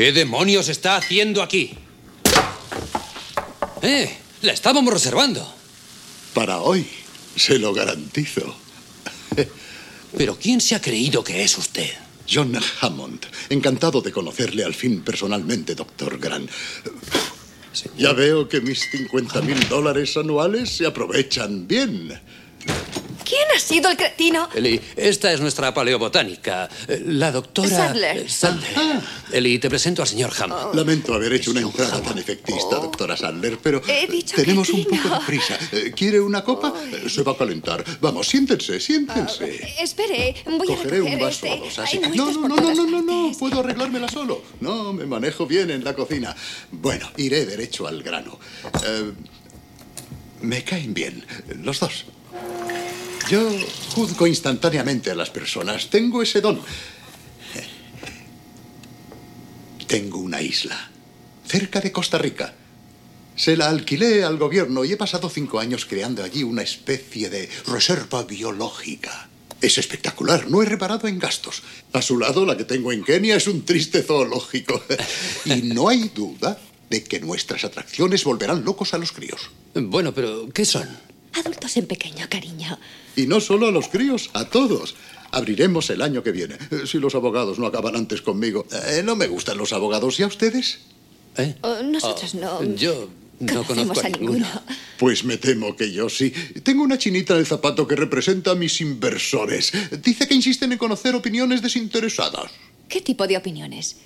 ¿Qué demonios está haciendo aquí? ¡Eh! La estábamos reservando. Para hoy, se lo garantizo. ¿Pero quién se ha creído que es usted? John Hammond. Encantado de conocerle al fin personalmente, doctor Grant. Ya veo que mis 50 mil dólares anuales se aprovechan bien. ¿Quién ha sido el cretino? Eli, esta es nuestra paleobotánica. Eh, La doctora... Sadler. eh, Sadler. Eli, te presento al señor Hammond. Lamento haber hecho una entrada tan efectista, doctora Sadler, pero He dicho tenemos un poco de prisa. Eh, ¿Quiere una copa? Eh, Se va a calentar. Vamos, siéntense, siéntense. Espere, voy Cogeré a un vaso este. o dos, así. No, no, no, no, no, no, no, puedo arreglármela solo. No, me manejo bien en la cocina. Bueno, iré derecho al grano. Eh, me caen bien, los dos. Yo juzgo instantáneamente a las personas. Tengo ese don. Tengo una isla, cerca de Costa Rica. Se la alquilé al gobierno y he pasado cinco años creando allí una especie de reserva biológica. Es espectacular, no he reparado en gastos. A su lado, la que tengo en Kenia es un triste zoológico. Y no hay duda de que nuestras atracciones volverán locos a los críos. Bueno, pero ¿qué son? Adultos en pequeño, cariño. Y no solo a los críos, a todos. Abriremos el año que viene, eh, si los abogados no acaban antes conmigo. Eh, no me gustan los abogados, ¿y a ustedes? ¿Eh? Oh, nosotros no. Yo no conocemos conozco a ninguno. Pues me temo que yo sí. Tengo una chinita en el zapato que representa a mis inversores. Dice que insisten en conocer opiniones desinteresadas. ¿Qué tipo de opiniones?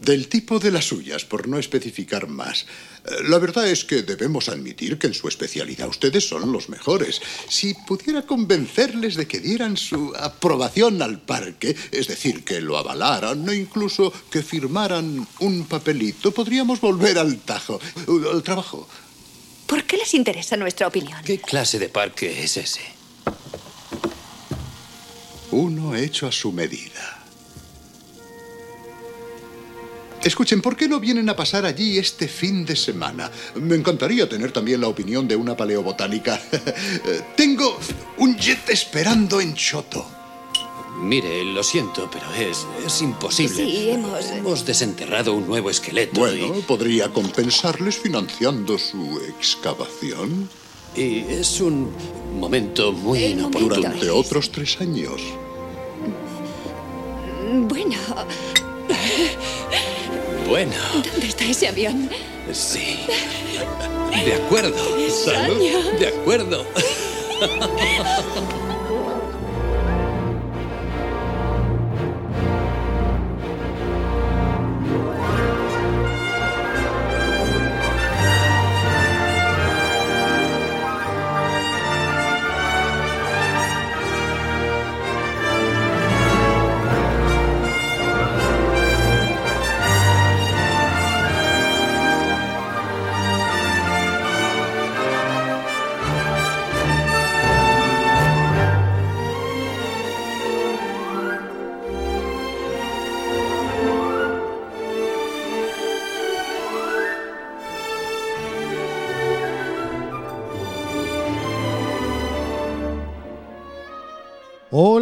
Del tipo de las suyas, por no especificar más. Eh, La verdad es que debemos admitir que en su especialidad ustedes son los mejores. Si pudiera convencerles de que dieran su aprobación al parque, es decir, que lo avalaran o incluso que firmaran un papelito, podríamos volver al tajo, eh, al trabajo. ¿Por qué les interesa nuestra opinión? ¿Qué clase de parque es ese? Uno hecho a su medida. Escuchen, ¿por qué no vienen a pasar allí este fin de semana? Me encantaría tener también la opinión de una paleobotánica. Tengo un jet esperando en Choto. Mire, lo siento, pero es, es imposible. Sí, hemos- Hemos desenterrado un nuevo esqueleto. Bueno, podría compensarles financiando su excavación y, es un momento muy El inoportuno. momento. durante otros tres años. Bueno, Bueno, ¿dónde está ese avión? sí. De acuerdo. Salud. De acuerdo.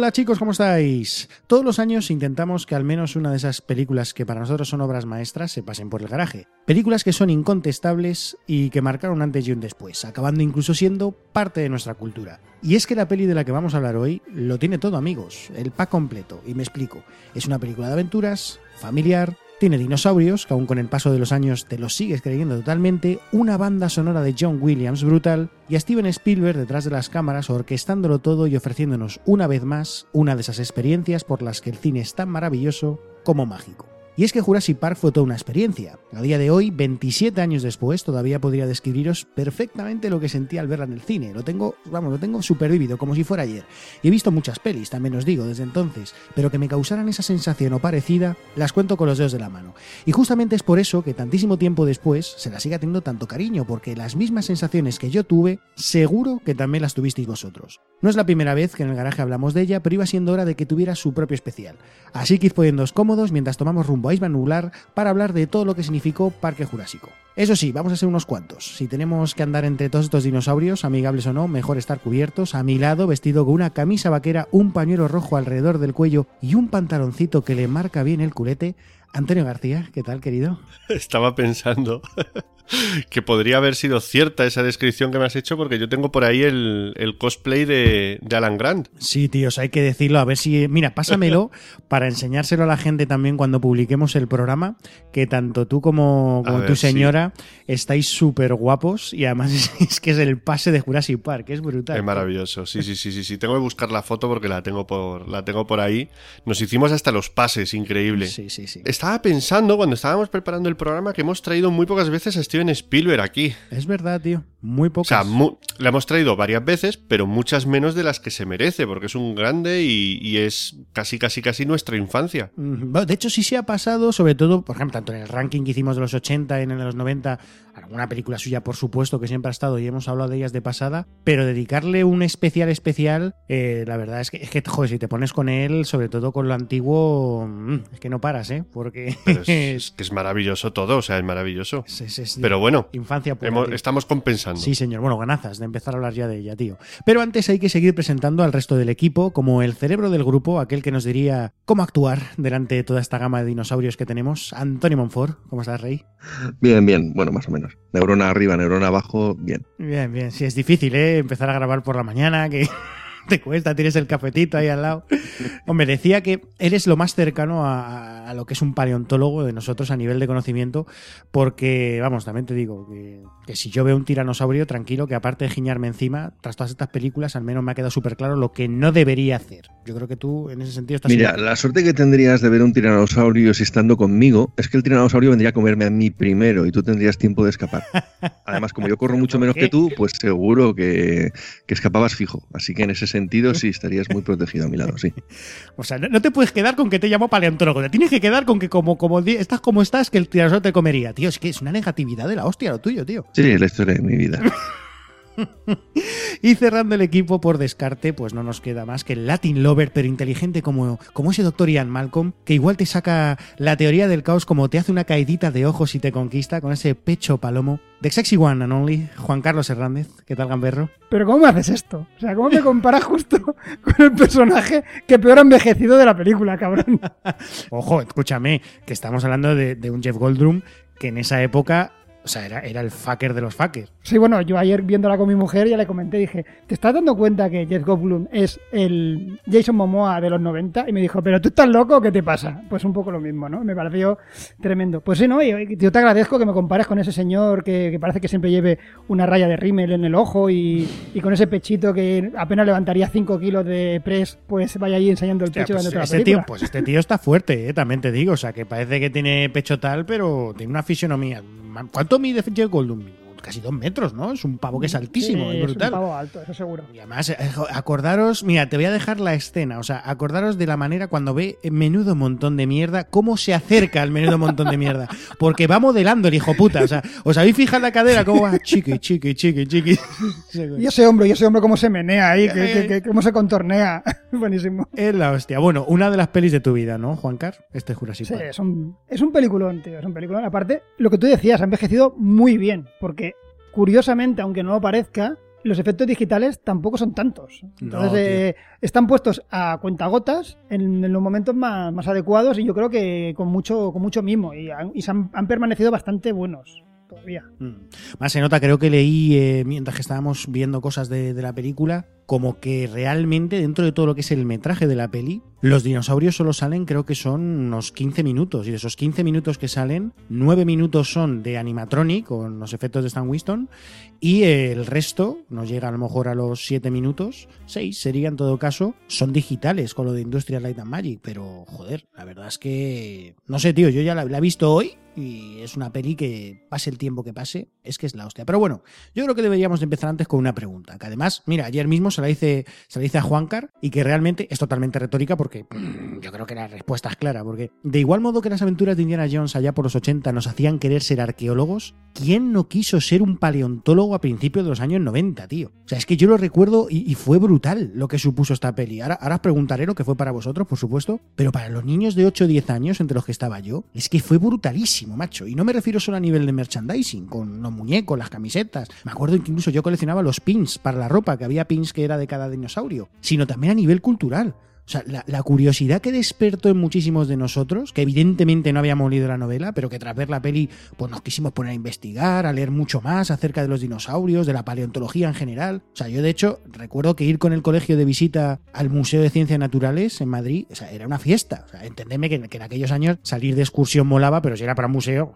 Hola chicos, ¿cómo estáis? Todos los años intentamos que al menos una de esas películas que para nosotros son obras maestras se pasen por el garaje. Películas que son incontestables y que marcaron antes y un después, acabando incluso siendo parte de nuestra cultura. Y es que la peli de la que vamos a hablar hoy lo tiene todo amigos, el pack completo, y me explico. Es una película de aventuras, familiar, tiene dinosaurios, que aún con el paso de los años te los sigues creyendo totalmente, una banda sonora de John Williams brutal y a Steven Spielberg detrás de las cámaras orquestándolo todo y ofreciéndonos una vez más una de esas experiencias por las que el cine es tan maravilloso como mágico. Y es que Jurassic Park fue toda una experiencia. A día de hoy, 27 años después, todavía podría describiros perfectamente lo que sentí al verla en el cine. Lo tengo, vamos, lo tengo súper vívido, como si fuera ayer. Y he visto muchas pelis, también os digo, desde entonces, pero que me causaran esa sensación o parecida, las cuento con los dedos de la mano. Y justamente es por eso que tantísimo tiempo después se la siga teniendo tanto cariño, porque las mismas sensaciones que yo tuve, seguro que también las tuvisteis vosotros. No es la primera vez que en el garaje hablamos de ella, pero iba siendo hora de que tuviera su propio especial. Así que id poniéndoos cómodos mientras tomamos rumbo a Isla Nublar para hablar de todo lo que significó Parque Jurásico. Eso sí, vamos a ser unos cuantos. Si tenemos que andar entre todos estos dinosaurios, amigables o no, mejor estar cubiertos, a mi lado, vestido con una camisa vaquera, un pañuelo rojo alrededor del cuello y un pantaloncito que le marca bien el culete, Antonio García, ¿qué tal, querido? Estaba pensando que podría haber sido cierta esa descripción que me has hecho porque yo tengo por ahí el, el cosplay de, de, Alan Grant. Sí, tíos, hay que decirlo. A ver si... Mira, pásamelo para enseñárselo a la gente también cuando publiquemos el programa, que tanto tú como, como ver, tu señora sí. estáis súper guapos y además es, es, que es el pase de Jurassic Park, es brutal. Es maravilloso, sí, sí, sí, sí, sí. Tengo que buscar la foto porque la tengo por, la tengo por ahí. Nos hicimos hasta los pases, increíble. Sí, sí, sí. Estaba pensando cuando estábamos preparando el programa que hemos traído muy pocas veces a Steven Spielberg aquí. Es verdad, tío. Muy pocas. O sea, mu la hemos traído varias veces, pero muchas menos de las que se merece, porque es un grande y, y, es casi, casi, casi nuestra infancia. De hecho, sí se ha pasado, sobre todo, por ejemplo, tanto en el ranking que hicimos de los 80 y en el de los 90, alguna película suya, por supuesto, que siempre ha estado y hemos hablado de ellas de pasada, pero dedicarle un especial especial, eh, la verdad es que, es que, joder, si te pones con él, sobre todo con lo antiguo, mmm, es que no paras, ¿eh? Porque... Pero es, es, que es maravilloso todo, o sea, es maravilloso. Es pero bueno, infancia pura, hemos, estamos compensando. Sí, señor. Bueno, ganazas de empezar a hablar ya de ella, tío. Pero antes hay que seguir presentando al resto del equipo como el cerebro del grupo, aquel que nos diría cómo actuar delante de toda esta gama de dinosaurios que tenemos. Antonio Monfort, ¿cómo estás, Rey? Bien, bien. Bueno, más o menos. Neurona arriba, neurona abajo, bien. Bien, bien. Sí, es difícil, ¿eh? Empezar a grabar por la mañana, que te cuesta, tienes el cafetito ahí al lado. Hombre, decía que eres lo más cercano a, lo que es un paleontólogo de nosotros a nivel de conocimiento, porque, vamos, también te digo que, que si yo veo un tiranosaurio, tranquilo, que aparte de giñarme encima, tras todas estas películas, al menos me ha quedado súper claro lo que no debería hacer. Yo creo que tú, en ese sentido, estás... Mira, la suerte que tendrías de ver un tiranosaurio si estando conmigo es que el tiranosaurio vendría a comerme a mí primero y tú tendrías tiempo de escapar. Además, como yo corro mucho menos que tú, pues seguro que, que escapabas fijo. Así que en ese sentido sí estarías muy protegido a mi lado, sí. O sea, no, no te puedes quedar con que te llamo paleontólogo, te tienes que quedar con que como, como estás como estás, que el tiranosaurio te comería. Tío, es que es una negatividad de la hostia lo tuyo, tío. Sí, es la historia de mi vida. y cerrando el equipo por descarte, pues no nos queda más que el Latin Lover, pero inteligente como, como ese doctor Ian Malcolm, que igual te saca la teoría del caos como te hace una caidita de ojos y te conquista con ese pecho palomo. The Sexy One and Only, Juan Carlos Hernández. ¿Qué tal, Gamberro? Pero ¿cómo me haces esto? O sea, ¿cómo me comparas justo con el personaje que peor ha envejecido de la película, cabrón? Ojo, escúchame, que estamos hablando de, de un Jeff Goldblum que en esa época o sea, era, era el fucker de los fuckers. Sí, bueno, yo ayer viéndola con mi mujer ya le comenté, dije, ¿te estás dando cuenta que Jeff Goldblum es el Jason Momoa de los 90? Y me dijo, ¿pero tú estás loco? ¿Qué te pasa? Pues un poco lo mismo, ¿no? Me pareció tremendo. Pues sí, ¿no? Y yo te agradezco que me compares con ese señor que, que parece que siempre lleve una raya de rímel en el ojo y, y, con ese pechito que apenas levantaría 5 kilos de press, pues vaya ahí enseñando el pecho. Pues, este tío, pues este tío está fuerte, ¿eh? también te digo. O sea, que parece que tiene pecho tal, pero tiene una fisionomía. ¿Cuánto mide Jeff Goldblum? Casi dos metros, ¿no? Es un pavo que es altísimo, sí, es brutal. Es un pavo alto, eso seguro. Y además, eh, acordaros, mira, te voy a dejar la escena, o sea, acordaros de la manera cuando ve menudo montón de mierda, cómo se acerca al menudo montón de mierda. Porque va modelando el hijo puta, o sea, os habéis fijado la cadera, cómo va chiqui, chiqui, chiqui, chiqui. Y ese hombro, y ese hombro cómo se menea ahí, que, que, que, cómo se contornea. Buenísimo. Es la hostia. Bueno, una de las pelis de tu vida, ¿no, Juan Car? Este es Jurassic Sí, es un, es un peliculón, tío, es un peliculón. Aparte, lo que tú decías, ha envejecido muy bien, porque curiosamente, aunque no lo parezca, los efectos digitales tampoco son tantos. Entonces, no, eh, están puestos a cuentagotas en, en los momentos más, más, adecuados y yo creo que con mucho, con mucho mimo y, han, y han, han permanecido bastante buenos todavía. Mm. Más se nota, creo que leí eh, mientras que estábamos viendo cosas de, de, la película, como que realmente dentro de todo lo que es el metraje de la peli, los dinosaurios solo salen creo que son unos 15 minutos y de esos 15 minutos que salen, 9 minutos son de animatronic con los efectos de Stan Winston y el resto, nos llega a lo mejor a los 7 minutos, 6 sería en todo caso, son digitales con lo de Industrial Light and Magic, pero joder, la verdad es que no sé, tío, yo ya la, la he visto hoy y es una peli que pase el tiempo que pase, es que es la hostia. Pero bueno, yo creo que deberíamos de empezar antes con una pregunta, que además, mira, ayer mismo se la hice, se la hice a Juancar y que realmente es totalmente retórica porque yo creo que la respuesta es clara, porque de igual modo que las aventuras de Indiana Jones allá por los 80 nos hacían querer ser arqueólogos, ¿quién no quiso ser un paleontólogo a principios de los años 90, tío? O sea, es que yo lo recuerdo y, fue brutal lo que supuso esta peli. Ahora, ahora os preguntaré lo que fue para vosotros, por supuesto, pero para los niños de 8 o 10 años, entre los que estaba yo, es que fue brutalísimo, macho. Y no me refiero solo a nivel de merchandising, con los muñecos, las camisetas. Me acuerdo que incluso yo coleccionaba los pins para la ropa, que había pins que era de cada dinosaurio, sino también a nivel cultural. O sea, la, curiosidad que despertó en muchísimos de nosotros, que evidentemente no habíamos leído la novela, pero que tras ver la peli, pues nos quisimos poner a investigar, a leer mucho más acerca de los dinosaurios, de la paleontología en general. O sea, yo de hecho recuerdo que ir con el colegio de visita al Museo de Ciencias Naturales en Madrid, o sea, era una fiesta. O sea, entendedme que, que en aquellos años salir de excursión molaba, pero si era para un museo,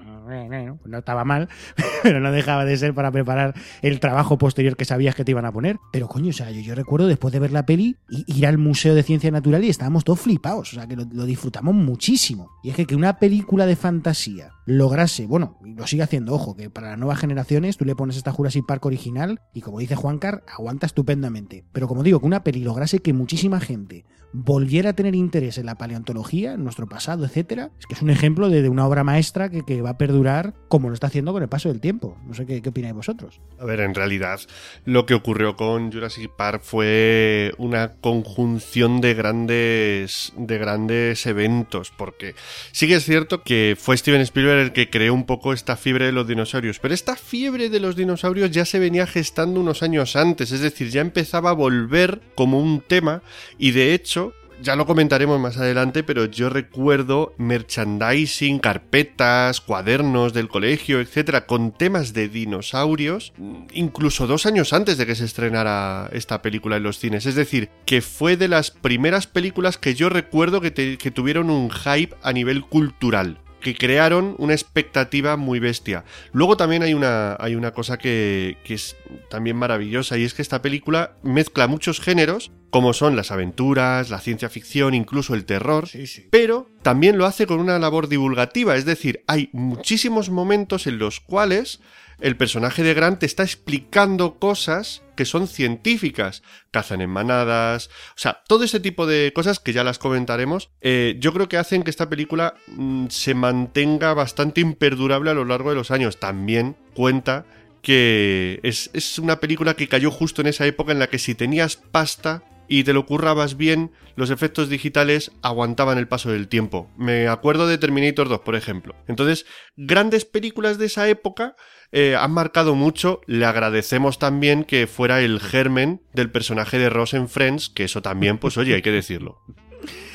no estaba mal, pero no dejaba de ser para preparar el trabajo posterior que sabías que te iban a poner. Pero coño, o sea, yo, recuerdo después de ver la peli ir al Museo de Ciencia Natural y estábamos todos flipados, o sea, que lo, disfrutamos muchísimo. Y es que que una película de fantasía lograse, bueno, lo sigue haciendo, ojo, que para las nuevas generaciones tú le pones esta Jurassic Park original y como dice Juancar, aguanta estupendamente. Pero como digo, que una peli lograse que muchísima gente volviera a tener interés en la paleontología, en nuestro pasado, etcétera, es que es un ejemplo de, una obra maestra que, que, va a perdurar como lo está haciendo con el paso del tiempo. No sé qué, qué opináis vosotros. A ver, en realidad lo que ocurrió con Jurassic Park fue una conjunción de grandes de grandes eventos, porque sí que es cierto que fue Steven Spielberg el que creó un poco esta fiebre de los dinosaurios, pero esta fiebre de los dinosaurios ya se venía gestando unos años antes, es decir, ya empezaba a volver como un tema y de hecho ya lo comentaremos más adelante, pero yo recuerdo merchandising, carpetas, cuadernos del colegio, etcétera, con temas de dinosaurios, incluso dos años antes de que se estrenara esta película en los cines. Es decir, que fue de las primeras películas que yo recuerdo que, tuvieron un hype a nivel cultural que crearon una expectativa muy bestia. Luego también hay una, hay una cosa que, que, es también maravillosa y es que esta película mezcla muchos géneros, como son las aventuras, la ciencia ficción, incluso el terror, Sí, sí. pero también lo hace con una labor divulgativa, es decir, hay muchísimos momentos en los cuales el personaje de Grant está explicando cosas que son científicas, cazan en manadas, o sea, todo ese tipo de cosas que ya las comentaremos, eh, yo creo que hacen que esta película mmm, se mantenga bastante imperdurable a lo largo de los años. También cuenta que es, es una película que cayó justo en esa época en la que si tenías pasta y te lo currabas bien, los efectos digitales aguantaban el paso del tiempo. Me acuerdo de Terminator 2, por ejemplo. Entonces, grandes películas de esa época eh, han marcado mucho. Le agradecemos también que fuera el germen del personaje de Ross en Friends, que eso también, pues oye, hay que decirlo.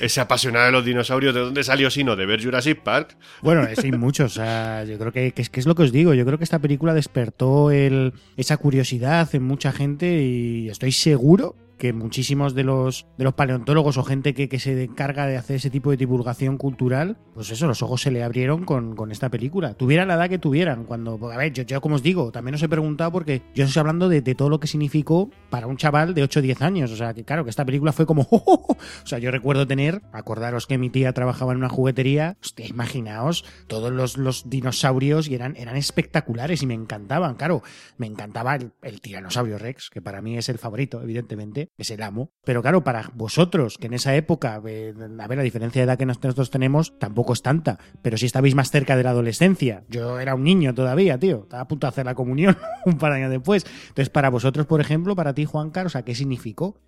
Ese apasionado de los dinosaurios, ¿de dónde salió sino? ¿De ver Jurassic Park? Bueno, es hay muchos. Yo creo que, es, que es lo que os digo. Yo creo que esta película despertó esa curiosidad en mucha gente y estoy seguro que muchísimos de los, de los paleontólogos o gente que, que, se encarga de hacer ese tipo de divulgación cultural, pues eso, los ojos se le abrieron con, con esta película. Tuvieran la edad que tuvieran, cuando, a ver, yo, yo como os digo, también os he preguntado porque yo estoy hablando de, de, todo lo que significó para un chaval de 8 o 10 años. O sea, que claro, que esta película fue como, oh, oh, oh. o sea, yo recuerdo tener, acordaros que mi tía trabajaba en una juguetería, hostia, imaginaos, todos los, los dinosaurios y eran, eran espectaculares y me encantaban, claro, me encantaba el, el tiranosaurio Rex, que para mí es el favorito, evidentemente es el amo. Pero claro, para vosotros, que en esa época, eh, a ver, la diferencia de edad que nosotros tenemos tampoco es tanta, pero si estabais más cerca de la adolescencia, yo era un niño todavía, tío, estaba a punto de hacer la comunión un par de años después. Entonces, para vosotros, por ejemplo, para ti, Juan Carlos, ¿a qué significó?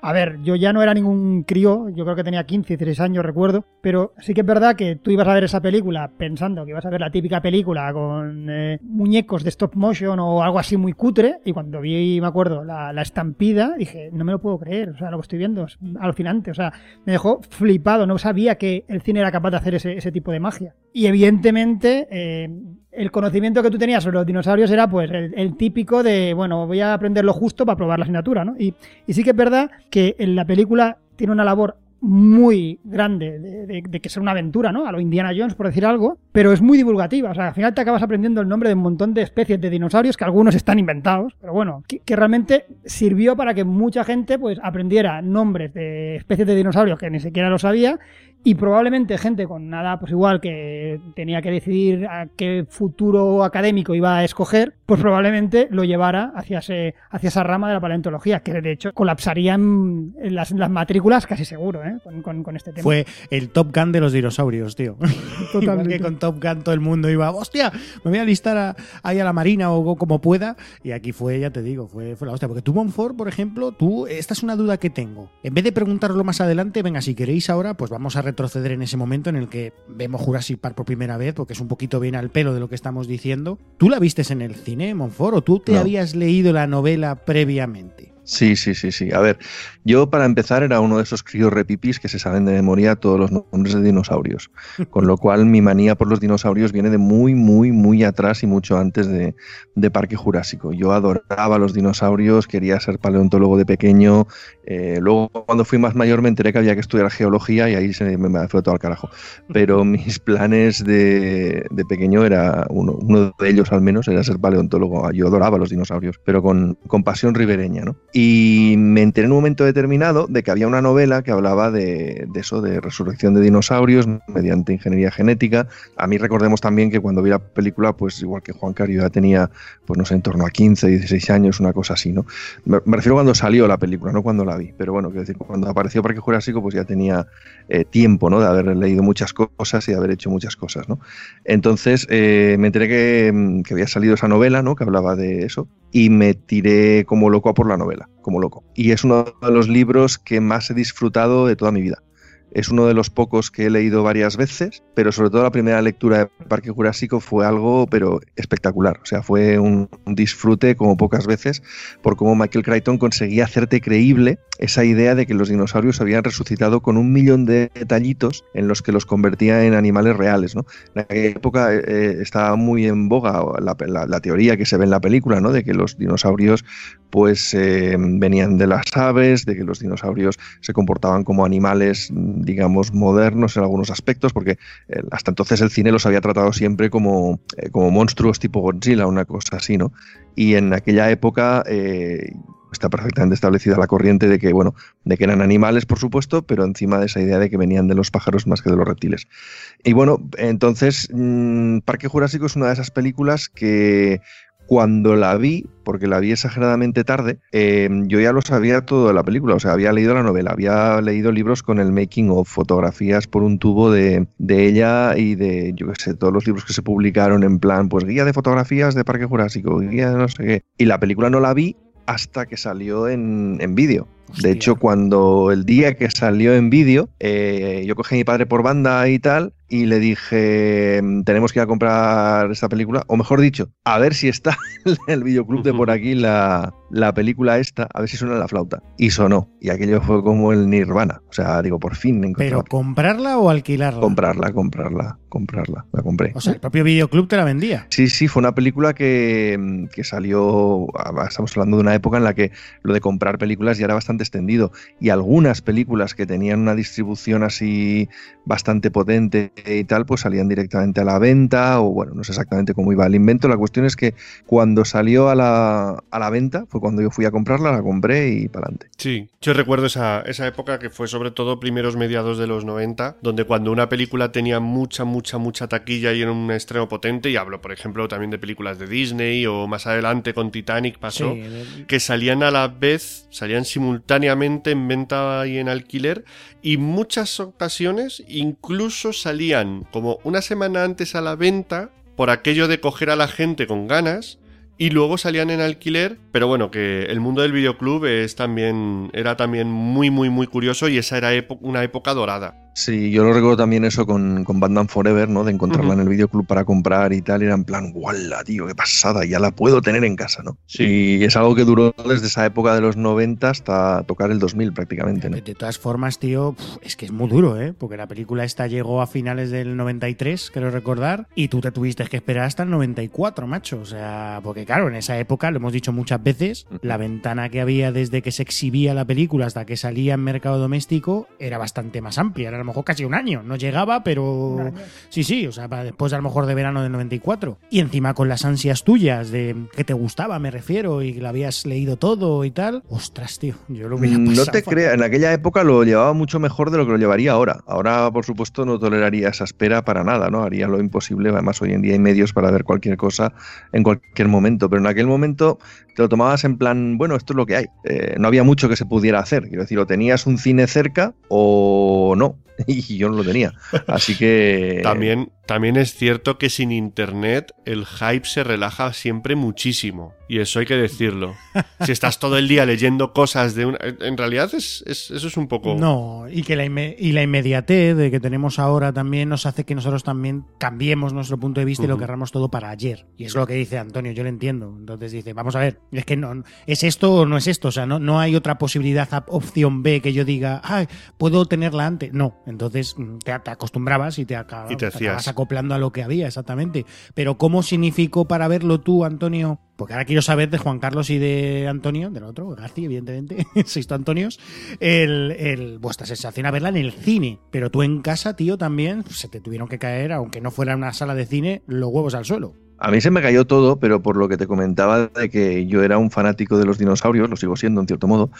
A ver, yo ya no era ningún crío, yo creo que tenía 15, 16 años, recuerdo, pero sí que es verdad que tú ibas a ver esa película pensando que ibas a ver la típica película con eh, muñecos de stop motion o algo así muy cutre, y cuando vi, me acuerdo, la, la, estampida, dije, no me lo puedo creer, o sea, lo que estoy viendo es alucinante, o sea, me dejó flipado, no sabía que el cine era capaz de hacer ese, ese tipo de magia. Y evidentemente, eh, el conocimiento que tú tenías sobre los dinosaurios era pues el, típico de, bueno, voy a aprender lo justo para probar la asignatura, ¿no? Y, sí que es verdad que en la película tiene una labor muy grande de, de, de, que sea una aventura, ¿no? A lo Indiana Jones, por decir algo, pero es muy divulgativa. O sea, al final te acabas aprendiendo el nombre de un montón de especies de dinosaurios que algunos están inventados, pero bueno, que, que realmente sirvió para que mucha gente pues aprendiera nombres de especies de dinosaurios que ni siquiera lo sabía y probablemente gente con nada, pues igual que tenía que decidir a qué futuro académico iba a escoger, pues probablemente lo llevara hacia, ese, hacia esa rama de la paleontología, que de hecho colapsarían las, las matrículas casi seguro, ¿eh? Con, con, con, este tema. Fue el Top Gun de los dinosaurios, tío. Totalmente. que con Top Gun todo el mundo iba, hostia, me voy a listar a, ahí a la marina o como pueda. Y aquí fue, ya te digo, fue, fue la hostia. Porque tú, Monfort, por ejemplo, tú, esta es una duda que tengo. En vez de preguntarlo más adelante, venga, si queréis ahora, pues vamos a retroceder en ese momento en el que vemos Jurassic Park por primera vez, porque es un poquito bien al pelo de lo que estamos diciendo. ¿Tú la vistes en el cine, Monfort, o tú te no. habías leído la novela previamente? Sí, sí, sí, sí. A ver, yo para empezar era uno de esos críos repipis que se saben de memoria todos los nombres de dinosaurios. Con lo cual mi manía por los dinosaurios viene de muy, muy, muy atrás y mucho antes de, de Parque Jurásico. Yo adoraba los dinosaurios, quería ser paleontólogo de pequeño. eh, luego, cuando fui más mayor, me enteré que había que estudiar geología y ahí se me, me fue todo al carajo. Pero mis planes de, de pequeño era, uno, uno de ellos al menos, era ser paleontólogo. Yo adoraba los dinosaurios, pero con, con pasión ribereña, ¿no? Y me enteré en un momento determinado de que había una novela que hablaba de, eso, de resurrección de dinosaurios mediante ingeniería genética. A mí recordemos también que cuando vi la película, pues igual que Juan Cario ya tenía, pues no sé, en torno a 15, 16 años, una cosa así, ¿no? Me, me refiero cuando salió la película, no cuando la vi. Pero bueno, quiero decir, cuando apareció Parque Jurásico, pues ya tenía eh, tiempo, ¿no? De haber leído muchas cosas y de haber hecho muchas cosas, ¿no? Entonces eh, me enteré que había salido esa novela, ¿no? Que hablaba de eso y me tiré como loco a por la novela, como loco. Y es uno de los libros que más he disfrutado de toda mi vida. Es uno de los pocos que he leído varias veces, pero sobre todo la primera lectura de Parque Jurásico fue algo, pero espectacular. O sea, fue un, disfrute como pocas veces por cómo Michael Crichton conseguía hacerte creíble esa idea de que los dinosaurios habían resucitado con un millón de detallitos en los que los convertía en animales reales. ¿no? En aquella época eh, estaba muy en boga la, la, teoría que se ve en la película, ¿no? de que los dinosaurios pues eh, venían de las aves, de que los dinosaurios se comportaban como animales, digamos, modernos en algunos aspectos, porque eh, hasta entonces el cine los había tratado siempre como, eh, como monstruos tipo Godzilla, una cosa así, ¿no? Y en aquella época está perfectamente establecida la corriente de que, bueno, de que eran animales, por supuesto, pero encima de esa idea de que venían de los pájaros más que de los reptiles. Y bueno, entonces, mmm, Parque Jurásico es una de esas películas que cuando la vi, porque la vi exageradamente tarde, eh, yo ya lo sabía todo de la película, o sea, había leído la novela, había leído libros con el making of, fotografías por un tubo de, de ella y de, yo qué sé, todos los libros que se publicaron en plan, pues guía de fotografías de Parque Jurásico, guía de no sé qué. Y la película no la vi hasta que salió en, en vídeo. De hecho, cuando el día que salió en vídeo, eh, yo cogí a mi padre por banda y tal, y le dije, tenemos que ir a comprar esta película, o mejor dicho, a ver si está en el videoclub de por aquí la, la película esta, a ver si suena la flauta. Y sonó, y aquello fue como el nirvana. O sea, digo, por fin encontré. ¿Pero comprarla o alquilarla? Comprarla, comprarla, comprarla, la compré. O sea, el propio videoclub te la vendía. Sí, sí, fue una película que, que salió, estamos hablando de una época en la que lo de comprar películas ya era bastante extendido y algunas películas que tenían una distribución así bastante potente y tal, pues salían directamente a la venta o bueno, no sé exactamente cómo iba el invento. La cuestión es que cuando salió a la, a la venta, fue cuando yo fui a comprarla, la compré y para adelante. Sí, yo recuerdo esa, esa época que fue sobre todo primeros mediados de los 90, donde cuando una película tenía mucha, mucha, mucha taquilla y era un estreno potente, y hablo por ejemplo también de películas de Disney o más adelante con Titanic pasó, sí, que salían a la vez, salían simultáneamente en venta y en alquiler, y muchas ocasiones incluso salían como una semana antes a la venta por aquello de coger a la gente con ganas y luego salían en alquiler, pero bueno, que el mundo del videoclub es también era también muy muy muy curioso y esa era una época dorada. Sí, yo lo recuerdo también eso con, con Batman Forever, ¿no? De encontrarla uh -huh. en el videoclub para comprar y tal. Y era en plan, ¡guala, tío! ¡Qué pasada! Ya la puedo tener en casa, ¿no? Sí. Y es algo que duró desde esa época de los 90 hasta tocar el 2000 prácticamente, ¿no? De, todas formas, tío, es que es muy duro, ¿eh? Porque la película esta llegó a finales del 93, creo recordar, y tú te tuviste que esperar hasta el 94, macho. O sea, porque claro, en esa época, lo hemos dicho muchas veces, la ventana que había desde que se exhibía la película hasta que salía en mercado doméstico era bastante más amplia. Era lo mejor casi un año. No llegaba, pero sí, sí, o sea, para después a lo mejor de verano del 94. Y encima con las ansias tuyas de que te gustaba, me refiero, y que lo habías leído todo y tal. Ostras, tío, yo lo hubiera pasado. No te creas, en aquella época lo llevaba mucho mejor de lo que lo llevaría ahora. Ahora, por supuesto, no toleraría esa espera para nada, ¿no? Haría lo imposible. Además, hoy en día hay medios para ver cualquier cosa en cualquier momento. Pero en aquel momento te lo tomabas en plan, bueno, esto es lo que hay. Eh, no había mucho que se pudiera hacer. Quiero decir, o tenías un cine cerca o no. Y yo no lo tenía. Así que. También También es cierto que sin internet el hype se relaja siempre muchísimo. Y eso hay que decirlo. si estás todo el día leyendo cosas de una... En realidad es, es- eso es un poco... No, y que la, inme- y la inmediatez de que tenemos ahora también nos hace que nosotros también cambiemos nuestro punto de vista y lo querramos todo para ayer. Y es lo que dice Antonio, yo lo entiendo. Entonces dice, vamos a ver, es que no, ¿es esto o no es esto? O sea, no, no hay otra posibilidad, op- opción B que yo diga, ay, puedo tenerla antes. No, entonces mm, te, te acostumbrabas y te, acabas, Y te acabas acoplando a lo que había, exactamente. Pero ¿cómo significó para verlo tú, Antonio? Porque ahora quiero saber de Juan Carlos y de Antonio, del otro, García, evidentemente, Sexto Antonios, el, el- vuestra sensación a verla en el cine. Pero tú en casa, tío, también se te tuvieron que caer, aunque no fuera una sala de cine, los huevos al suelo. A mí se me cayó todo, pero por lo que te comentaba de que yo era un fanático de los dinosaurios, lo sigo siendo en cierto modo,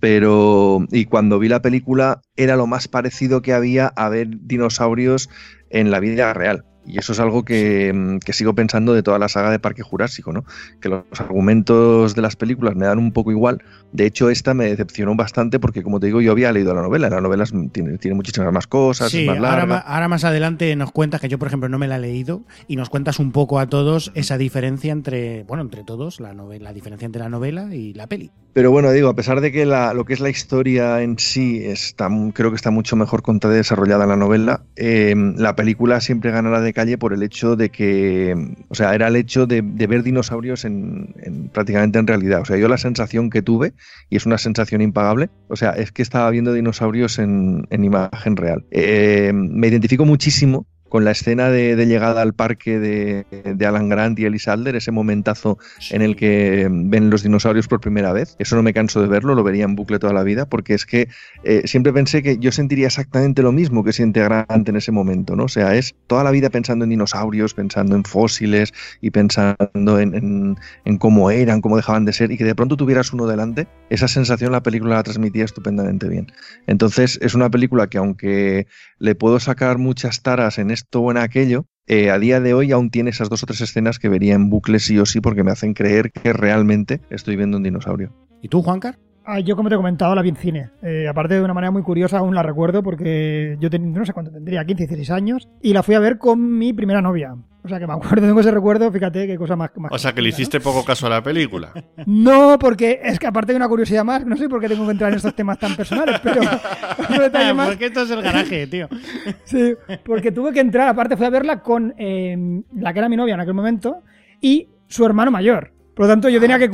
pero y cuando vi la película era lo más parecido que había a ver dinosaurios en la vida real. Y eso es algo que, mm, que sigo pensando de toda la saga de Parque Jurásico, ¿no? Que los argumentos de las películas me dan un poco igual. De hecho, esta me decepcionó bastante porque, como te digo, yo había leído la novela. La novela tiene, tiene muchísimas más cosas, Sí, es más ahora, larga. ma- ahora más adelante nos cuentas, que yo por ejemplo no me la he leído, y nos cuentas un poco a todos esa diferencia entre, bueno, entre todos, la, novela, la diferencia entre la novela y la peli. Pero bueno, digo, a pesar de que la- lo que es la historia en sí está, creo que está mucho mejor contada y desarrollada en la novela, eh, la película siempre ganará de calle por el hecho de que, o sea, era el hecho de, ver dinosaurios en, en- prácticamente en realidad. O sea, yo la sensación que tuve, y es una sensación impagable, o sea, es que estaba viendo dinosaurios en, en imagen real. Eh, me identifico muchísimo con la escena de, de llegada al parque de, de Alan Grant y Ellis Alder, ese momentazo en el que ven los dinosaurios por primera vez. Eso no me canso de verlo, lo vería en bucle toda la vida, porque es que eh, siempre pensé que yo sentiría exactamente lo mismo que siente Grant en ese momento, ¿no? O sea, es toda la vida pensando en dinosaurios, pensando en fósiles y pensando en, en- en cómo eran, cómo dejaban de ser, y que de pronto tuvieras uno delante, esa sensación la película la transmitía estupendamente bien. Entonces, es una película que aunque le puedo sacar muchas taras en esto o en aquello, eh, a día de hoy aún tiene esas dos o tres escenas que vería en bucle sí o sí porque me hacen creer que realmente estoy viendo un dinosaurio. ¿Y tú, Juancar? Ah, yo, como te he comentado, la vi en cine. Eh, aparte, de una manera muy curiosa, aún la recuerdo porque yo ten- no sé cuánto tendría, 15, 16 años, y la fui a ver con mi primera novia. O sea que me acuerdo, tengo ese recuerdo, fíjate qué cosa más. más O sea, que le hiciste poco caso a la película. No, porque es que aparte de una curiosidad más, no sé por qué tengo que entrar en estos temas tan personales, pero más. Porque esto es el garaje, tío. Sí, porque tuve que entrar, aparte fui a verla con eh, la que era mi novia en aquel momento y su hermano mayor. Por lo tanto, yo tenía que,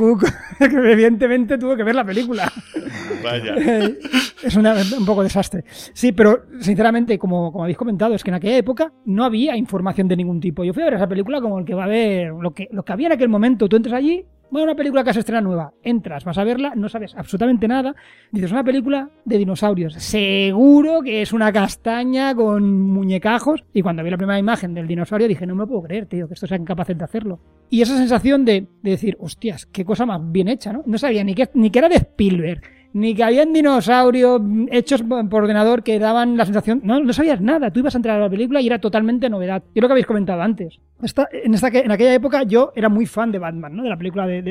evidentemente tuve que ver la película. Vaya. Eh, es una- un poco desastre. Sí, pero sinceramente, como, como habéis comentado, es que en aquella época no había información de ningún tipo. Yo fui a ver esa película como el que va a ver lo que, lo que había en aquel momento. Tú entras allí, bueno, una película que se estrena nueva. Entras, vas a verla, no sabes absolutamente nada. Dices, una película de dinosaurios. Seguro que es una castaña con muñecajos. Y cuando vi la primera imagen del dinosaurio dije, no me puedo creer, tío, que estos sean capaces de hacerlo. Y esa sensación de, de decir, hostias, qué cosa más bien hecha, ¿no? No sabía ni que, ni que era de Spielberg, ni que habían dinosaurios hechos por ordenador que daban la sensación. No, no sabías nada. Tú ibas a entrar a la película y era totalmente novedad. Y lo que habéis comentado antes. Esta- en, esta, en aquella época yo era muy fan de Batman, ¿no? De la película de,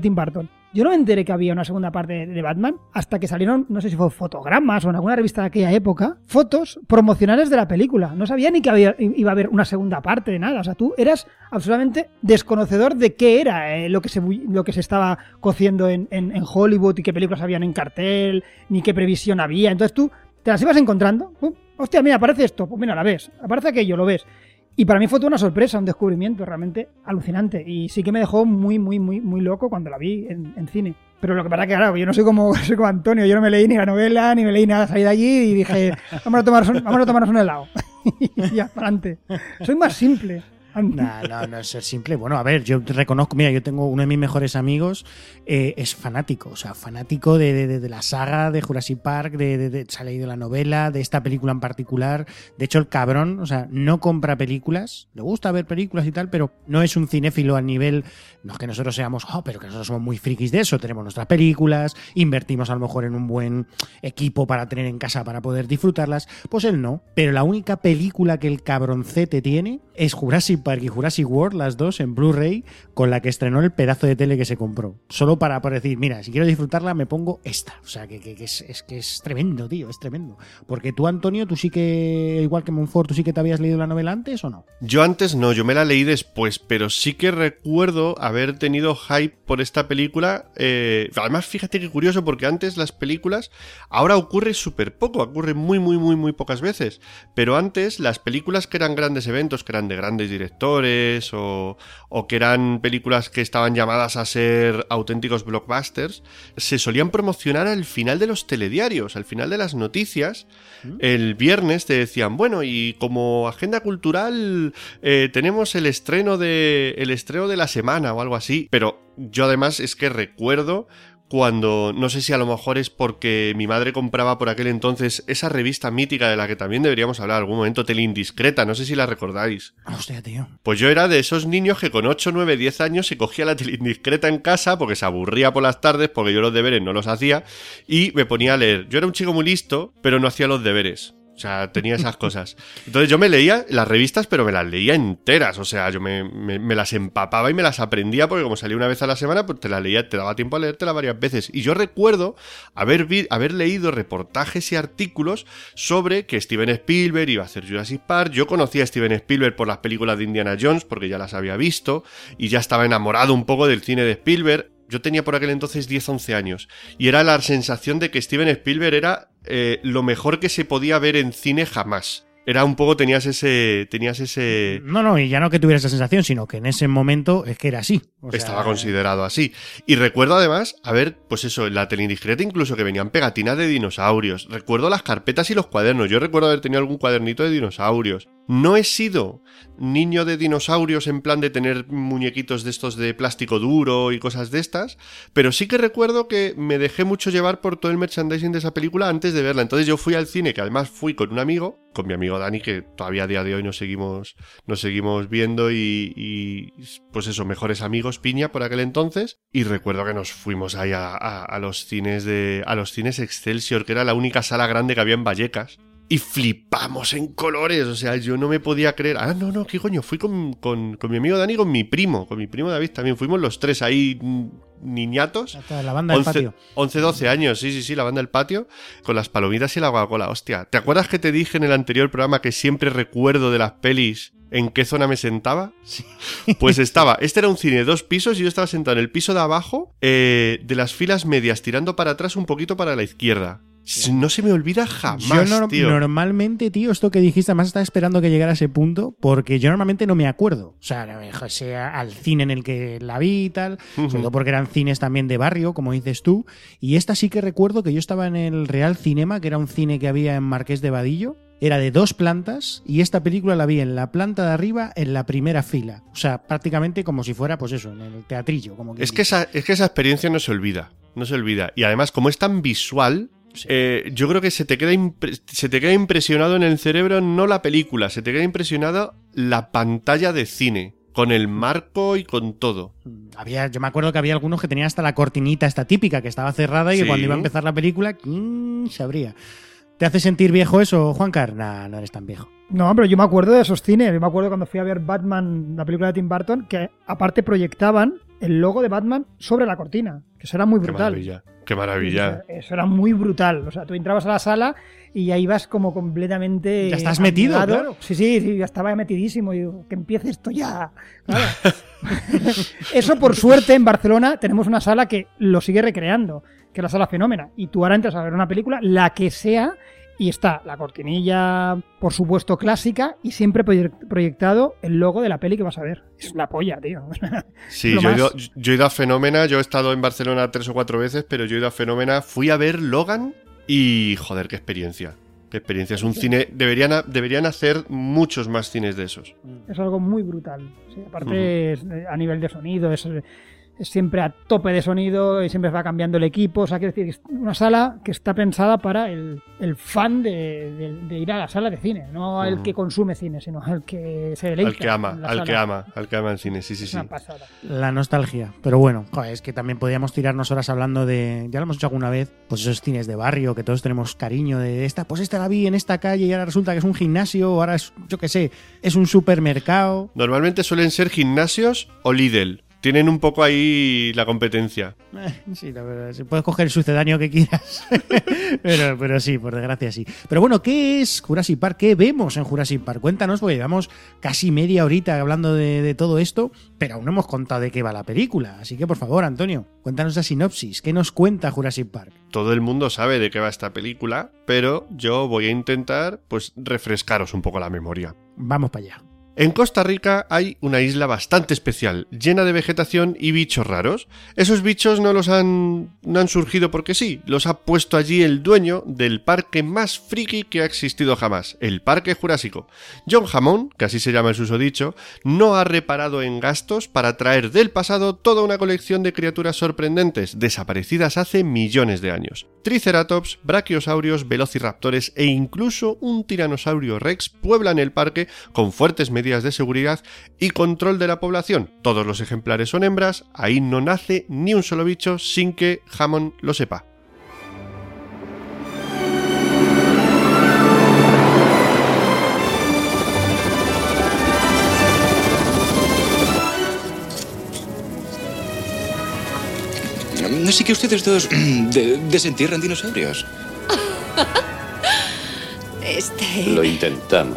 Tim- Burton. Yo no me enteré que había una segunda parte de, Batman hasta que salieron, no sé si fue fotogramas o en alguna revista de aquella época, fotos promocionales de la película. No sabía ni que había, iba a haber una segunda parte de nada. O sea, tú eras absolutamente desconocedor de qué era eh, lo, que se, lo que se estaba cociendo en, en- en Hollywood y qué películas habían en cartel, ni qué previsión había. Entonces tú te las ibas encontrando. Pum, Hostia, mira, aparece esto. Pues mira, la ves. Aparece aquello, lo ves. Y para mí fue toda una sorpresa, un descubrimiento realmente alucinante. Y sí que me dejó muy, muy, muy, muy loco cuando la vi en, en cine. Pero lo que pasa que, claro, yo no soy como, soy como Antonio. Yo no me leí ni la novela, ni me leí nada. Salí de allí y dije, vamos a tomarnos un, vamos a tomarnos un helado. y ya, para adelante. Soy más simple. No, no, no es ser simple. Bueno, a ver, yo reconozco, mira, yo tengo uno de mis mejores amigos, eh, es fanático, o sea, fanático de, de- de- la saga de Jurassic Park, de, se ha leído la novela, de esta película en particular. De hecho, el cabrón, o sea, no compra películas, le gusta ver películas y tal, pero no es un cinéfilo a nivel, no es que nosotros seamos, oh, pero que nosotros somos muy frikis de eso, tenemos nuestras películas, invertimos a lo mejor en un buen equipo para tener en casa para poder disfrutarlas, pues él no. Pero la única película que el cabroncete tiene es Jurassic Park y Jurassic World, las dos, en Blu-ray, con la que estrenó el pedazo de tele que se compró. Solo para, para decir, mira, si quiero disfrutarla, me pongo esta. O sea, que, es que es tremendo, tío, es tremendo. Porque tú, Antonio, tú sí que, igual que Monfort, tú sí que te habías leído la novela antes o no? Yo antes no, yo me la leí después, pero sí que recuerdo haber tenido hype por esta película. eh, además, fíjate qué curioso, porque antes las películas, ahora ocurre súper poco, ocurre muy, muy, muy, muy pocas veces. Pero antes, las películas que eran grandes eventos, que eran de grandes directores, o, o que eran películas que estaban llamadas a ser auténticos blockbusters, se solían promocionar al final de los telediarios, al final de las noticias. El viernes te decían, bueno, y como agenda cultural eh, tenemos el estreno de el estreno de la semana o algo así. Pero yo además es que recuerdo cuando no sé si a lo mejor es porque mi madre compraba por aquel entonces esa revista mítica de la que también deberíamos hablar algún momento, Tele Indiscreta, no sé si la recordáis. Hostia, tío. Pues yo era de esos niños que con 8, 9, 10 años se cogía la tele indiscreta en casa porque se aburría por las tardes, porque yo los deberes no los hacía, y me ponía a leer. Yo era un chico muy listo, pero no hacía los deberes. O sea, tenía esas cosas. Entonces yo me leía las revistas, pero me las leía enteras. O sea, yo me, las empapaba y me las aprendía porque como salía una vez a la semana, pues te la leía, te daba tiempo a leértela varias veces. Y yo recuerdo haber, haber leído reportajes y artículos sobre que Steven Spielberg iba a hacer Jurassic Park. Yo conocía a Steven Spielberg por las películas de Indiana Jones porque ya las había visto y ya estaba enamorado un poco del cine de Spielberg. Yo tenía por aquel entonces 10-11 años y era la sensación de que Steven Spielberg era eh, lo mejor que se podía ver en cine jamás. Era un poco, tenías ese. Tenías ese. No, no, y ya no que tuviera esa sensación, sino que en ese momento es que era así. O sea, Estaba considerado así. Y recuerdo además, a ver, pues eso, en la tele indiscreta incluso que venían pegatinas de dinosaurios. Recuerdo las carpetas y los cuadernos. Yo recuerdo haber tenido algún cuadernito de dinosaurios. No he sido niño de dinosaurios en plan de tener muñequitos de estos de plástico duro y cosas de estas, pero sí que recuerdo que me dejé mucho llevar por todo el merchandising de esa película antes de verla. Entonces yo fui al cine, que además fui con un amigo, con mi amigo Dani, que todavía a día de hoy nos seguimos, nos seguimos viendo y, y, pues eso, mejores amigos, piña por aquel entonces. Y recuerdo que nos fuimos ahí a, a- a los cines de. a los cines Excelsior, que era la única sala grande que había en Vallecas. Y flipamos en colores, o sea, yo no me podía creer. Ah, no, no, qué coño, fui con, con, con mi amigo Dani y con mi primo, con mi primo David también. Fuimos los tres ahí mm, niñatos. La banda del 11, patio. 11, 12 años, sí, sí, sí, la banda del patio, con las palomitas y la Coca-Cola. Hostia, ¿te acuerdas que te dije en el anterior programa que siempre recuerdo de las pelis en qué zona me sentaba? Sí. Pues estaba, este era un cine de dos pisos y yo estaba sentado en el piso de abajo, eh, de las filas medias, tirando para atrás un poquito para la izquierda. No se me olvida jamás, yo tío. normalmente, tío, esto que dijiste, además estaba esperando que llegara a ese punto, porque yo normalmente no me acuerdo. O sea, no sea al cine en el que la vi y tal, sobre Ujú. todo porque eran cines también de barrio, como dices tú. Y esta sí que recuerdo que yo estaba en el Real Cinema, que era un cine que había en Marqués de Vadillo. Era de dos plantas y esta película la vi en la planta de arriba, en la primera fila. O sea, prácticamente como si fuera, pues eso, en el teatrillo. Como Es que, esa, es que esa experiencia no se olvida. No se olvida. Y además, como es tan visual, Sí. eh, yo creo que se te, queda impre- se te queda impresionado en el cerebro no la película, se te queda impresionado la pantalla de cine. Con el marco y con todo. Había, yo me acuerdo que había algunos que tenían hasta la cortinita esta típica que estaba cerrada y que cuando iba a empezar la película, ¿quién se abría? ¿Te hace sentir viejo eso, Juan Car? Nah, no eres tan viejo. No, pero yo me acuerdo de esos cines. Yo me acuerdo cuando fui a ver Batman, la película de Tim Burton, que aparte proyectaban el logo de Batman sobre la cortina. Que eso era muy brutal. Qué maravilla. Eso, eso era muy brutal. O sea, tú entrabas a la sala y ya ibas como completamente. Ya estás metido, claro. Sí, sí, sí, ya estaba metidísimo. Y digo, que empiece esto ya. Claro. eso, por suerte, en Barcelona tenemos una sala que lo sigue recreando, que es la sala Fenómena. Y tú ahora entras a ver una película, la que sea, y está la cortinilla, por supuesto, clásica, y siempre proye- proyectado el logo de la peli que vas a ver. Es la polla, tío. Sí, yo he, ido, yo he ido a Fenómena, yo he estado en Barcelona tres o cuatro veces, pero yo he ido a Fenómena, fui a ver Logan y joder, qué experiencia. Qué experiencia. Es un cine. Deberían, deberían hacer muchos más cines de esos. Es algo muy brutal. Sí, aparte, es, eh, a nivel de sonido, es siempre a tope de sonido y siempre va cambiando el equipo. O sea, quiero decir, es una sala que está pensada para el, el fan de, de- de ir a la sala de cine, no el que consume cine, sino al que se deleita. Al que ama, al sala. que ama, al que ama el cine, sí, sí, sí. una pasada. La nostalgia. Pero bueno, es que también podríamos tirarnos horas hablando de. Ya lo hemos hecho alguna vez, pues esos cines de barrio que todos tenemos cariño de esta, pues esta la vi en esta calle y ahora resulta que es un gimnasio, o ahora es, yo qué sé, es un supermercado. Normalmente suelen ser gimnasios o Lidl. Tienen un poco ahí la competencia. Eh, sí, la verdad, puedes coger el sucedáneo que quieras. pero, pero sí, por desgracia sí. Pero bueno, ¿qué es Jurassic Park? ¿Qué vemos en Jurassic Park? Cuéntanos, porque llevamos casi media horita hablando de, de todo esto, pero aún no hemos contado de qué va la película. Así que por favor, Antonio, cuéntanos la sinopsis. ¿Qué nos cuenta Jurassic Park? Todo el mundo sabe de qué va esta película, pero yo voy a intentar, pues, refrescaros un poco la memoria. Vamos para allá. En Costa Rica hay una isla bastante especial, llena de vegetación y bichos raros. Esos bichos no los han, no han surgido porque sí, los ha puesto allí el dueño del parque más friki que ha existido jamás, el Parque Jurásico. John Hammond, que así se llama el susodicho, no ha reparado en gastos para traer del pasado toda una colección de criaturas sorprendentes, desaparecidas hace millones de años. Triceratops, brachiosaurios, velociraptores e incluso un tiranosaurio rex pueblan el parque con fuertes medidas de seguridad y control de la población. Todos los ejemplares son hembras, ahí no nace ni un solo bicho sin que Hammond lo sepa. Así que ustedes dos de- desentierran dinosaurios. Este. Lo intentamos.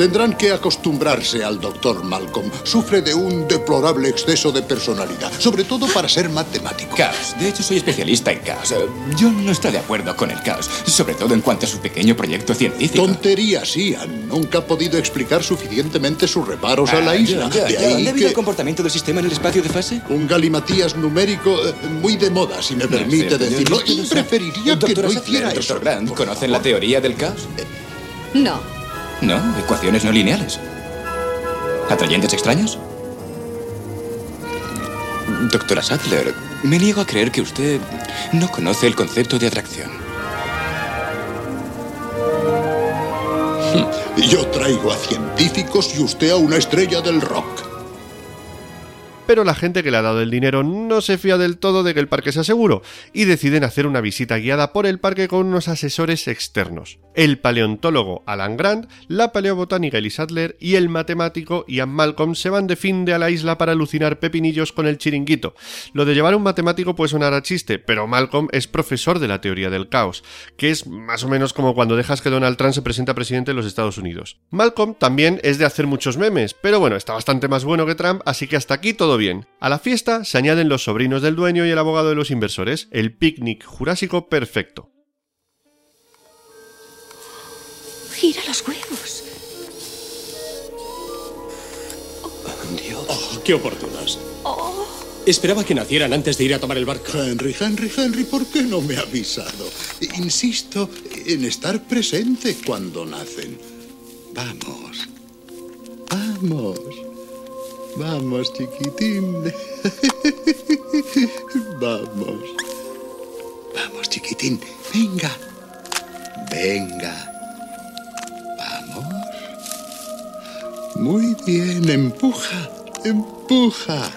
Tendrán que acostumbrarse al doctor Malcolm. Sufre de un deplorable exceso de personalidad, sobre todo para ser matemático. Caos. De hecho, soy especialista en caos. Eh, Yo no estoy de acuerdo con el caos, sobre todo en cuanto a su pequeño proyecto científico. Tonterías, Ian. Nunca ha podido explicar suficientemente sus reparos a la Ah, isla. ya, ya, De ya. ahí Debido al que comportamiento del sistema en el espacio de fase. un galimatías numérico eh, muy de moda, si me No permite cierto, decirlo. yo- yo Y preferiría que no hiciera doctor eso. Grant, por ¿conocen favor. la teoría del caos? No. No, ecuaciones no lineales. ¿Atrayentes extraños? Doctora Sattler, me niego a creer que usted no conoce el concepto de atracción. Yo traigo a científicos y usted a una estrella del rock. Pero la gente que le ha dado el dinero no se fía del todo de que el parque sea seguro y deciden hacer una visita guiada por el parque con unos asesores externos. El paleontólogo Alan Grant, la paleobotánica Ellie Sattler y el matemático Ian Malcolm se van de fin de a la isla para alucinar pepinillos con el chiringuito. Lo de llevar un matemático puede sonar a chiste, pero Malcolm es profesor de la teoría del caos, que es más o menos como cuando dejas que Donald Trump se presenta presidente de los Estados Unidos. Malcolm también es de hacer muchos memes, pero bueno, está bastante más bueno que Trump, así que hasta aquí todo bien. A la fiesta se añaden los sobrinos del dueño y el abogado de los inversores, el picnic jurásico perfecto. Gira los huevos. Dios, qué oportunos. Esperaba que nacieran antes de ir a tomar el barco. Henry, Henry, Henry, ¿por qué no me ha avisado? Insisto en estar presente cuando nacen. Vamos. Vamos. Vamos, chiquitín. Vamos. Vamos, chiquitín. Venga. Venga. Vamos. Muy bien. Empuja. Empuja.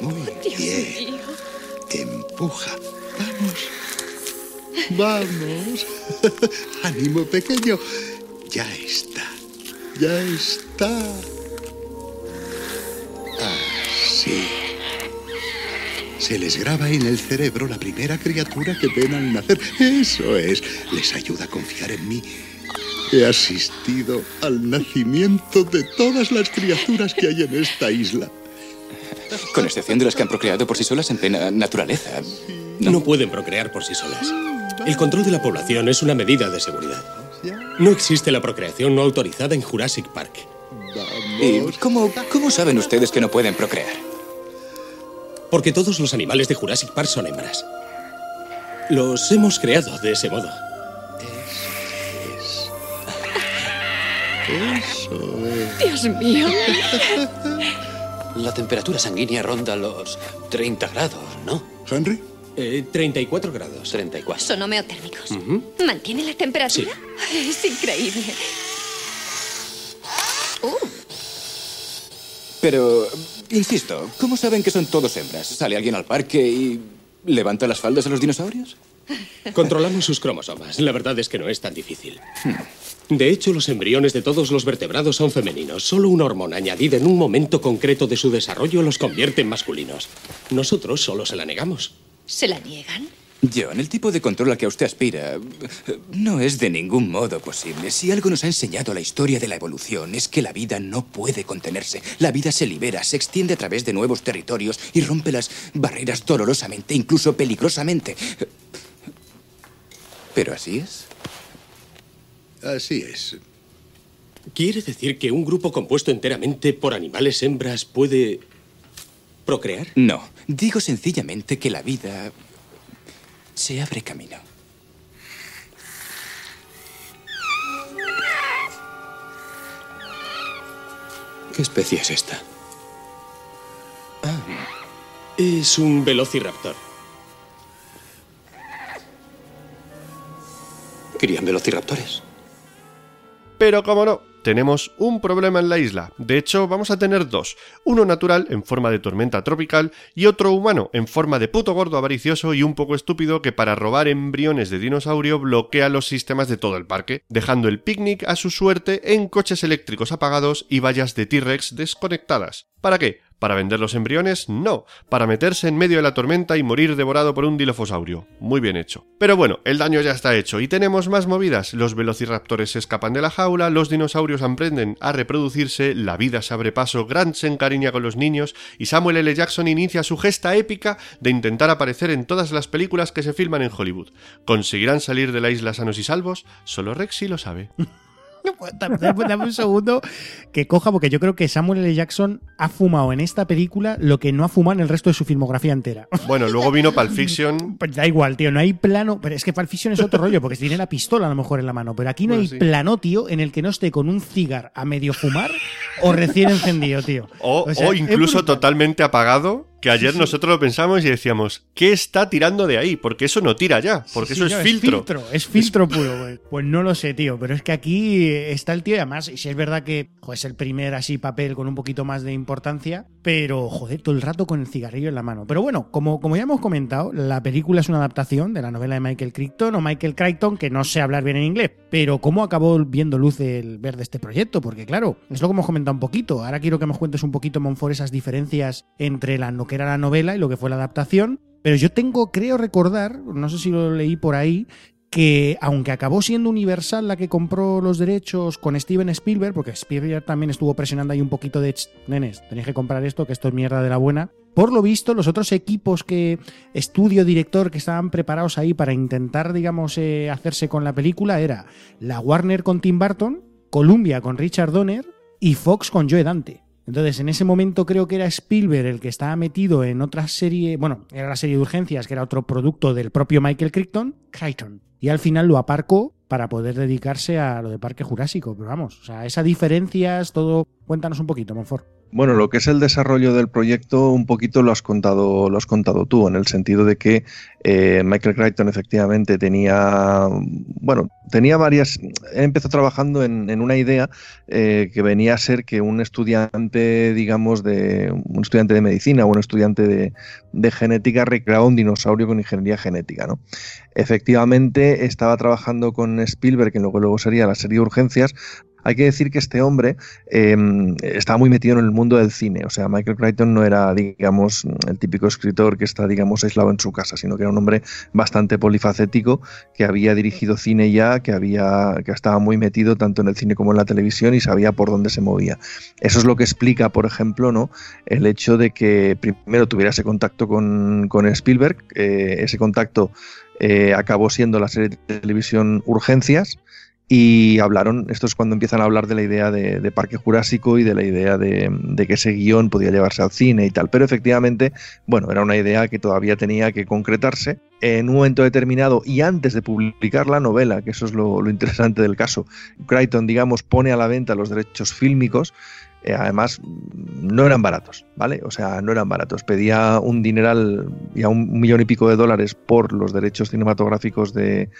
Muy bien. Empuja. Vamos. Vamos. Ánimo pequeño. Ya está. Ya está. Se les graba en el cerebro la primera criatura que ven al nacer. Eso es. Les ayuda a confiar en mí. He asistido al nacimiento de todas las criaturas que hay en esta isla. Con excepción de las que han procreado por sí solas en plena naturaleza. No pueden procrear por sí solas. El control de la población es una medida de seguridad. No existe la procreación no autorizada en Jurassic Park. ¿Y cómo, cómo saben ustedes que no pueden procrear? Porque todos los animales de Jurassic Park son hembras. Los hemos creado de ese modo. Eso es. Dios mío. La temperatura sanguínea ronda los 30 grados, ¿no? ¿Henry? Eh, 34 grados. 34. Son homeotérmicos. Ujú. ¿Mantiene la temperatura? Es increíble. Uh, Pero, insisto, ¿cómo saben que son todos hembras? ¿Sale alguien al parque y levanta las faldas a los dinosaurios? Controlamos sus cromosomas. La verdad es que no es tan difícil. De hecho, los embriones de todos los vertebrados son femeninos. Solo una hormona añadida en un momento concreto de su desarrollo los convierte en masculinos. Nosotros solo se la negamos. ¿Se la niegan? John, el tipo de control al que usted aspira no es de ningún modo posible. Si algo nos ha enseñado la historia de la evolución es que la vida no puede contenerse. La vida se libera, se extiende a través de nuevos territorios y rompe las barreras dolorosamente, incluso peligrosamente. Pero así es. Así es. ¿Quiere decir que un grupo compuesto enteramente por animales hembras puede procrear? No, digo sencillamente que la vida se abre camino. ¿Qué especie es esta? Ah, es un velociraptor. Crían velociraptores. Pero como no, tenemos un problema en la isla. De hecho, vamos a tener dos. Uno natural, en forma de tormenta tropical, y otro humano, en forma de puto gordo avaricioso y un poco estúpido que para robar embriones de dinosaurio bloquea los sistemas de todo el parque, dejando el picnic a su suerte en coches eléctricos apagados y vallas de T-Rex desconectadas. ¿Para qué? ¿Para vender los embriones? No, para meterse en medio de la tormenta y morir devorado por un dilofosaurio. Muy bien hecho. Pero bueno, el daño ya está hecho y tenemos más movidas. Los velociraptores se escapan de la jaula, los dinosaurios aprenden a reproducirse, la vida se abre paso, Grant se encariña con los niños y Samuel L. Jackson inicia su gesta épica de intentar aparecer en todas las películas que se filman en Hollywood. ¿Conseguirán salir de la isla sanos y salvos? Solo Rexy lo sabe. Dame, dame un segundo que coja, porque yo creo que Samuel L. Jackson ha fumado en esta película lo que no ha fumado en el resto de su filmografía entera. Bueno, luego vino Pulp Fiction. Pues da igual, tío, no hay plano. Pero es que Pulp Fiction es otro rollo, porque tiene la pistola a lo mejor en la mano. Pero aquí no Bueno, hay sí. plano, tío, en el que no esté con un cigar a medio fumar o recién encendido, tío. O, O sea, o es incluso totalmente apagado, que ayer nosotros lo pensamos y decíamos, ¿qué está tirando de ahí? Porque eso no tira ya, porque Sí, eso no, es filtro. Es filtro, es filtro puro, güey. Pues no lo sé, tío. Pero es que aquí está el tío, y además, si es verdad que jo, es el primer así papel con un poquito más de importancia, pero joder, todo el rato con el cigarrillo en la mano. Pero bueno, como, como ya hemos comentado, la película es una adaptación de la novela de Michael Crichton o Michael Crichton, que no sé hablar bien en inglés. Pero ¿cómo acabó viendo luz el ver de este proyecto? Porque claro, es lo que hemos comentado un poquito. Ahora quiero que me cuentes un poquito, Monfort, esas diferencias entre la, lo que era la novela y lo que fue la adaptación. Pero yo tengo, creo recordar, no sé si lo leí por ahí, que aunque acabó siendo Universal la que compró los derechos con Steven Spielberg, porque Spielberg también estuvo presionando ahí un poquito de, "Ch, nenes, tenéis que comprar esto, que esto es mierda de la buena. Por lo visto, los otros equipos que, estudio, director, que estaban preparados ahí para intentar, digamos, eh, hacerse con la película era la Warner con Tim Burton, Columbia con Richard Donner y Fox con Joe Dante. Entonces, en ese momento creo que era Spielberg el que estaba metido en otra serie, bueno, era la serie de urgencias, que era otro producto del propio Michael Crichton, Crichton. Y al final lo aparcó para poder dedicarse a lo de Parque Jurásico. Pero vamos, o sea, esas diferencias, todo. Cuéntanos un poquito, Monfort. Bueno, lo que es el desarrollo del proyecto, un poquito lo has contado, lo has contado tú, en el sentido de que eh, Michael Crichton efectivamente tenía, bueno, tenía varias, empezó trabajando en, en una idea eh, que venía a ser que un estudiante, digamos, de un estudiante de medicina o un estudiante de, de genética recreaba un dinosaurio con ingeniería genética, ¿no? Efectivamente, estaba trabajando con Spielberg, que luego, luego sería la serie de urgencias, hay que decir que este hombre eh, estaba muy metido en el mundo del cine. O sea, Michael Crichton no era, digamos, el típico escritor que está, digamos, aislado en su casa, sino que era un hombre bastante polifacético, que había dirigido cine ya, que, había, que estaba muy metido tanto en el cine como en la televisión y sabía por dónde se movía. Eso es lo que explica, por ejemplo, ¿no? el hecho de que primero tuviera ese contacto con, con Spielberg, eh, ese contacto eh, acabó siendo la serie de televisión Urgencias, y hablaron, esto es cuando empiezan a hablar de la idea de, Parque Jurásico y de la idea de, que ese guion podía llevarse al cine y tal, pero efectivamente, bueno, era una idea que todavía tenía que concretarse en un momento determinado y antes de publicar la novela, que eso es lo, interesante del caso, Crichton, digamos, pone a la venta los derechos fílmicos, eh, además no eran baratos, ¿vale? O sea, no eran baratos. Pedía un dineral, y a un millón y pico de dólares por los derechos cinematográficos de,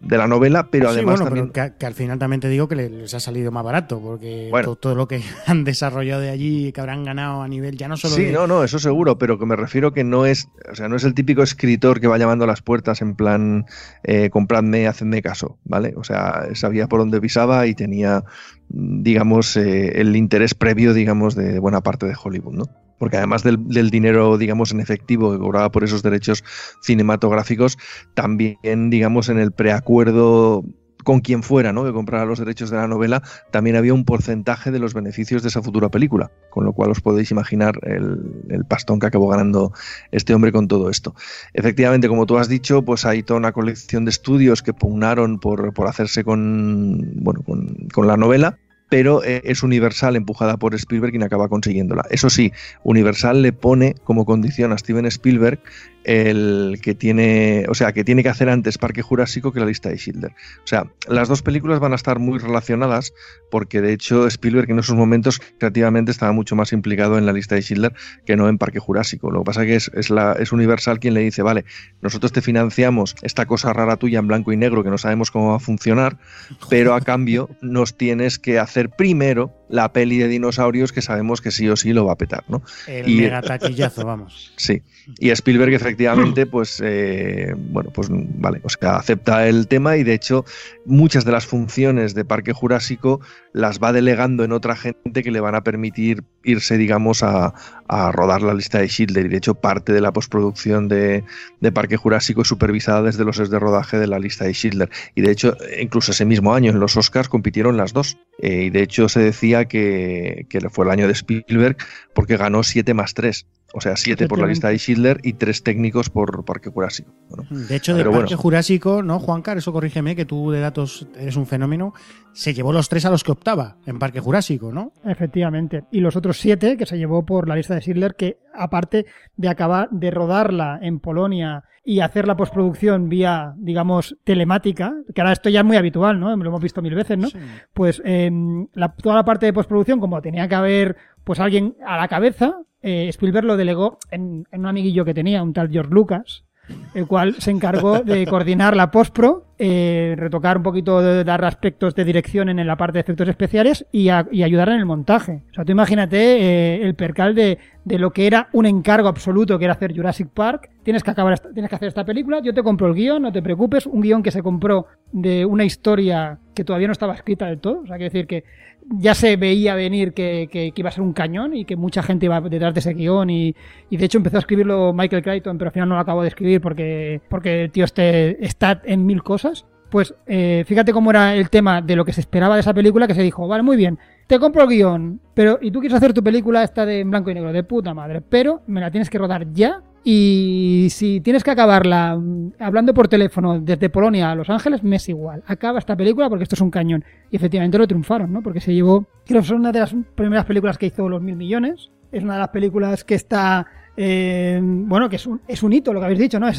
de la novela, pero además también... que, al final también te digo que les ha salido más barato, porque todo, lo que han desarrollado de allí, que habrán ganado a nivel ya no solo Sí, no, no, eso seguro, pero que me refiero que no es, o sea, no es el típico escritor que va llamando a las puertas en plan, eh, compradme, hacedme caso, ¿vale? O sea, sabía por dónde pisaba y tenía, digamos, eh, el interés previo, digamos, de buena parte de Hollywood, ¿no? Porque además del, dinero, digamos, en efectivo que cobraba por esos derechos cinematográficos, también, digamos, en el preacuerdo con quien fuera, ¿no? Que comprara los derechos de la novela, también había un porcentaje de los beneficios de esa futura película, con lo cual os podéis imaginar el, pastón que acabó ganando este hombre con todo esto. Efectivamente, como tú has dicho, pues hay toda una colección de estudios que pugnaron por, por hacerse con, bueno, con, con la novela pero eh, es Universal empujada por Spielberg quien acaba consiguiéndola. Eso sí, Universal le pone como condición a Steven Spielberg el que tiene, o sea, que tiene que hacer antes Parque Jurásico que la lista de Schindler. O sea, las dos películas van a estar muy relacionadas porque de hecho Spielberg en esos momentos creativamente estaba mucho más implicado en la lista de Schindler que no en Parque Jurásico. Lo que pasa es que es, la, es Universal quien le dice, vale, nosotros te financiamos esta cosa rara tuya en blanco y negro que no sabemos cómo va a funcionar, pero a cambio nos tienes que hacer primero la peli de dinosaurios que sabemos que sí o sí lo va a petar, ¿no? El y, megataquillazo, vamos. Sí. Y Spielberg efectivamente, pues, eh, bueno, pues vale, o sea, acepta el tema y de hecho muchas de las funciones de Parque Jurásico las va delegando en otra gente que le van a permitir irse, digamos, a, rodar la lista de Schindler. Y de hecho parte de la postproducción de, Parque Jurásico es supervisada desde los sets de rodaje de la lista de Schindler. Y de hecho, incluso ese mismo año en los Oscars compitieron las dos. Eh, y de hecho se decía que, que fue el año de Spielberg porque ganó 7 más 3. O sea, siete por la lista de Schindler y tres técnicos por Parque Jurásico. de hecho, de Parque Jurásico, ¿no, Juancar? Eso corrígeme, que tú de datos eres un fenómeno. Se llevó los tres a los que optaba en Parque Jurásico, ¿no? Efectivamente. Y los otros siete que se llevó por la lista de Schindler, que aparte de acabar de rodarla en Polonia y hacer la postproducción vía, digamos, telemática, que ahora esto ya es muy habitual, ¿no? Lo hemos visto mil veces, ¿no? Pues em, toda la parte de postproducción, como tenía que haber pues alguien a la cabeza, eh, Spielberg lo delegó en, un amiguillo que tenía, un tal George Lucas, el cual se encargó de coordinar la postpro, eh, retocar un poquito, de dar aspectos de dirección en la parte de efectos especiales y, ayudar en el montaje. O sea, tú imagínate eh, el percal de, lo que era un encargo absoluto, que era hacer Jurassic Park. Tienes que, acabar tienes que hacer esta película, yo te compro el guion, no te preocupes, un guion que se compró de una historia que todavía no estaba escrita del todo. O sea, quiere decir que ya se veía venir que, iba a ser un cañón y que mucha gente iba detrás de ese guion y, de hecho empezó a escribirlo Michael Crichton, pero al final no lo acabó de escribir porque, porque el tío este está en mil cosas. Pues eh, fíjate cómo era el tema de lo que se esperaba de esa película, que se dijo, vale, muy bien, te compro el guion, pero y tú quieres hacer tu película esta de en blanco y negro, de puta madre, pero me la tienes que rodar ya y si tienes que acabarla mm, hablando por teléfono desde Polonia a Los Ángeles, me es igual. Acaba esta película porque esto es un cañón. Y efectivamente lo triunfaron, ¿no? Porque se llevó, creo que es una de las primeras películas que hizo los mil millones. Es una de las películas que está eh, bueno, que es un, es un hito lo que habéis dicho, ¿no? Es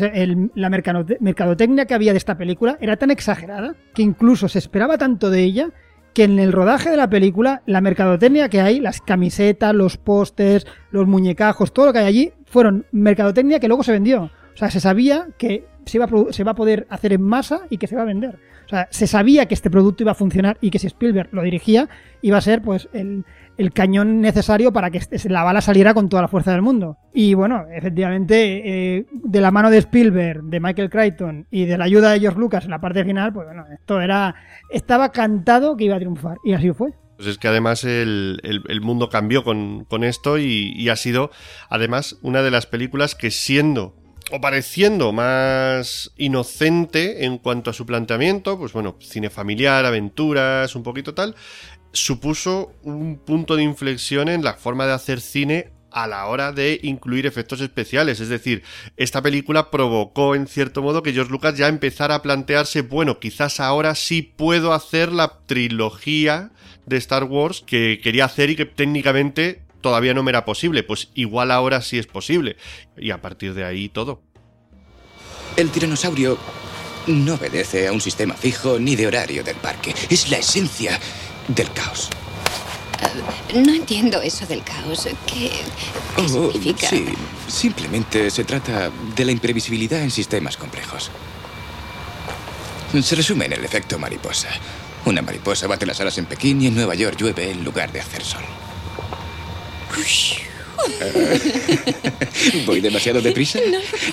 la mercadotecnia que había de esta película era tan exagerada que incluso se esperaba tanto de ella que en el rodaje de la película, la mercadotecnia que hay, las camisetas, los pósters, los muñecajos, todo lo que hay allí, fueron mercadotecnia que luego se vendió. O sea, se sabía que se iba, a, se va a poder hacer en masa y que se va a vender. O sea, se sabía que este producto iba a funcionar y que si Spielberg lo dirigía, iba a ser pues el, el cañón necesario para que la bala saliera con toda la fuerza del mundo. Y bueno, efectivamente, eh, de la mano de Spielberg, de Michael Crichton y de la ayuda de George Lucas en la parte final, pues bueno, esto era. Estaba cantado que iba a triunfar. Y así fue. Pues es que además el, mundo cambió con, esto y, y, ha sido además una de las películas que siendo o pareciendo más inocente en cuanto a su planteamiento, pues bueno, cine familiar, aventuras, un poquito tal, supuso un punto de inflexión en la forma de hacer cine a la hora de incluir efectos especiales. Es decir, esta película provocó en cierto modo que George Lucas ya empezara a plantearse, bueno, quizás ahora sí puedo hacer la trilogía de Star Wars que quería hacer y que técnicamente todavía no me era posible. Pues igual ahora sí es posible. Y a partir de ahí todo. El tiranosaurio no obedece a un sistema fijo ni de horario del parque. Es la esencia del caos. Uh, no entiendo eso del caos. ¿Qué, qué Oh, significa? sí, simplemente se trata de la imprevisibilidad en sistemas complejos. Se resume en el efecto mariposa. Una mariposa bate las alas en Pekín y en Nueva York llueve en lugar de hacer sol. ¿Voy demasiado deprisa?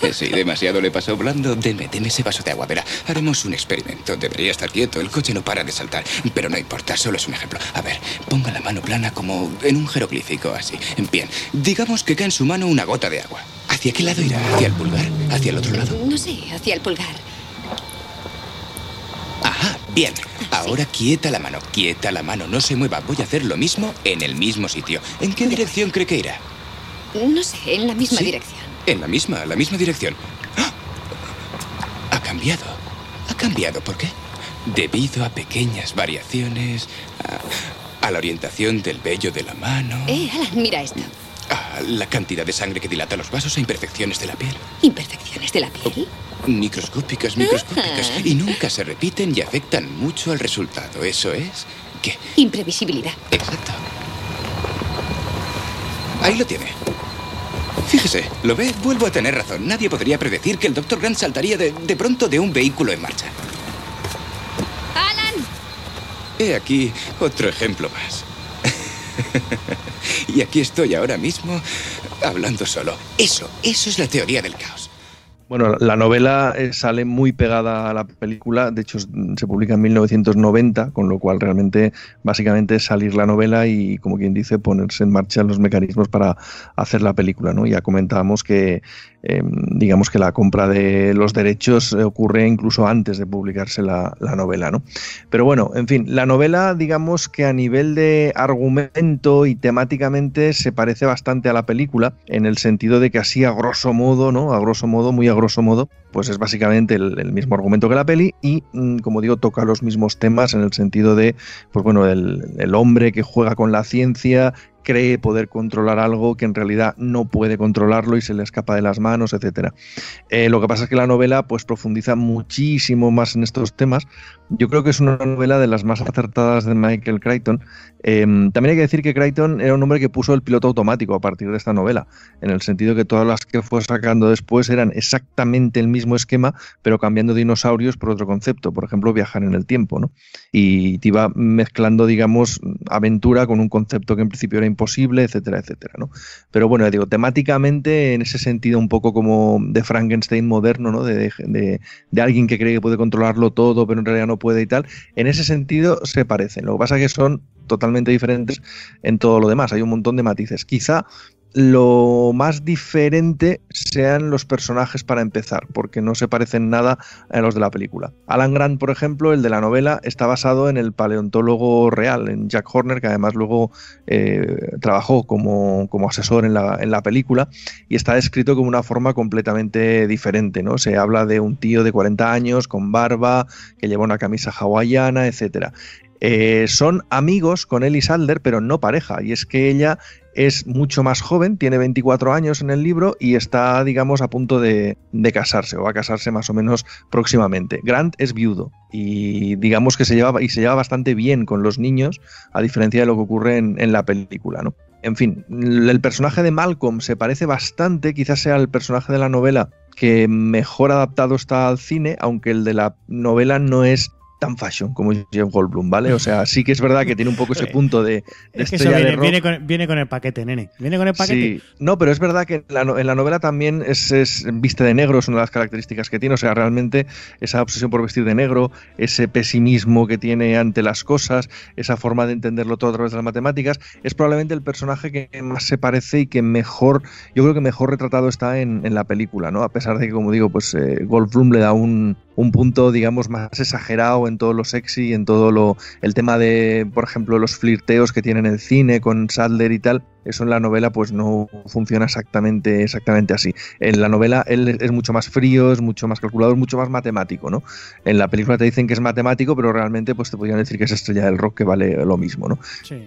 Eh, Sí, demasiado le pasó blando. Deme, deme ese vaso de agua, verá. Haremos un experimento. Debería estar quieto. El coche no para de saltar. Pero no importa, solo es un ejemplo. A ver, ponga la mano plana como en un jeroglífico, así. Bien, digamos que cae en su mano una gota de agua. ¿Hacia qué lado irá? ¿Hacia el pulgar? ¿Hacia el otro lado? No sé, hacia el pulgar. Ajá, bien. Ahora quieta la mano, quieta la mano. No se mueva. Voy a hacer lo mismo en el mismo sitio. ¿En qué dirección cree que irá? No sé, en la misma ¿Sí? dirección. En la misma, la misma dirección. ¡Ah! Ha cambiado. Ha cambiado. ¿Por qué? Debido a pequeñas variaciones, a, a la orientación del vello de la mano, Eh, Alan, mira esto. a la cantidad de sangre que dilata los vasos, a imperfecciones de la piel. Imperfecciones de la piel. Microscópicas, microscópicas. Y nunca se repiten y afectan mucho al resultado. Eso es... ¿Qué? Imprevisibilidad. Exacto. Ahí lo tiene. Fíjese, ¿lo ve? Vuelvo a tener razón. Nadie podría predecir que el Dr. Grant saltaría de, de pronto de un vehículo en marcha. ¡Alan! He aquí otro ejemplo más. y aquí estoy ahora mismo hablando solo. Eso, eso es la teoría del caos. Bueno, la novela eh, sale muy pegada a la película, de hecho s- se publica en 1990, con lo cual realmente básicamente es salir la novela y, como quien dice, ponerse en marcha los mecanismos para hacer la película. ¿no? Ya comentábamos que, eh, digamos que la compra de los derechos eh, ocurre incluso antes de publicarse la, la novela. ¿no? Pero bueno, en fin, la novela, digamos que a nivel de argumento y temáticamente se parece bastante a la película, en el sentido de que así a grosso modo, ¿no? A grosso modo, muy a grosso modo, pues es básicamente el, mismo argumento que la peli y, mm, como digo, toca los mismos temas en el sentido de, pues bueno, el hombre que juega con la ciencia, cree poder controlar algo que en realidad no puede controlarlo y se le escapa de las manos, etcétera. Eh, lo que pasa es que la novela pues profundiza muchísimo más en estos temas. Yo creo que es una novela de las más acertadas de Michael Crichton. Eh, también hay que decir que Crichton era un hombre que puso el piloto automático a partir de esta novela, en el sentido que todas las que fue sacando después eran exactamente el mismo esquema, pero cambiando dinosaurios por otro concepto, por ejemplo, viajar en el tiempo, ¿no? Y te iba mezclando, digamos, aventura con un concepto que en principio era imposible, etcétera, etcétera, ¿no? Pero bueno, ya digo, temáticamente, en ese sentido, un poco como de Frankenstein moderno, ¿no? De, de, de alguien que cree que puede controlarlo todo, pero en realidad no puede y tal, en ese sentido se parecen. Lo que pasa es que son totalmente diferentes en todo lo demás. Hay un montón de matices. Quizá lo más diferente sean los personajes para empezar, porque no se parecen nada a los de la película. Alan Grant, por ejemplo, el de la novela, está basado en el paleontólogo real, en Jack Horner, que además luego eh, trabajó como, como asesor en la, en la, película, y está descrito como una forma completamente diferente. ¿no? Se habla de un tío de 40 años, con barba, que lleva una camisa hawaiana, etc. Eh, son amigos con Ellie Salder, pero no pareja, y es que ella es mucho más joven, tiene 24 años en el libro y está, digamos, a punto de, casarse o va a casarse más o menos próximamente. Grant es viudo y digamos que se lleva, y se lleva bastante bien con los niños, a diferencia de lo que ocurre en, en la película, ¿no? En fin, el personaje de Malcolm se parece bastante, quizás sea el personaje de la novela que mejor adaptado está al cine, aunque el de la novela no es tan fashion como Jeff Goldblum, ¿vale? O sea, sí que es verdad que tiene un poco ese punto de, de es que viene, viene, con, viene, con, el paquete, nene. Viene con el paquete. Sí. No, pero es verdad que en la, en la novela también es, es, viste de negro, es una de las características que tiene. O sea, realmente esa obsesión por vestir de negro, ese pesimismo que tiene ante las cosas, esa forma de entenderlo todo a través de las matemáticas, es probablemente el personaje que más se parece y que mejor, yo creo que mejor retratado está en, en la película, ¿no? A pesar de que, como digo, pues eh, Goldblum le da un, un punto, digamos, más exagerado en todo lo sexy, en todo lo el tema de, por ejemplo, los flirteos que tiene en el cine con Sadler y tal. Eso en la novela pues no funciona exactamente, exactamente así. En la novela él es mucho más frío, es mucho más calculador, es mucho más matemático, ¿no? En la película te dicen que es matemático, pero realmente pues te podrían decir que es estrella del rock que vale lo mismo, ¿no? Sí.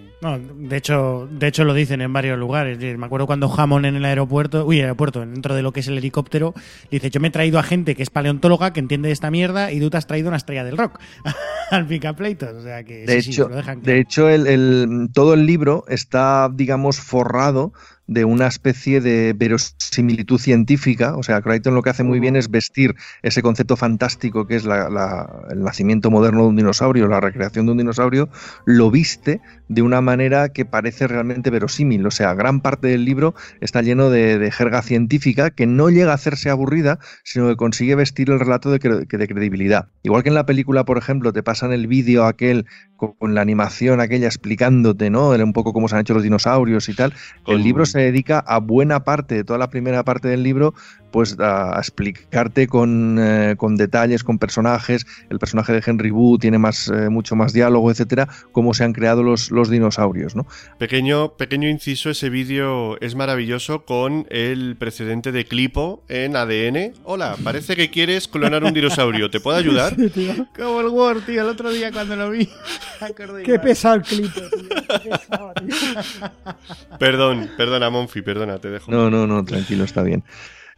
de hecho, de hecho lo dicen en varios lugares. Me acuerdo cuando Hammond en el aeropuerto, uy, el aeropuerto, dentro de lo que es el helicóptero, dice, yo me he traído a gente que es paleontóloga, que entiende esta mierda, y tú te has traído una estrella del rock al picapleitos. O sea que de hecho, de hecho el, todo el libro está, digamos, forrado de una especie de verosimilitud científica. O sea, Crichton lo que hace muy bien es vestir ese concepto fantástico que es el nacimiento moderno de un dinosaurio, la recreación de un dinosaurio, lo viste de una manera que parece realmente verosímil. O sea, gran parte del libro está lleno de, jerga científica que no llega a hacerse aburrida, sino que consigue vestir el relato de, de credibilidad. Igual que en la película, por ejemplo, te pasan el vídeo aquel con, la animación aquella explicándote, ¿no? Un poco cómo se han hecho los dinosaurios y tal. El libro se dedica a buena parte de toda la primera parte del libro pues a, explicarte con, eh, con, detalles, con personajes. El personaje de Henry Wu tiene más, eh, mucho más diálogo, etcétera, cómo se han creado los, los dinosaurios, ¿no? Pequeño, pequeño inciso, ese vídeo es maravilloso con el precedente de Clipo en ADN. Hola, parece que quieres clonar un dinosaurio, ¿te puedo ayudar? Como el Word, tío, el otro día cuando lo vi. Qué pesado el Clipo, tío. Perdón, perdona, Monfi, perdona, te dejo. No, no, no, tranquilo, está bien.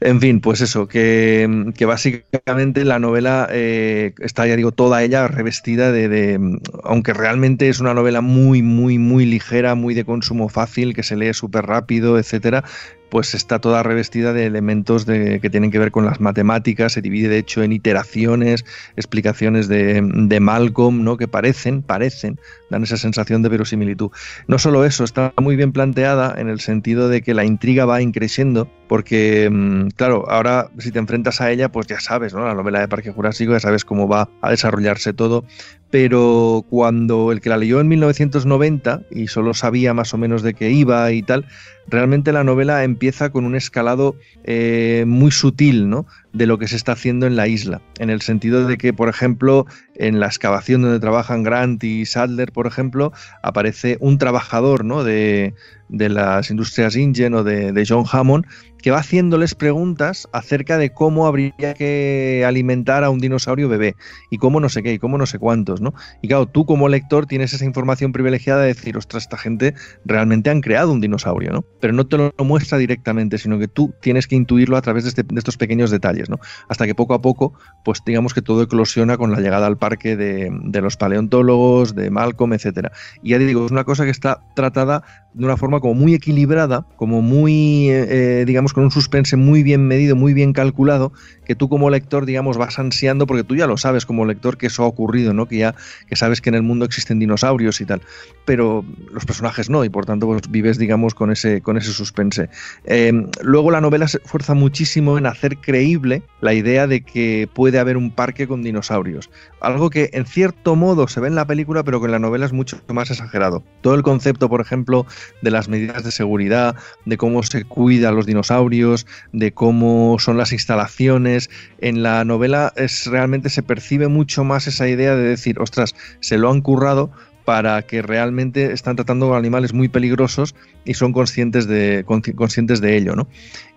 En fin, pues eso, que, básicamente la novela eh, está, ya digo, toda ella revestida de, aunque realmente es una novela muy, muy, muy ligera, muy de consumo fácil, que se lee súper rápido, etcétera, pues está toda revestida de elementos de, que tienen que ver con las matemáticas, se divide de hecho en iteraciones, explicaciones de, de, Malcolm, ¿no? que parecen, parecen, dan esa sensación de verosimilitud. No solo eso, está muy bien planteada en el sentido de que la intriga va increciendo, porque, mm, claro, ahora si te enfrentas a ella, pues ya sabes, ¿no? La novela de Parque Jurásico, ya sabes cómo va a desarrollarse todo, pero cuando el que la leyó en 1990 y solo sabía más o menos de qué iba y tal, realmente la novela empieza con un escalado eh, muy sutil ¿no? de lo que se está haciendo en la isla, en el sentido de que, por ejemplo, en la excavación donde trabajan Grant y Sadler, por ejemplo, aparece un trabajador ¿no? de, las industrias InGen o de John Hammond que va haciéndoles preguntas acerca de cómo habría que alimentar a un dinosaurio bebé y cómo no sé qué y cómo no sé cuántos, ¿no? Y claro, tú como lector tienes esa información privilegiada de decir, ostras, esta gente realmente han creado un dinosaurio, ¿no? Pero no te lo muestra directamente, sino que tú tienes que intuirlo a través de, este, estos pequeños detalles, ¿no? Hasta que poco a poco, pues digamos que todo eclosiona con la llegada al parque de, los paleontólogos, de Malcolm, etcétera. Y ya digo, es una cosa que está tratada de una forma como muy equilibrada, como muy, eh, eh, digamos, con un suspense muy bien medido, muy bien calculado, tú como lector, digamos, vas ansiando, porque tú ya lo sabes como lector que eso ha ocurrido, ¿no? Que ya que sabes que en el mundo existen dinosaurios y tal, pero los personajes no, y por tanto pues, vives, digamos, con ese, con ese suspense. Em, luego la novela se esfuerza muchísimo en hacer creíble la idea de que puede haber un parque con dinosaurios, algo que en cierto modo se ve en la película, pero que en la novela es mucho más exagerado. Todo el concepto, por ejemplo, de las medidas de seguridad, de cómo se cuidan los dinosaurios, de cómo son las instalaciones. En la novela es realmente se percibe mucho más esa idea de decir, ostras, se lo han currado para que realmente están tratando con animales muy peligrosos y son conscientes de, conscientes de ello, ¿no?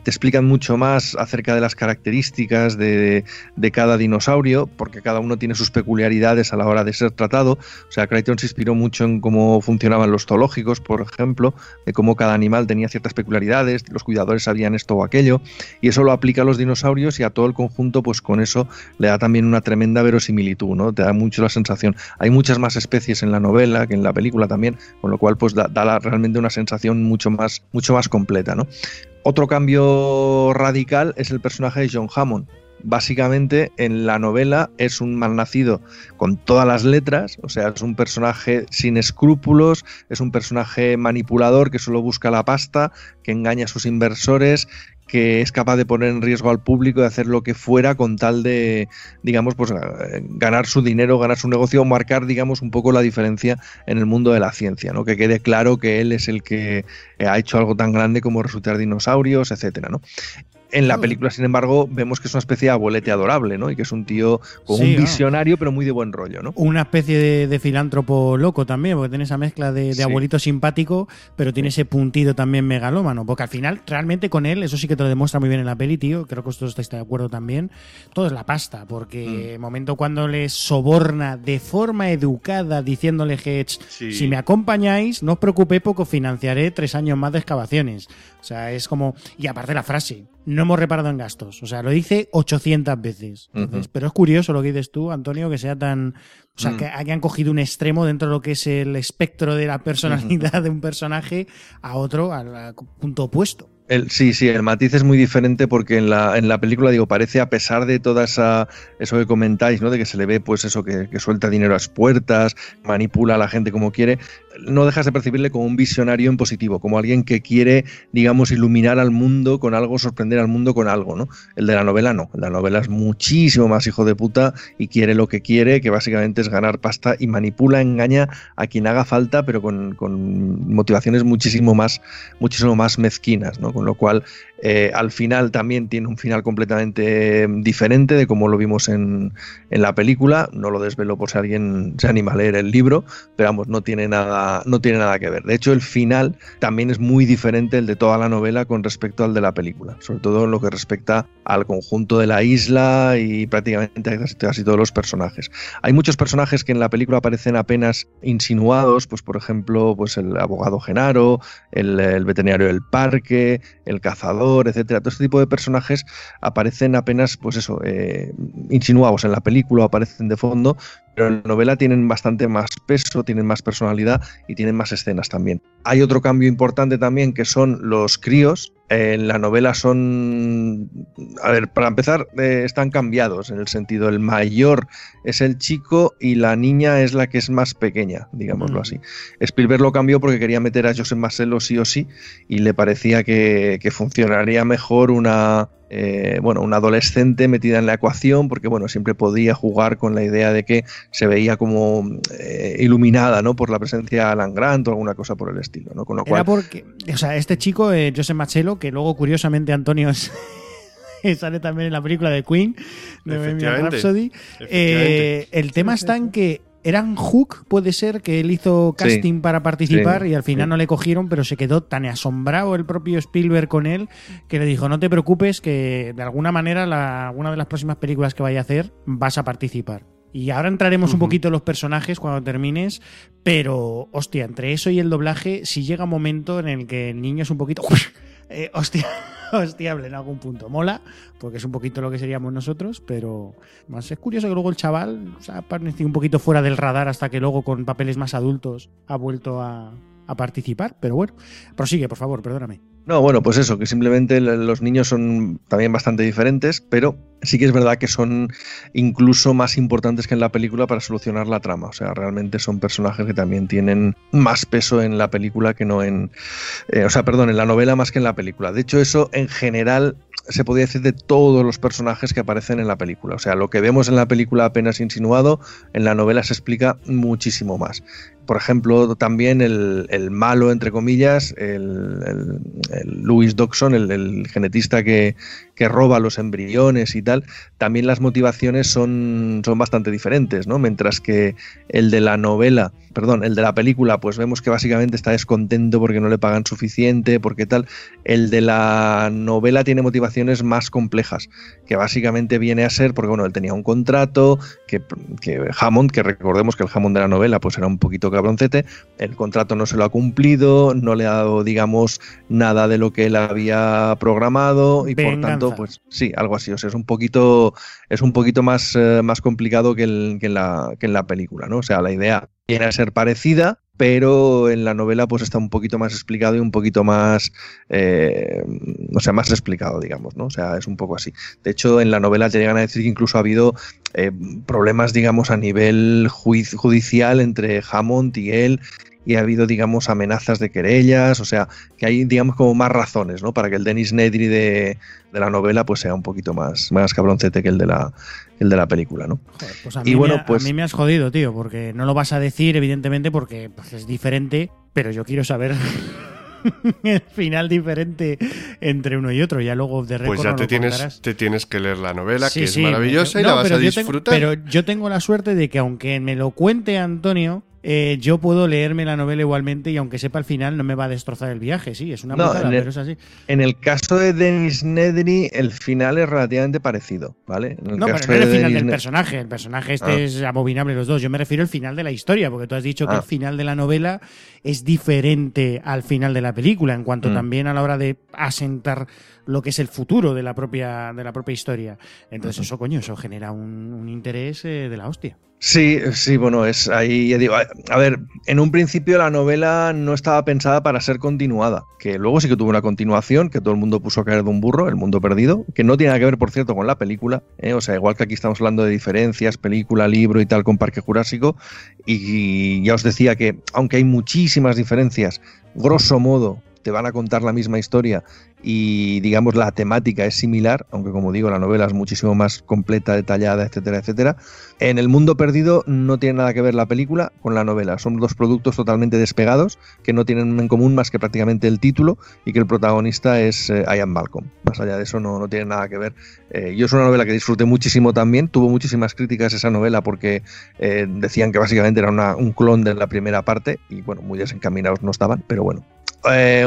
Te explican mucho más acerca de las características de, cada dinosaurio, porque cada uno tiene sus peculiaridades a la hora de ser tratado. O sea, Crichton se inspiró mucho en cómo funcionaban los zoológicos, por ejemplo, de cómo cada animal tenía ciertas peculiaridades, los cuidadores sabían esto o aquello, y eso lo aplica a los dinosaurios y a todo el conjunto, pues con eso le da también una tremenda verosimilitud, ¿no? Te da mucho la sensación. Hay muchas más especies en la novela que en la película también, con lo cual pues da, da realmente una sensación mucho más, mucho más completa, ¿no? Otro cambio radical es el personaje de John Hammond. Básicamente en la novela es un malnacido con todas las letras, o sea, es un personaje sin escrúpulos, es un personaje manipulador que solo busca la pasta, que engaña a sus inversores, que es capaz de poner en riesgo al público, de hacer lo que fuera con tal de, digamos, pues ganar su dinero, ganar su negocio o marcar, digamos, un poco la diferencia en el mundo de la ciencia, ¿no? Que quede claro que él es el que ha hecho algo tan grande como resultar dinosaurios, etcétera, ¿no? En la película, sin embargo, vemos que es una especie de abuelete adorable, ¿no? Y que es un tío con Sí, un claro. visionario, pero muy de buen rollo, ¿no? Una especie de, de filántropo loco también, porque tiene esa mezcla de, de Sí. abuelito simpático, pero tiene ese puntido también megalómano. Porque al final, realmente con él, eso sí que te lo demuestra muy bien en la peli, tío. Creo que vosotros estáis de acuerdo también. Todo es la pasta, porque el momento cuando le soborna de forma educada, diciéndole que "Ch, Sí. si me acompañáis, no os preocupéis porque financiaré tres años más de excavaciones. O sea, es como. Y aparte la frase, no hemos reparado en gastos. O sea, lo dice 800 veces. Entonces. Pero es curioso lo que dices tú, Antonio, que sea tan. O sea, Mm. que hayan cogido un extremo dentro de lo que es el espectro de la personalidad de un personaje a otro, al punto opuesto. El, sí, sí, el matiz es muy diferente porque en la, en la película, digo, parece a pesar de toda esa eso que comentáis, ¿no? De que se le ve, pues eso, que, suelta dinero a las puertas, manipula a la gente como quiere, no dejas de percibirle como un visionario en positivo, como alguien que quiere, digamos, iluminar al mundo con algo, sorprender al mundo con algo, ¿no? El de la novela no, la novela es muchísimo más hijo de puta y quiere lo que quiere, que básicamente es ganar pasta y manipula, engaña a quien haga falta, pero con, con motivaciones muchísimo más, muchísimo más mezquinas, ¿no? Con lo cual, eh, al final también tiene un final completamente eh, diferente de como lo vimos en, en la película. No lo desvelo por si alguien se anima a leer el libro, pero vamos, no tiene nada, no tiene nada que ver. De hecho, el final también es muy diferente el de toda la novela con respecto al de la película, sobre todo en lo que respecta al conjunto de la isla y prácticamente casi, casi todos los personajes. Hay muchos personajes que en la película aparecen apenas insinuados, pues por ejemplo, pues el abogado Genaro, el veterinario del parque, el cazador, etcétera. Todo este tipo de personajes aparecen apenas, pues eso, eh, insinuados en la película, aparecen de fondo, pero en la novela tienen bastante más peso, tienen más personalidad y tienen más escenas también. Hay otro cambio importante también que son los críos. En la novela son, a ver, para empezar, eh, están cambiados en el sentido, el mayor es el chico y la niña es la que es más pequeña, digámoslo Mm. así. Spielberg lo cambió porque quería meter a Joseph Marcelo sí o sí y le parecía que, que funcionaría mejor una, eh, bueno, una adolescente metida en la ecuación porque bueno, siempre podía jugar con la idea de que se veía como eh, iluminada ¿no? por la presencia de Alan Grant o alguna cosa por el estilo. ¿no? Con lo Era cual, porque, o sea, este chico, eh, Joseph Machelo, que luego curiosamente Antonio es- sale también en la película de Queen, de Bohemian. Rhapsody. Eh, el tema está en que eran Hook, puede ser, que él hizo Sí. casting para participar Sí, y al final sí. no le cogieron, pero se quedó tan asombrado el propio Spielberg con él que le dijo, no te preocupes, que de alguna manera la, alguna de las próximas películas que vaya a hacer vas a participar. Y ahora entraremos un poquito en los personajes cuando termines, pero hostia, entre eso y el doblaje, si llega un momento en el que el niño es un poquito... eh, hostia, hostiable en algún punto. Mola, porque es un poquito lo que seríamos nosotros, pero más es curioso que luego el chaval se ha parecido un poquito fuera del radar hasta que luego con papeles más adultos ha vuelto a, a participar. Pero bueno, prosigue, por favor, perdóname. No, bueno, pues eso, que simplemente los niños son también bastante diferentes, pero sí que es verdad que son incluso más importantes que en la película para solucionar la trama. O sea, realmente son personajes que también tienen más peso en la película que no en. eh, o sea, perdón, en la novela más que en la película. De hecho, eso en general se podría decir de todos los personajes que aparecen en la película. O sea, lo que vemos en la película apenas insinuado, en la novela se explica muchísimo más. Por ejemplo, también el, el malo, entre comillas, el, el- el Louis el genetista que, que roba los embriones y tal, también las motivaciones son, son bastante diferentes, ¿no? Mientras que el de la novela, perdón, el de la película, pues vemos que básicamente está descontento porque no le pagan suficiente, porque tal. El de la novela tiene motivaciones más complejas, que básicamente viene a ser, porque bueno, él tenía un contrato, que, que Hammond, que recordemos que el Hammond de la novela pues era un poquito cabroncete, el contrato no se lo ha cumplido, no le ha dado, digamos, nada de lo que él había programado y por tanto, pues sí, algo así, o sea, es un poquito, es un poquito más, eh, más complicado que, el- que en la, que en la película, ¿no? O sea, la idea viene a ser parecida, pero en la novela pues está un poquito más explicado y un poquito más, eh, o sea, más explicado, digamos, ¿no? O sea, es un poco así. De hecho, en la novela te llegan a decir que incluso ha habido eh, problemas, digamos, a nivel judicial entre Hammond y él y ha habido, digamos, amenazas de querellas, o sea, que hay, digamos, como más razones, ¿no? Para que el Dennis Nedry de, de la novela pues sea un poquito más, más cabroncete que el de la, el de la película, ¿no? Joder, pues a Y mí, bueno, me, pues- a mí me has jodido, tío, porque no lo vas a decir, evidentemente, porque pues, es diferente, pero yo quiero saber el final diferente entre uno y otro. Ya luego de Pues ya te tienes, contarás. te tienes que leer la novela, Sí, que es maravillosa y no, la vas a yo tengo- disfrutar. pero yo tengo la suerte de que aunque me lo cuente Antonio, eh, yo puedo leerme la novela igualmente y aunque sepa el final no me va a destrozar el viaje. Sí, es una No, putada, en el- pero es así. En el caso de Denis Nedry, el final es relativamente parecido, ¿vale? En el No, pero no es el de final del personaje. El personaje este Ah. es abominable los dos. Yo me refiero al final de la historia, porque tú has dicho que Ah. el final de la novela es diferente al final de la película, en cuanto Mm. también a la hora de asentar lo que es el futuro de la propia, de la propia historia. Entonces, eso, coño, eso genera un, un interés eh, de la hostia. Sí, sí, bueno, es ahí, ya digo, a, a ver, en un principio la novela no estaba pensada para ser continuada, que luego sí que tuvo una continuación, que todo el mundo puso a caer de un burro, El Mundo Perdido, que no tiene nada que ver, por cierto, con la película, ¿eh? o sea, igual que aquí estamos hablando de diferencias, película, libro y tal con Parque Jurásico, y ya os decía que, aunque hay muchísimas diferencias, grosso modo, te van a contar la misma historia y digamos la temática es similar, aunque como digo la novela es muchísimo más completa, detallada, etcétera, etcétera. En El Mundo Perdido no tiene nada que ver la película con la novela, son dos productos totalmente despegados que no tienen en común más que prácticamente el título y que el protagonista es eh, Ian Malcolm. Más allá de eso no, no tiene nada que ver. Eh, yo es una novela que disfruté muchísimo también, tuvo muchísimas críticas esa novela porque eh, decían que básicamente era un clon de la primera parte y bueno, muy desencaminados no estaban, pero bueno,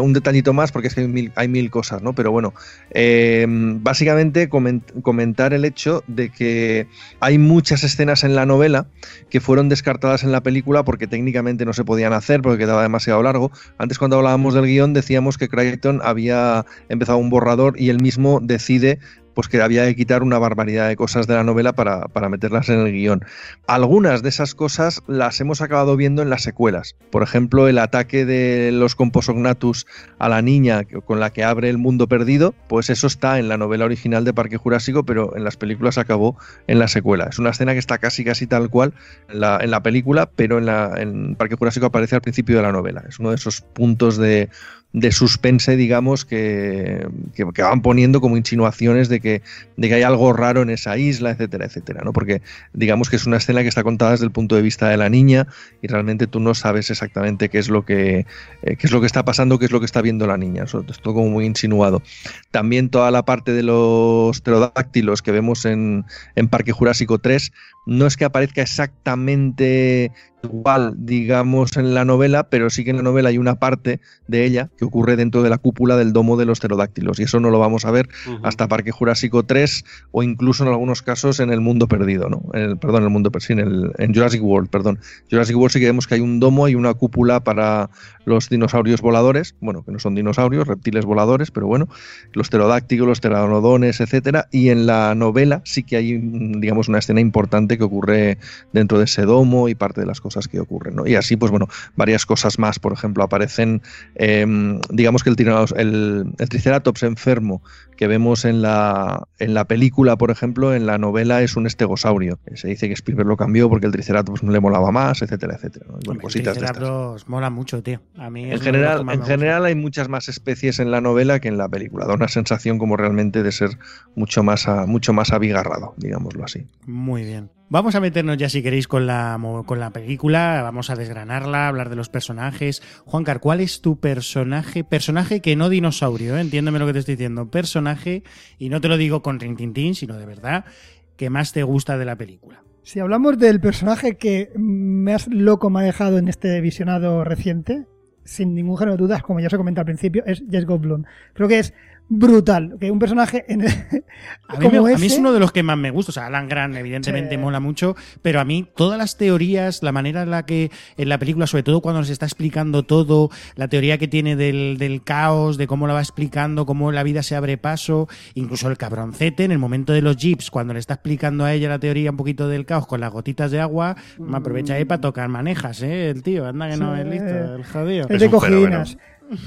un detallito más, porque es que hay mil, hay mil cosas, ¿no? Pero bueno, eh, básicamente coment- comentar el hecho de que hay muchas escenas en la novela que fueron descartadas en la película porque técnicamente no se podían hacer, porque quedaba demasiado largo. Antes cuando hablábamos del guion decíamos que Crichton había empezado un borrador y él mismo decide pues que había que quitar una barbaridad de cosas de la novela para, para meterlas en el guion. Algunas de esas cosas las hemos acabado viendo en las secuelas. Por ejemplo, el ataque de los Composognathus a la niña con la que abre el mundo perdido, pues eso está en la novela original de Parque Jurásico, pero en las películas acabó en la secuela. Es una escena que está casi casi tal cual en la, película, pero en, en Parque Jurásico aparece al principio de la novela. Es uno de esos puntos de, de suspense, digamos, que, que, van poniendo como insinuaciones de que, de que hay algo raro en esa isla, etcétera, etcétera, ¿no? Porque digamos que es una escena que está contada desde el punto de vista de la niña y realmente tú no sabes exactamente qué es lo que, eh, qué es lo que está pasando, qué es lo que está viendo la niña. Eso es todo como muy insinuado. También toda la parte de los pterodáctilos que vemos en, en Parque Jurásico 3 no es que aparezca exactamente igual, digamos, en la novela, pero sí que en la novela hay una parte de ella que ocurre dentro de la cúpula del domo de los pterodáctilos y eso no lo vamos a ver hasta Parque Jurásico 3 o incluso en algunos casos en el mundo perdido, ¿no? En el, perdón, en el mundo per- sí, en, Jurassic World, perdón. Jurassic World sí que vemos que hay un domo y una cúpula para los dinosaurios voladores, bueno, que no son dinosaurios, reptiles voladores, pero bueno, los pterodáctilos, los pterodonodones, etcétera, y en la novela sí que hay, digamos, una escena importante que ocurre dentro de ese domo y parte de las cosas que ocurren, ¿no? Y así, pues bueno, varias cosas más, por ejemplo, aparecen, em, digamos que el, el, el triceratops enfermo que vemos en la, en la película, por ejemplo, en la novela es un estegosaurio. Se dice que Spielberg lo cambió porque el triceratops le molaba más, etcétera, etcétera. ¿no? Cositas de estas. Triceratops mola mucho, tío. A mí En general, en general hay muchas más especies en la novela que en la película. Da una sensación como realmente de ser mucho más, a- mucho más abigarrado, digámoslo así. Muy bien. Vamos a meternos ya, si queréis, con la, con la película. Vamos a desgranarla, hablar de los personajes. Juancar, ¿cuál es tu personaje? Personaje que no dinosaurio, ¿eh? entiéndeme lo que te estoy diciendo. Personaje, y no te lo digo con rintintín, sino de verdad, que más te gusta de la película. Si hablamos del personaje que más loco me ha dejado en este visionado reciente, sin ningún género de dudas, como ya os he comentado al principio, es Jess Goldblum. Creo que es brutal que un personaje en A mí, me- a mí es uno de los que más me gusta. O sea, Alan Grant, evidentemente, Sí. mola mucho. Pero a mí, todas las teorías, la manera en la que en la película, sobre todo cuando nos está explicando todo, la teoría que tiene del, del caos, de cómo la va explicando, cómo la vida se abre paso, incluso el cabroncete en el momento de los jeeps, cuando le está explicando a ella la teoría un poquito del caos con las gotitas de agua, me aprovecha ahí para tocar manejas, ¿eh? El tío, anda que no Sí. es listo, el jodido. Es Es de.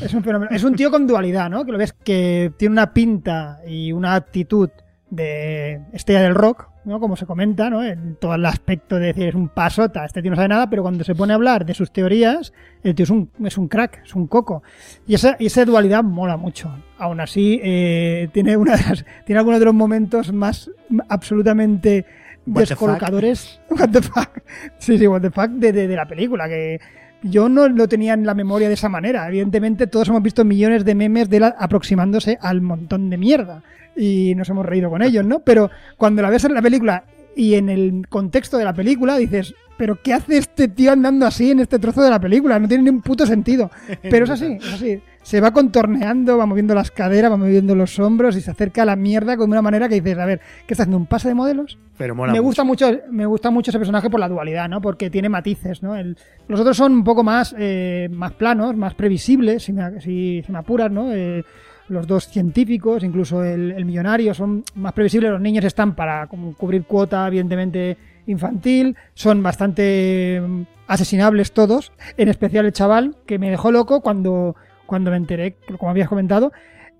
Es un fenómeno. Es un tío con dualidad, ¿no? Que lo ves que tiene una pinta y una actitud de estrella del rock, ¿no? Como se comenta, ¿no? En todo el aspecto de decir es un pasota, este tío no sabe nada, pero cuando se pone a hablar de sus teorías, el tío es un, es un crack, es un coco. Y esa, y esa dualidad mola mucho. Aún así, eh, tiene, una de las- tiene algunos de los momentos más absolutamente What the fuck. descolocadores. What the fuck. Sí, sí, what the fuck de, de- de la película. Que yo no lo tenía en la memoria de esa manera. Evidentemente, todos hemos visto millones de memes de él aproximándose al montón de mierda. Y nos hemos reído con ellos, ¿no? Pero cuando la ves en la película y en el contexto de la película, dices, ¿pero qué hace este tío andando así en este trozo de la película? No tiene ni un puto sentido. Pero es así, es así. Se va contorneando, va moviendo las caderas, va moviendo los hombros y se acerca a la mierda con una manera que dices, a ver, ¿qué está haciendo? ¿Un pase de modelos? Pero mola me mucho. gusta mucho me gusta mucho ese personaje por la dualidad no porque tiene matices no El- los otros son un poco más eh, más planos más previsibles si me, si, si me apuras no Eh, los dos científicos incluso el, millonario son más previsibles los niños están para como cubrir cuota evidentemente infantil son bastante mm, asesinables todos en especial el chaval que me dejó loco cuando cuando me enteré como habías comentado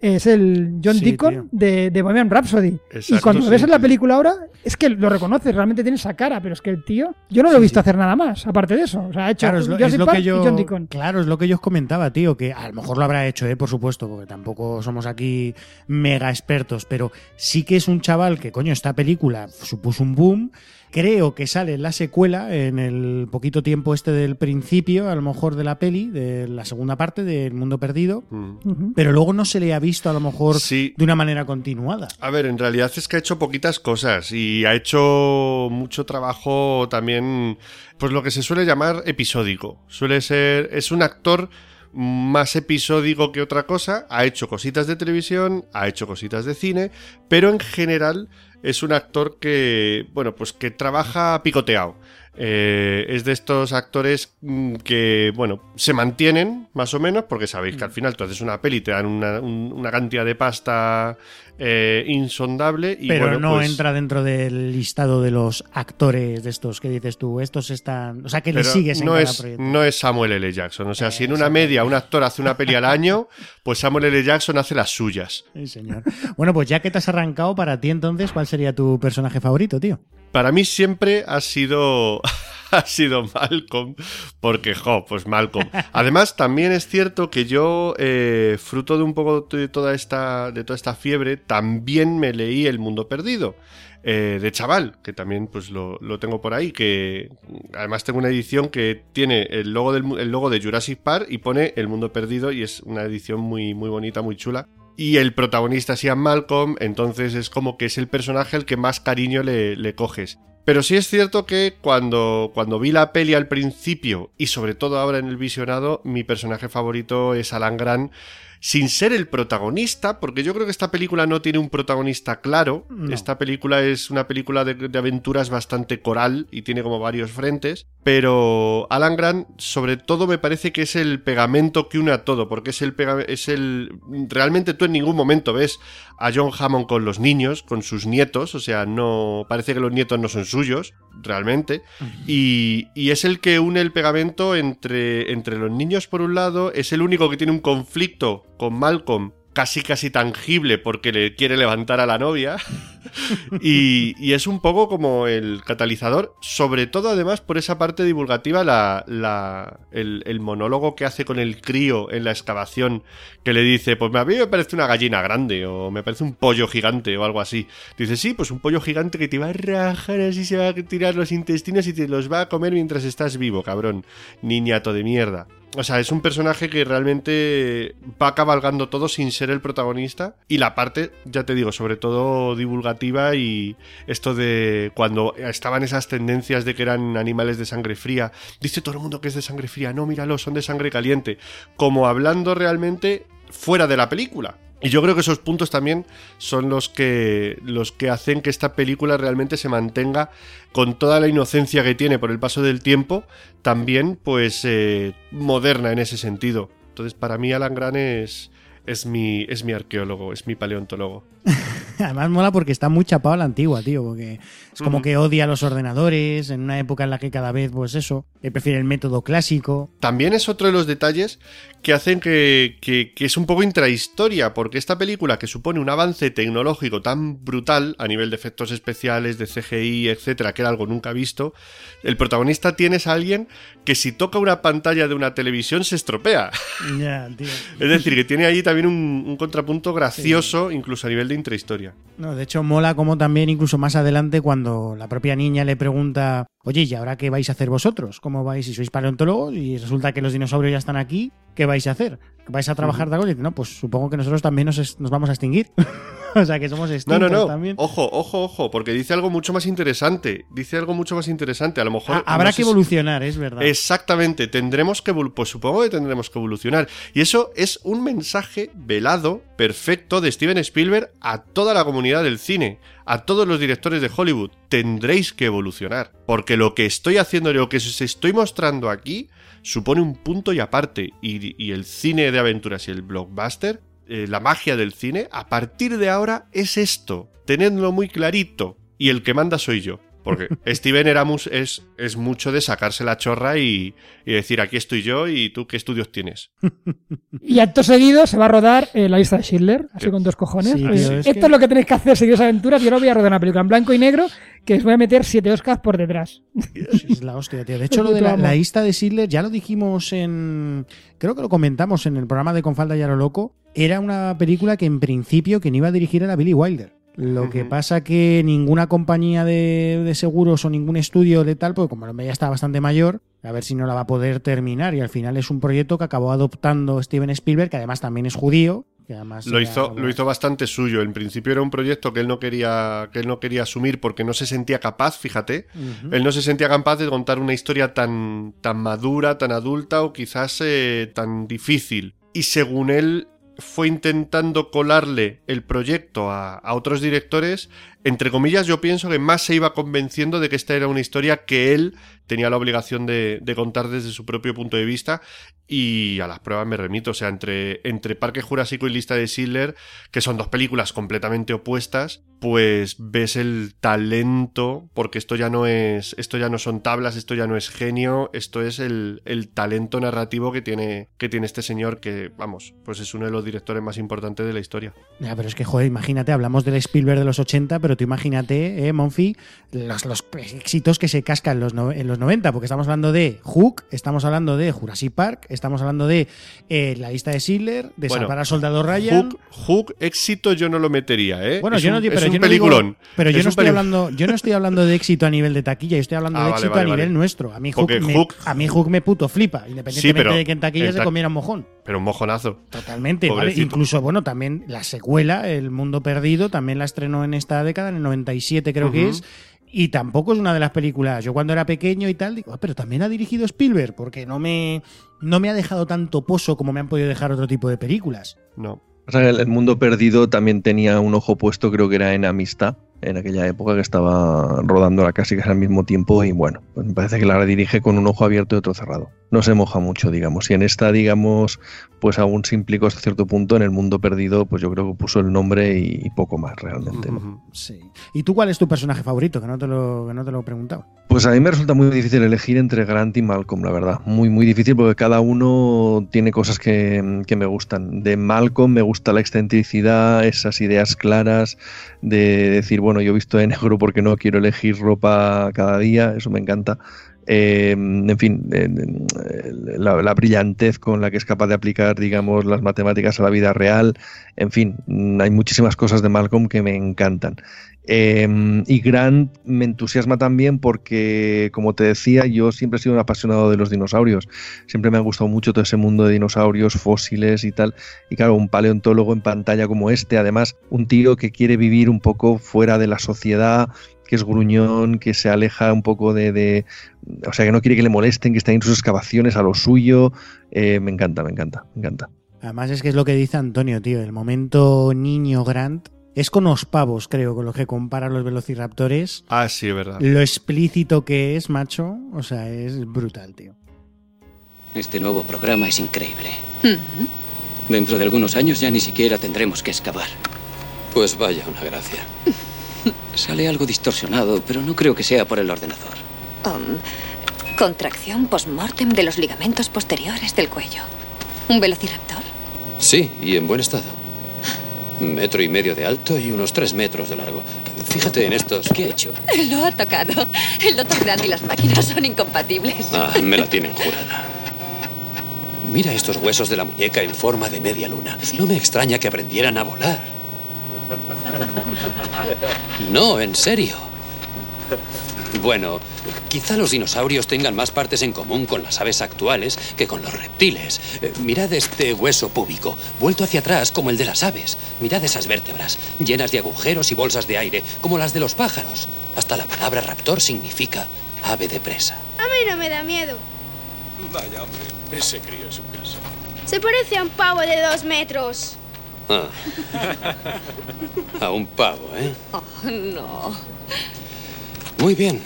es el John Sí, Deacon de, de Bohemian Rhapsody. y cuando lo sí, ves en la película ahora, es que lo reconoces, realmente tiene esa cara, pero es que el tío, yo no lo he visto hacer nada más, aparte de eso. O sea, ha hecho Claro, es lo, es lo que y yo, John Deacon. claro, es lo que yo os comentaba, tío, que a lo mejor lo habrá hecho, eh, por supuesto, porque tampoco somos aquí mega expertos, pero sí que es un chaval que, coño, esta película supuso un boom. Creo que sale la secuela, en el poquito tiempo este del principio, a lo mejor de la peli, de la segunda parte del Mundo Perdido, Mm. Pero luego no se le ha visto a lo mejor Sí. de una manera continuada. A ver, en realidad es que ha hecho poquitas cosas y ha hecho mucho trabajo también, pues lo que se suele llamar episódico. Suele ser, es un actor más episódico que otra cosa, ha hecho cositas de televisión, ha hecho cositas de cine, pero en general es un actor que, bueno, pues que trabaja picoteado. Eh, es de estos actores mm, que, bueno, se mantienen más o menos, porque sabéis que al final tú haces una peli y te dan una, un- una cantidad de pasta eh, insondable. Y pero bueno, no pues- entra dentro del listado de los actores de estos que dices tú. Estos están. O sea, que le sigues en no cada es, proyecto. no es Samuel L. Jackson. O sea, si en una media un actor hace una peli al año, pues Samuel L. Jackson hace las suyas. Sí, señor. Bueno, pues ya que te has arrancado, para ti entonces, ¿cuál sería tu personaje favorito, tío? Para mí siempre ha sido. Ha sido Malcolm, porque, jo, pues Malcolm. Además, también es cierto que yo, eh, fruto de un poco de toda esta, de toda esta fiebre, también me leí El Mundo Perdido. eh, de chaval, que también pues lo, lo tengo por ahí, que además tengo una edición que tiene el logo, del, el logo de Jurassic Park y pone El Mundo Perdido y es una edición muy, muy bonita, muy chula. Y el protagonista Ian Malcolm, entonces es como que es el personaje al que más cariño le, le coges. Pero sí es cierto que cuando, cuando vi la peli al principio y sobre todo ahora en el visionado, mi personaje favorito es Alan Grant, sin ser el protagonista, porque yo creo que esta película no tiene un protagonista claro. No. Esta película es una película de, de aventuras bastante coral y tiene como varios frentes. Pero Alan Grant, sobre todo, me parece que es el pegamento que une a todo, porque es el es el. Realmente tú en ningún momento ves a John Hammond con los niños, con sus nietos, o sea, no. Parece que los nietos no son suyos, realmente. Y, y es el que une el pegamento entre, entre los niños, por un lado, es el único que tiene un conflicto con Malcolm. Casi casi tangible porque le quiere levantar a la novia. y, es un poco como el catalizador, sobre todo además por esa parte divulgativa, la, la- el, el monólogo que hace con el crío en la excavación, que le dice, pues a mí me parece una gallina grande, o me parece un pollo gigante, o algo así. Dice, sí, pues un pollo gigante que te va a rajar así, se va a tirar los intestinos y te los va a comer mientras estás vivo, cabrón. Niñato de mierda. O sea, es un personaje que realmente va cabalgando todo sin ser el protagonista. Y la parte, ya te digo, sobre todo divulgativa y esto de cuando estaban esas tendencias de que eran animales de sangre fría. Dice todo el mundo que es de sangre fría. No, míralo, son de sangre caliente. Como hablando realmente fuera de la película. Y yo creo que esos puntos también son los que, los que hacen que esta película realmente se mantenga con toda la inocencia que tiene por el paso del tiempo, también pues eh, moderna en ese sentido. Entonces para mí Alan Grant es, es, mi, es mi arqueólogo, es mi paleontólogo. Además mola porque está muy chapado la antigua, tío, porque es como que odia los ordenadores en una época en la que cada vez, pues eso, que prefiere el método clásico. También es otro de los detalles que hacen que, que- que es un poco intrahistoria, porque esta película que supone un avance tecnológico tan brutal a nivel de efectos especiales, de CGI, etcétera, que era algo nunca visto, el protagonista tienes a alguien que si toca una pantalla de una televisión se estropea. Tío. Es decir, que tiene ahí también un, un contrapunto gracioso, incluso a nivel de intrahistoria. No, de hecho, mola como también, incluso más adelante, cuando cuando la propia niña le pregunta, oye, ¿y ahora qué vais a hacer vosotros? ¿Cómo vais? Si sois paleontólogos y resulta que los dinosaurios ya están aquí, ¿qué vais a hacer? ¿Vais a trabajar de algo? Y dice, no, pues supongo que nosotros también nos, vamos a extinguir. o sea, que somos No, extintos no, no. también. Ojo, ojo, ojo, porque dice algo mucho más interesante. Dice algo mucho más interesante. A lo mejor. Ah, habrá no que si- evolucionar, es verdad. Exactamente, tendremos que pues supongo que tendremos que evolucionar. Y eso es un mensaje velado, perfecto, de Steven Spielberg a toda la comunidad del cine, a todos los directores de Hollywood. Tendréis que evolucionar, porque lo que estoy haciendo, lo que os estoy mostrando aquí, supone un punto y aparte. Y, el cine de aventuras y el blockbuster, eh, la magia del cine, a partir de ahora es esto. Tenedlo muy clarito. Y el que manda soy yo. Porque Steven Eramus es, es mucho de sacarse la chorra y, y decir aquí estoy yo y tú qué estudios tienes. Y acto seguido se va a rodar eh, la lista de Schindler, así Sí. con dos cojones. Sí, Eh, tío, es Esto que- es lo que tenéis que hacer, seguir esas aventuras. Yo ahora voy a rodar una película en blanco y negro que os voy a meter siete Oscars por detrás. Es la hostia, tío. De hecho, lo de la, la lista de Sidler, ya lo dijimos en. Creo que lo comentamos en el programa de Con Falda y a lo Loco. Era una película que en principio quien iba a dirigir era Billy Wilder. Lo que pasa que ninguna compañía de, de seguros o ningún estudio de tal, pues como hombre ya está bastante mayor, a ver si no la va a poder terminar. Y al final es un proyecto que acabó adoptando Steven Spielberg, que además también es judío. Que además Lo hizo, lo hizo bastante suyo. En principio era un proyecto que él no quería, que él no quería asumir porque no se sentía capaz, fíjate. Él no se sentía capaz de contar una historia tan, tan madura, tan adulta o quizás eh, tan difícil. Y según él fue intentando colarle el proyecto a, otros directores, entre comillas yo pienso que más se iba convenciendo de que esta era una historia que él tenía la obligación de, contar desde su propio punto de vista y a las pruebas me remito, o sea, entre, entre Parque Jurásico y Lista de Schindler, que son dos películas completamente opuestas, pues ves el talento, porque esto ya no es, esto ya no son tablas, esto ya no es genio, esto es el, el talento narrativo que tiene, que tiene este señor, que vamos, pues es uno de los directores más importantes de la historia. Ya, pero es que, joder, imagínate, hablamos del Spielberg de los 80, pero tú imagínate, eh, Monfi, los, los éxitos que se cascan en los, no- en los 90, porque estamos hablando de Hook, estamos hablando de Jurassic Park, estamos hablando de eh, la lista de Schindler, de Bueno, Salvar al Soldado Ryan. Hook, Hook, éxito yo no lo metería, ¿eh? Bueno, es yo un, no, es pero un yo no digo- pero yo no un estoy hablando, yo no estoy hablando de éxito a nivel de taquilla, yo estoy hablando Ah, de vale, éxito vale, a nivel vale. nuestro. A mí Hook, me, Hook- a mí Hook me puto flipa, independientemente pero de que en taquilla en se comiera un mojón. Pero un mojonazo. Totalmente, ¿vale? Incluso, bueno, también la secuela, El Mundo Perdido, también la estrenó en esta década, en el 97 creo que Ujú. es. Y tampoco es una de las películas. Yo cuando era pequeño y tal, digo, "Ah, pero también ha dirigido Spielberg, porque no me, no me ha dejado tanto pozo como me han podido dejar otro tipo de películas. No. O sea, el, el mundo perdido también tenía un ojo puesto, creo que era en Amistad, en aquella época que estaba rodándola casi que al mismo tiempo y bueno, pues me parece que la dirige con un ojo abierto y otro cerrado. No se moja mucho, digamos. Y en esta, digamos, pues aún se implicó hasta cierto punto en el mundo perdido, pues yo creo que puso el nombre y, poco más realmente. Sí. ¿Y tú cuál es tu personaje favorito? Que no te lo, que no te lo he preguntado. Pues a mí me resulta muy difícil elegir entre Grant y Malcolm, la verdad. Muy, muy difícil porque cada uno tiene cosas que, que me gustan. De Malcolm me gusta la excentricidad, esas ideas claras de decir, bueno, yo he visto de negro porque no quiero elegir ropa cada día, eso me encanta. Eh, en fin, la, la brillantez con la que es capaz de aplicar, digamos, las matemáticas a la vida real. En fin, hay muchísimas cosas de Malcolm que me encantan. Eh, y Grant me entusiasma también porque, como te decía, yo siempre he sido un apasionado de los dinosaurios. Siempre me ha gustado mucho todo ese mundo de dinosaurios, fósiles y tal. Y claro, un paleontólogo en pantalla como este, además, un tío que quiere vivir un poco fuera de la sociedad, que es gruñón, que se aleja un poco de, de- o sea, que no quiere que le molesten, que está en sus excavaciones a lo suyo. Eh, me encanta, me encanta, me encanta. Además es que es lo que dice Antonio, tío. El momento niño Grant es con los pavos, creo, con los que comparan los velociraptores. Ah, sí, es verdad. Lo explícito que es, macho. O sea, es brutal, tío. Este nuevo programa es increíble. Dentro de algunos años ya ni siquiera tendremos que excavar. Pues vaya una gracia. Sale algo distorsionado, pero no creo que sea por el ordenador. Um, contracción post-mortem de los ligamentos posteriores del cuello. ¿Un velociraptor? Sí, y en buen estado. Metro y medio de alto y unos tres metros de largo. Fíjate en estos. ¿Qué ha hecho? Lo ha tocado. El doctor Grant y las máquinas son incompatibles. Ah, me la tienen jurada. Mira estos huesos de la muñeca en forma de media luna. No me extraña que aprendieran a volar. No, en serio. Bueno, quizá los dinosaurios tengan más partes en común con las aves actuales que con los reptiles. Eh, mirad este hueso púbico, vuelto hacia atrás como el de las aves. Mirad esas vértebras, llenas de agujeros y bolsas de aire, como las de los pájaros. Hasta la palabra raptor significa ave de presa. A mí no me da miedo. Vaya, hombre, ese crío es un caso. Se parece a un pavo de dos metros. Ah. A un pavo, ¿eh? Oh, no. Muy bien.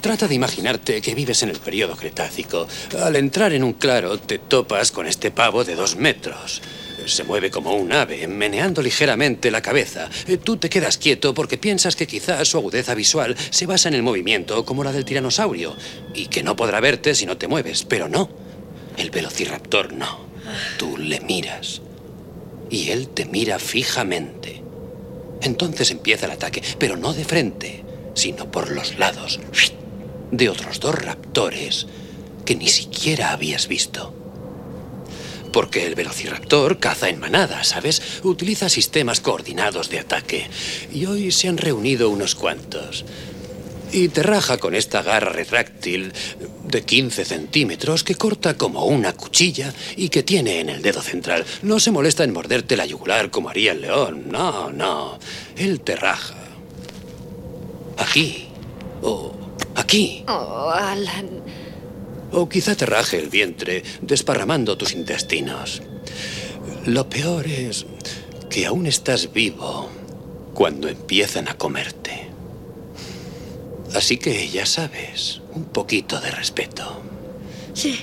Trata de imaginarte que vives en el periodo Cretácico. Al entrar en un claro, te topas con este pavo de dos metros. Se mueve como un ave, meneando ligeramente la cabeza. Eh, Tú te quedas quieto porque piensas que quizás su agudeza visual se basa en el movimiento, como la del tiranosaurio, y que no podrá verte si no te mueves, pero no. El velociraptor no. Tú le miras. Y él te mira fijamente. Entonces empieza el ataque, pero no de frente, sino por los lados, de otros dos raptores que ni siquiera habías visto. Porque el velociraptor caza en manada, ¿sabes? Utiliza sistemas coordinados de ataque. Y hoy se han reunido unos cuantos. Y te raja con esta garra retráctil de 15 centímetros que corta como una cuchilla y que tiene en el dedo central. No se molesta en morderte la yugular como haría el león. No, no. Él te raja. Aquí. O aquí. Oh, Alan. O quizá te raje el vientre desparramando tus intestinos. Lo peor es que aún estás vivo cuando empiezan a comerte. Así que ya sabes, un poquito de respeto. Sí.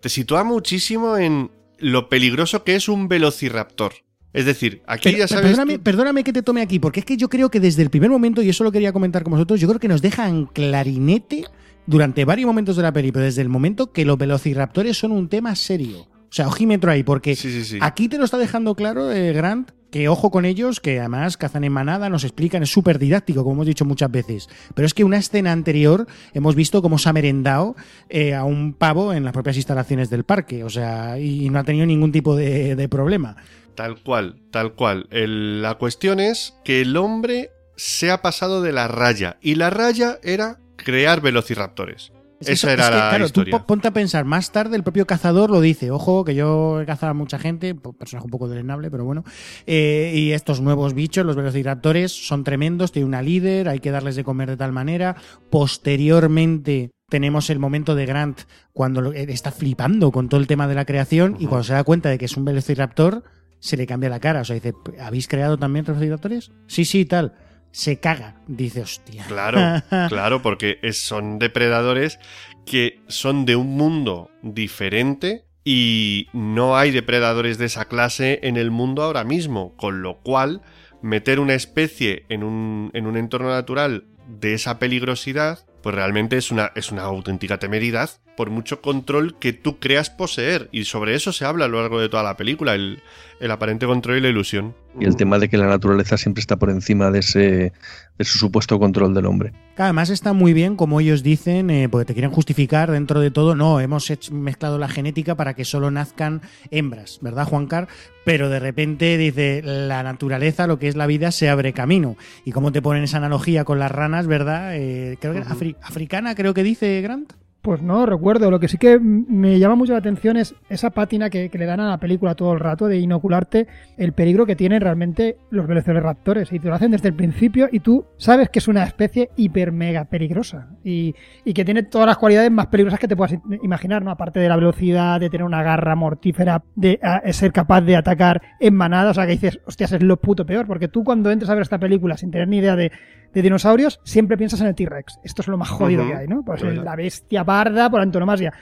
Te sitúa muchísimo en lo peligroso que es un velociraptor. Es decir, aquí Pero- ya sabes. perdóname, tú- perdóname que te tome aquí, porque es que yo creo que desde el primer momento, y eso lo quería comentar con vosotros, yo creo que nos dejan clarinete durante varios momentos de la peli, pero desde el momento que los velociraptores son un tema serio. O sea, ojímetro ahí, porque Sí, sí, sí. aquí te lo está dejando claro eh, Grant, que ojo con ellos, que además cazan en manada, nos explican, es súper didáctico, como hemos dicho muchas veces. Pero es que una escena anterior hemos visto cómo se ha merendado eh, a un pavo en las propias instalaciones del parque, o sea, y no ha tenido ningún tipo de, de problema. Tal cual, tal cual. El- la cuestión es que el hombre se ha pasado de la raya. Y la raya era crear velociraptores. Es Esa eso- era es que, la claro, historia. Tú po- ponte a pensar, más tarde el propio cazador lo dice, ojo, que yo he cazado a mucha gente, personaje un poco delenable, pero bueno, eh, y estos nuevos bichos, los velociraptores, son tremendos, tiene una líder, hay que darles de comer de tal manera. Posteriormente tenemos el momento de Grant cuando eh, está flipando con todo el tema de la creación y cuando se da cuenta de que es un velociraptor, se le cambia la cara, o sea, dice, ¿habéis creado también velociraptores? Sí, sí, tal. Se caga, dice, hostia. Claro, claro, porque es- son depredadores que son de un mundo diferente y no hay depredadores de esa clase en el mundo ahora mismo, con lo cual meter una especie en un, en un entorno natural de esa peligrosidad, pues realmente es una, es una auténtica temeridad por mucho control que tú creas poseer. Y sobre eso se habla a lo largo de toda la película, el, el aparente control y la ilusión. Y el tema de que la naturaleza siempre está por encima de ese de su supuesto control del hombre. Además está muy bien, como ellos dicen, eh, porque te quieren justificar dentro de todo, no, hemos hecho- mezclado la genética para que solo nazcan hembras, ¿verdad, Juan Car? Pero de repente dice, la naturaleza, lo que es la vida, se abre camino. Y cómo te ponen esa analogía con las ranas, ¿verdad? Eh, creo que afri- africana, creo que dice Grant. Pues no recuerdo. Lo que sí que me llama mucho la atención es esa pátina que, le dan a la película todo el rato de inocularte el peligro que tienen realmente los velociraptores. Y te lo hacen desde el principio y tú sabes que es una especie hiper mega peligrosa. Y, que tiene todas las cualidades más peligrosas que te puedas imaginar, ¿no? Aparte de la velocidad, de tener una garra mortífera, de ser capaz de atacar en manada. O sea, que dices, hostias, es lo puto peor. Porque tú cuando entres a ver esta película sin tener ni idea de, de dinosaurios, siempre piensas en el T-Rex. Esto es lo más jodido que hay, ¿no? Pues la bestia parda por antonomasia.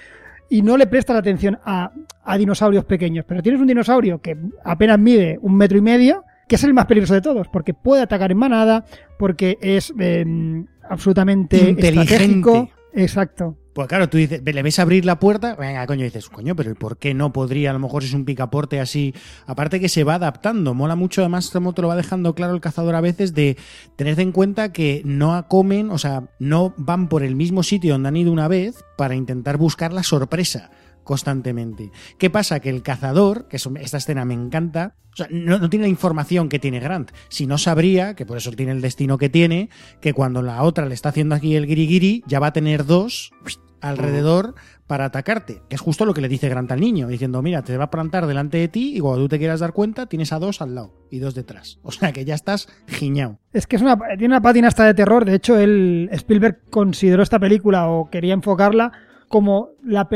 Y no le prestas atención a, a dinosaurios pequeños. Pero tienes un dinosaurio que apenas mide un metro y medio, que es el más peligroso de todos, porque puede atacar en manada, porque es eh, absolutamente Inteligente. estratégico. Exacto. Pues claro, tú dices, le ves abrir la puerta, venga, coño, dices, coño, pero ¿y por qué no podría? A lo mejor es un picaporte así. Aparte que se va adaptando, mola mucho, además, como te lo va dejando claro el cazador a veces, de tener en cuenta que no comen, o sea, no van por el mismo sitio donde han ido una vez para intentar buscar la sorpresa. Constantemente. ¿Qué pasa? Que el cazador, que es- esta escena me encanta, o sea, no, tiene la información que tiene Grant. Si no sabría, que por eso tiene el destino que tiene, que cuando la otra le está haciendo aquí el guiriguiri, ya va a tener dos alrededor para atacarte. Que es justo lo que le dice Grant al niño, diciendo, mira, te va a plantar delante de ti y cuando tú te quieras dar cuenta, tienes a dos al lado y dos detrás. O sea que ya estás giñao. Es que es una, tiene una pátina hasta de terror. De hecho, él, Spielberg consideró esta película o quería enfocarla como la,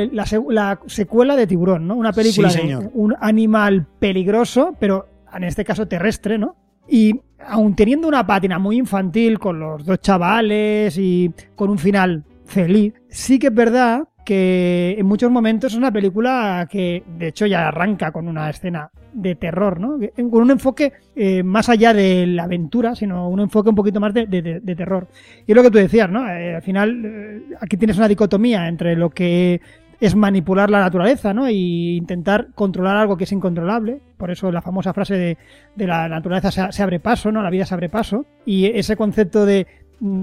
secuela de Tiburón, ¿no? Una película Sí, de un animal peligroso, pero en este caso terrestre, ¿no? Y aun teniendo una pátina muy infantil con los dos chavales y con un final feliz, sí que es verdad que en muchos momentos es una película que de hecho ya arranca con una escena de terror, ¿no? Con un enfoque eh, más allá de la aventura, sino un enfoque un poquito más de, terror. Y es lo que tú decías, ¿no? Eh, al final eh, aquí tienes una dicotomía entre lo que es manipular la naturaleza, ¿no? Y intentar controlar algo que es incontrolable. Por eso la famosa frase de, de la naturaleza se, se abre paso, ¿no? La vida se abre paso. Y ese concepto de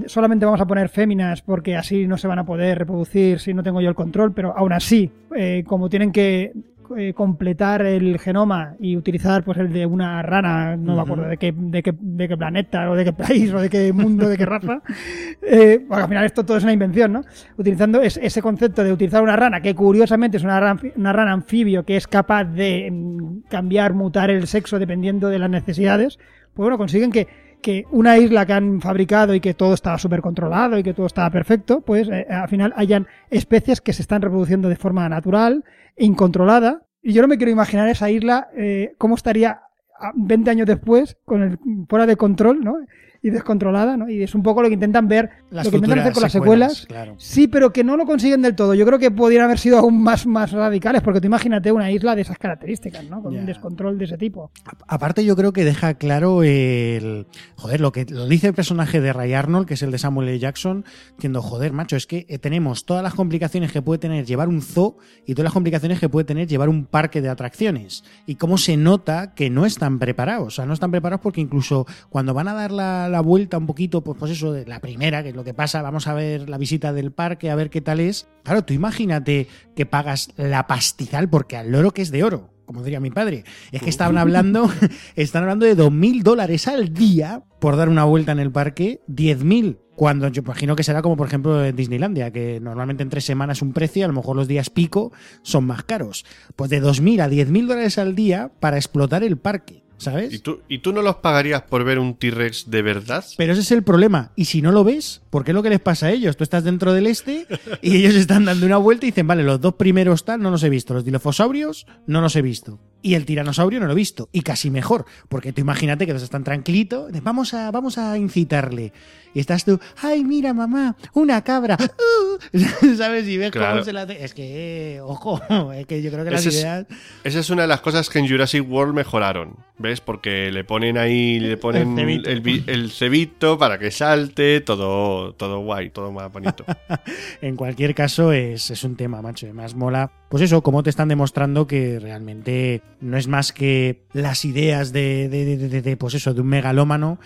solamente vamos a poner féminas porque así no se van a poder reproducir si no tengo yo el control, pero aún así, eh, como tienen que eh, completar el genoma y utilizar pues el de una rana, no me acuerdo de qué, de, qué, de qué planeta o de qué país o de qué mundo, de qué raza, eh, porque al final esto todo es una invención, ¿no? Utilizando es- ese concepto de utilizar una rana, que curiosamente es una rana, anfi- una rana anfibio que es capaz de mm, cambiar, mutar el sexo dependiendo de las necesidades, pues bueno, consiguen que, que una isla que han fabricado y que todo estaba súper controlado y que todo estaba perfecto, pues eh, al final hayan especies que se están reproduciendo de forma natural, incontrolada. Y yo no me quiero imaginar esa isla, eh, cómo estaría a 20 años después, con el fuera de control, ¿no? Y descontrolada, ¿no? Y es un poco lo que intentan ver, Las lo que intentan hacer con las secuelas, secuelas. claro. Sí, pero que no lo consiguen del todo. Yo creo que podrían haber sido aún más, más radicales, porque tú imagínate una isla de esas características, ¿no? Con un descontrol de ese tipo. Aparte, yo creo que deja claro el. Joder, lo que lo dice el personaje de Ray Arnold, que es el de Samuel L. Jackson, diciendo, joder, macho, es que eh, tenemos todas las complicaciones que puede tener llevar un zoo y todas las complicaciones que puede tener llevar un parque de atracciones. Y cómo se nota que no están preparados. O sea, no están preparados porque incluso cuando van a dar la, la vuelta un poquito, pues, pues eso, de la primera, que es lo que pasa, vamos a ver la visita del parque, a ver qué tal es. Claro, tú imagínate que pagas la pastizal porque al loro que es de oro como diría mi padre, es que estaban hablando, están hablando de 2.000 dólares al día por dar una vuelta en el parque, 10.000 cuando yo imagino que será como por ejemplo en Disneylandia, que normalmente en tres semanas un precio, a lo mejor los días pico son más caros. Pues de 2.000 a 10.000 dólares al día para explotar el parque, ¿sabes? ¿Y tú, ¿Y tú no los pagarías por ver un T-Rex de verdad? Pero ese es el problema. Y si no lo ves, ¿por qué es lo que les pasa a ellos? Tú estás dentro del este y ellos están dando una vuelta y dicen, vale, los dos primeros tal no los he visto. Los dilofosaurios no los he visto. Y el tiranosaurio no lo he visto. Y casi mejor. Porque tú imagínate que los están tranquilito. de, Vamos a, vamos a incitarle. Y estás tú, ay, mira, mamá, una cabra. Uh", ¿Sabes? Y ves Claro. cómo se la hace. Es que, eh, ojo, es que yo creo que las Ese es- ideas. Esa es una de las cosas que en Jurassic World mejoraron, ¿ves? Porque le ponen ahí, le ponen El cebito. vi- el cebito para que salte, todo, todo guay, todo más bonito. En cualquier caso, es, es un tema, macho. Además, mola. Pues eso, cómo te están demostrando que realmente no es más que las ideas de, de, de- de- de, pues eso, de un megalómano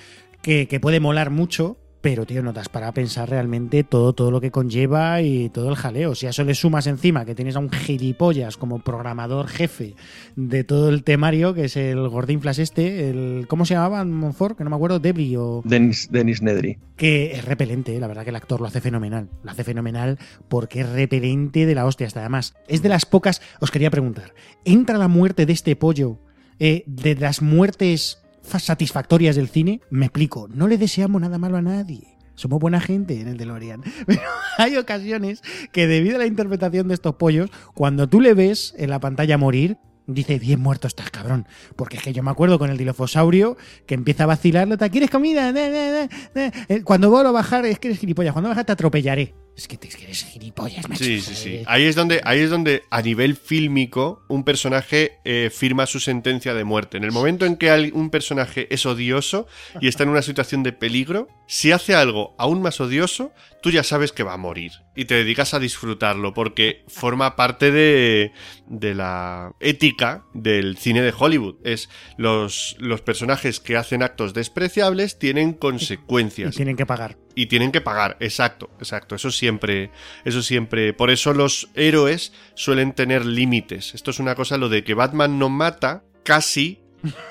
que, que puede molar mucho. Pero, tío, no te has para pensar realmente todo, todo lo que conlleva y todo el jaleo. Si a eso le sumas encima que tienes a un gilipollas como programador jefe de todo el temario, que es el Gordín Flash este, el ¿cómo se llamaba? Monfort, que no me acuerdo, Debris o Dennis, Dennis Nedry. que es repelente, ¿eh? la verdad que el actor lo hace fenomenal. Lo hace fenomenal porque es repelente de la hostia. Hasta además, es de las pocas. Os quería preguntar: ¿entra la muerte de este pollo eh, de las muertes satisfactorias del cine? Me explico, no le deseamos nada malo a nadie. Somos buena gente en el DeLorean. Pero hay ocasiones que, debido a la interpretación de estos pollos, cuando tú le ves en la pantalla morir, dice, bien muerto estás, cabrón. Porque es que yo me acuerdo con el dilofosaurio que empieza a vacilarlo, ¿te quieres comida? Eh, Cuando vuelvo a bajar, es que eres gilipollas. Cuando bajas te atropellaré. Es que, te- es que eres gilipollas, macho. Sí, sí, sí. Eh, Ahí es donde, ahí es donde a nivel fílmico, un personaje eh, firma su sentencia de muerte. En el momento en que un personaje es odioso y está en una situación de peligro, si hace algo aún más odioso, tú ya sabes que va a morir. y te dedicas a disfrutarlo, porque forma parte de, de la ética del cine de Hollywood. Es los, los personajes que hacen actos despreciables tienen Y consecuencias. tienen que pagar. Y tienen que pagar, exacto, exacto. Eso siempre, eso siempre. Por eso los héroes suelen tener límites. Esto es una cosa, lo de que Batman no mata, casi.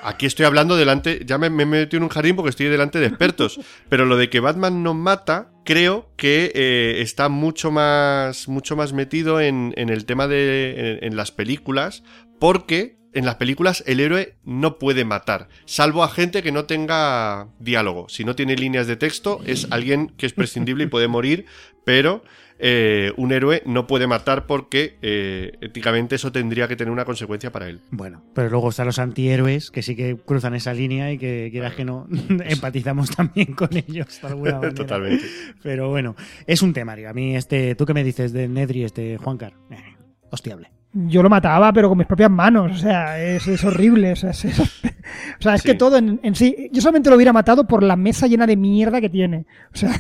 Aquí estoy hablando delante, ya me, me metido en un jardín porque estoy delante de expertos. Pero lo de que Batman no mata, creo que eh, está mucho más, mucho más metido en, en el tema de, en las películas, porque en las películas el héroe no puede matar, salvo a gente que no tenga diálogo. Si no tiene líneas de texto, es alguien que es prescindible y puede morir, pero eh, un héroe no puede matar porque eh, éticamente eso tendría que tener una consecuencia para él. Bueno, pero luego están los antihéroes que sí que cruzan esa línea y que quieras que no, empatizamos también con ellos de alguna manera. Totalmente. Pero bueno, es un temario. A mí, este, ¿tú qué me dices de Nedry, este Juancar? Eh, hostiable. Yo lo mataba, pero con mis propias manos. O sea, es, es horrible. O sea, es, es- o sea, es Sí. que todo en, en sí. Yo solamente lo hubiera matado por la mesa llena de mierda que tiene. O sea,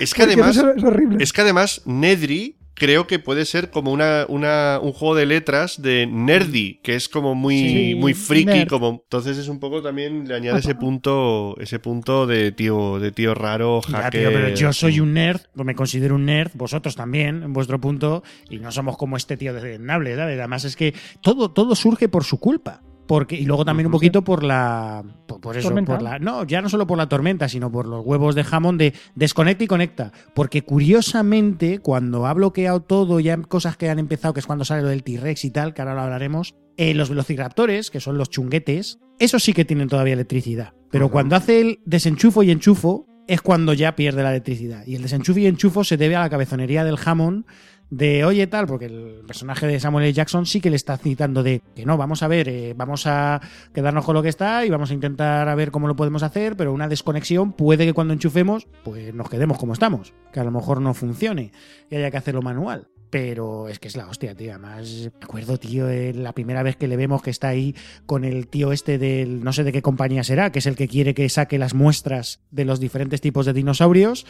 Es que además, es horrible. es que además Nedry creo que puede ser como una, una- un juego de letras de nerdy, que es como muy, Sí, muy friki, nerd. como entonces es un poco también le añade ese punto, ese punto de tío, de tío raro, Ya, hacker. tío, pero yo soy un nerd, me considero un nerd, vosotros también, en vuestro punto, y no somos como este tío desdeñable, ¿sabes? Además es que todo, todo surge por su culpa. Porque, y luego también un poquito por la. Por, por eso, Tormenta. por la. No, ya no solo por la tormenta, sino por los huevos de jamón de desconecta y conecta. Porque curiosamente, cuando ha bloqueado todo, ya cosas que han empezado, que es cuando sale lo del T-Rex y tal, que ahora lo hablaremos, eh, los velociraptores, que son los chunguetes, esos sí que tienen todavía electricidad. Pero cuando hace el desenchufo y enchufo, es cuando ya pierde la electricidad. Y el desenchufe y enchufo se debe a la cabezonería del Hammond de oye tal, porque el personaje de Samuel L. Jackson sí que le está citando de que no, vamos a ver, eh, vamos a quedarnos con lo que está y vamos a intentar a ver cómo lo podemos hacer, pero una desconexión puede que cuando enchufemos, pues nos quedemos como estamos, que a lo mejor no funcione y haya que hacerlo manual. Pero es que es la hostia, tío. Además, me acuerdo, tío, la primera vez que le vemos que está ahí con el tío este del. no sé de qué compañía será, que es el que quiere que saque las muestras de los diferentes tipos de dinosaurios.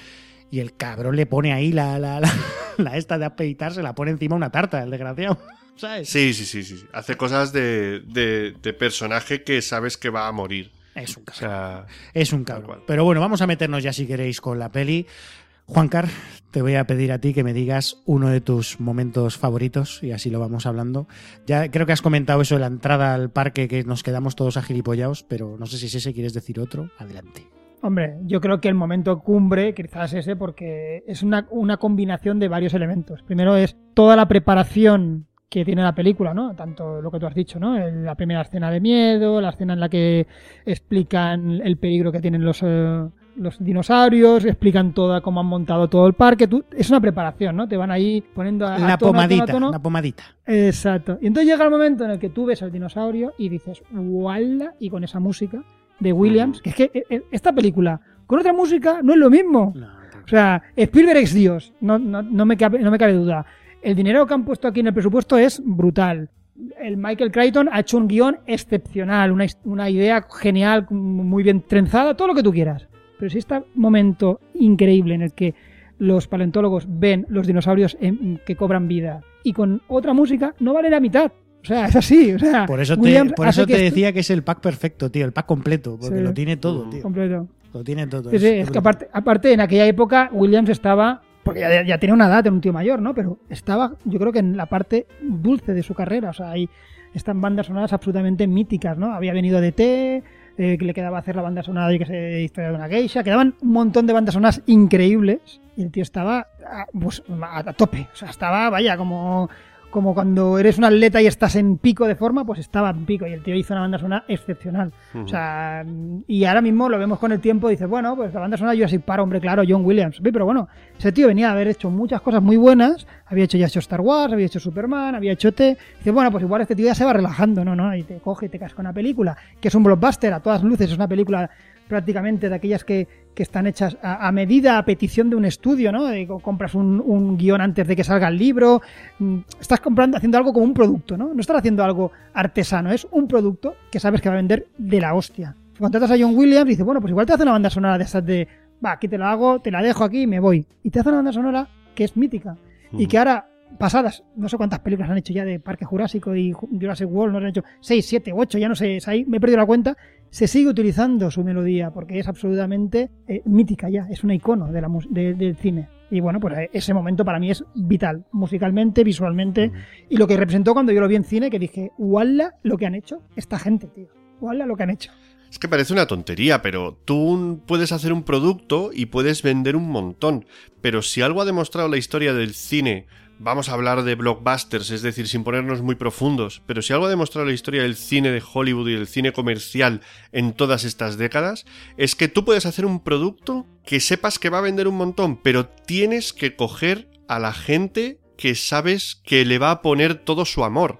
Y el cabrón le pone ahí la, la, la, la esta de apeitar, se la pone encima una tarta, el desgraciado. ¿Sabes? Sí, sí, sí, sí. Hace cosas de, de, de personaje que sabes que va a morir. Es un O cabrón. sea, Es un cabrón. Pero bueno, vamos a meternos ya si queréis con la peli. Juancar, te voy a pedir a ti que me digas uno de tus momentos favoritos y así lo vamos hablando. Ya creo que has comentado eso de la entrada al parque que nos quedamos todos agilipollados, pero no sé si es ese, quieres decir otro. Adelante. Hombre, yo creo que el momento cumbre quizás es ese porque es una, una combinación de varios elementos. Primero es toda la preparación que tiene la película, ¿no? Tanto lo que tú has dicho, ¿no? La primera escena de miedo, la escena en la que explican el peligro que tienen los, eh, los dinosaurios, explican toda cómo han montado todo el parque. Tú- es una preparación, ¿no? Te van ahí poniendo a, a La a tono, a pomadita, tono. la pomadita. Exacto. Y entonces llega el momento en el que tú ves al dinosaurio y dices, ¡wala! Y con esa música de Williams, que es que eh, eh, esta película con otra música no es lo mismo. No. O sea, Spielberg es Dios, no, no, no, me cabe, no me cabe duda. El dinero que han puesto aquí en el presupuesto es brutal. El Michael Crichton ha hecho un guion excepcional, una, una idea genial, muy bien trenzada, todo lo que tú quieras. Pero si este momento increíble en el que los paleontólogos ven los dinosaurios en- que cobran vida y con otra música no vale la mitad. O sea, es así. O sea, Por eso te, por eso te decía que es el pack perfecto, tío, el pack completo, porque Sí. lo tiene todo, tío. completo. Lo tiene todo. Sí, sí, es que aparte, aparte en aquella época Williams estaba, porque ya, ya tenía una edad, era un tío mayor, ¿no? Pero estaba, yo creo que en la parte dulce de su carrera, o sea, ahí están bandas sonoras absolutamente míticas, ¿no? Había venido de T, eh, que le quedaba hacer la banda sonora de que se historia de una geisha, quedaban un montón de bandas sonoras increíbles y el tío estaba a, pues, a, a tope, o sea, estaba, vaya, como como cuando eres un atleta y estás en pico de forma, pues estaba en pico y el tío hizo una banda sonora excepcional. O sea, y ahora mismo lo vemos con el tiempo y dices, bueno, pues la banda sonora Jurassic Park, hombre, claro, John Williams. Pero bueno, ese tío venía a haber hecho muchas cosas muy buenas, había hecho ya hecho Star Wars, había hecho Superman, había hecho T. Dices, bueno, pues igual este tío ya se va relajando, ¿no? ¿no? Y te coge y te casca una película, que es un blockbuster a todas luces, es una película prácticamente de aquellas que, que están hechas a, a medida, a petición de un estudio, ¿no? Compras un, un guion antes de que salga el libro, mm, estás comprando, haciendo algo como un producto, ¿no? No estás haciendo algo artesano, es un producto que sabes que va a vender de la hostia. Contratas a John Williams y dices, bueno, pues igual te hace una banda sonora de esas de, va, aquí te la hago, te la dejo aquí y me voy. Y te hace una banda sonora que es mítica. Y que ahora, pasadas, no sé cuántas películas han hecho ya de Parque Jurásico y Jurassic World, no han hecho 6, 7, 8, ya no sé, es ahí, me he perdido la cuenta, se sigue utilizando su melodía porque es absolutamente eh, mítica ya, es un icono de la, del cine. Y bueno, pues eh, ese momento para mí es vital, musicalmente, visualmente, y lo que representó cuando yo lo vi en cine, que dije, ¡wala lo que han hecho esta gente, tío! ¡Wala lo que han hecho! Es que parece una tontería, pero tú puedes hacer un producto y puedes vender un montón. Pero si algo ha demostrado la historia del cine, vamos a hablar de blockbusters, es decir, sin ponernos muy profundos, pero si algo ha demostrado la historia del cine de Hollywood y del cine comercial en todas estas décadas, es que tú puedes hacer un producto que sepas que va a vender un montón, pero tienes que coger a la gente que sabes que le va a poner todo su amor.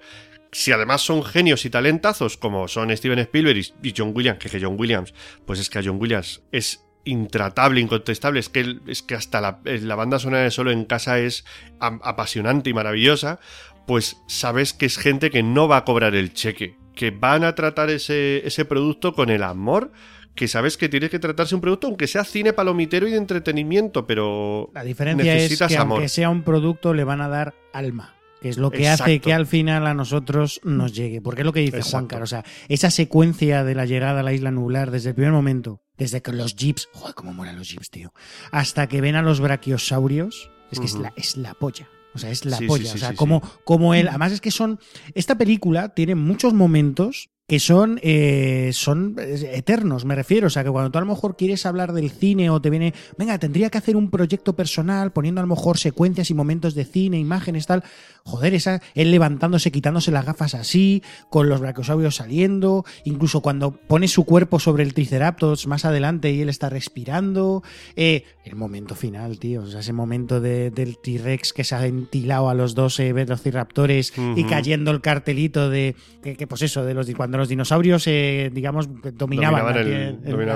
Si además son genios y talentazos como son Steven Spielberg y John Williams, que, John Williams, pues es que a John Williams es intratable, incontestable, es que, es que hasta la, eh, la banda sonora de Solo en Casa es apasionante y maravillosa, pues sabes que es gente que no va a cobrar el cheque, que van a tratar ese, ese producto con el amor que sabes que tiene que tratarse un producto, aunque sea cine palomitero y de entretenimiento, pero la diferencia es que aunque sea un producto le van a dar alma que es lo que hace que al final a nosotros nos llegue. Porque es lo que dice Juan Carlos. O sea, esa secuencia de la llegada a la isla nublar desde el primer momento, desde que los jeeps, joder, cómo mueren los jeeps, tío, hasta que ven a los brachiosaurios, es que es, la, es la polla. O sea, es la polla. o sea, como, como él. Además, es que son. Esta película tiene muchos momentos que son, eh, son eternos, me refiero. O sea, que cuando tú a lo mejor quieres hablar del cine o te viene, venga, tendría que hacer un proyecto personal poniendo a lo mejor secuencias y momentos de cine, imágenes, tal. Joder, esa, él levantándose, quitándose las gafas así, con los brachiosaurios saliendo, incluso cuando pone su cuerpo sobre el Triceratops más adelante y él está respirando. Eh, el momento final, tío, o sea, ese momento de, del T-Rex que se ha ventilado a los dos velociraptores y cayendo el cartelito de, que, pues eso, de los cuando los dinosaurios, eh, digamos, dominaban, la,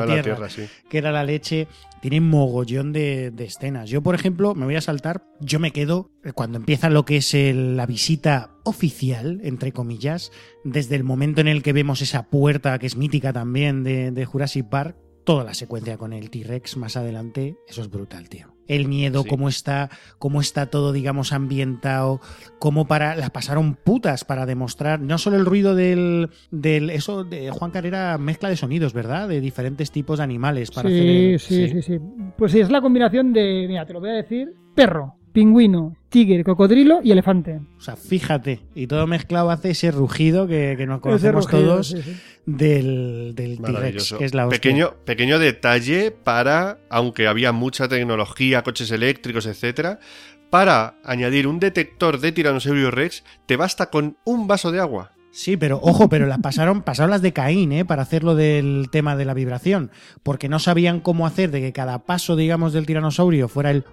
tierra, que era la leche. Tiene mogollón de, escenas. Yo, por ejemplo, me voy a saltar, yo me quedo eh, cuando empieza lo que es la visita oficial, entre comillas, desde el momento en el que vemos esa puerta que es mítica también de, de Jurassic Park, toda la secuencia con el T-Rex más adelante, eso es brutal, tío. El miedo, cómo está, cómo está todo, digamos, ambientado, cómo para las pasaron putas para demostrar no solo el ruido del, del eso de Juan Carrera mezcla de sonidos, ¿verdad? De diferentes tipos de animales para hacer sí, sí, sí, Pues sí, es la combinación de, mira, te lo voy a decir, perro, pingüino, tigre, cocodrilo y elefante. O sea, fíjate, y todo mezclado hace ese rugido que, nos conocemos todos del, del T-Rex, que es la Pequeño, pequeño detalle para, aunque había mucha tecnología, coches eléctricos, etcétera, para añadir un detector de Tiranosaurio Rex, te basta con un vaso de agua. Sí, pero ojo, pero las pasaron, pasaron las de Caín, ¿eh? Para hacerlo del tema de la vibración. Porque no sabían cómo hacer de que cada paso, digamos, del tiranosaurio fuera el.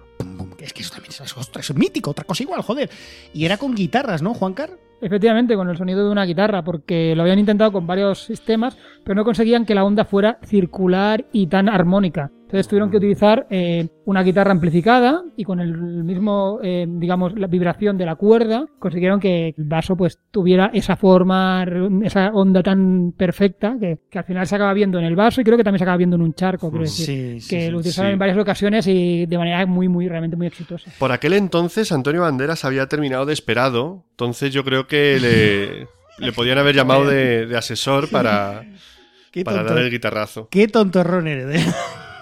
Es que eso también es, es mítico, otra cosa igual, joder. Y era con guitarras, ¿no, Juancar? Efectivamente, con el sonido de una guitarra, porque lo habían intentado con varios sistemas, pero no conseguían que la onda fuera circular y tan armónica. Entonces tuvieron que utilizar eh, una guitarra amplificada y con el mismo, eh, digamos, la vibración de la cuerda, consiguieron que el vaso pues tuviera esa forma, esa onda tan perfecta que, al final se acaba viendo en el vaso y creo que también se acaba viendo en un charco, quiero decir, que lo utilizaron en varias ocasiones y de manera muy, muy, realmente muy exitosa. Por aquel entonces Antonio Banderas había terminado de esperado, entonces yo creo que le, podían haber llamado de, asesor para, para dar el guitarrazo. Qué tontorrón eres.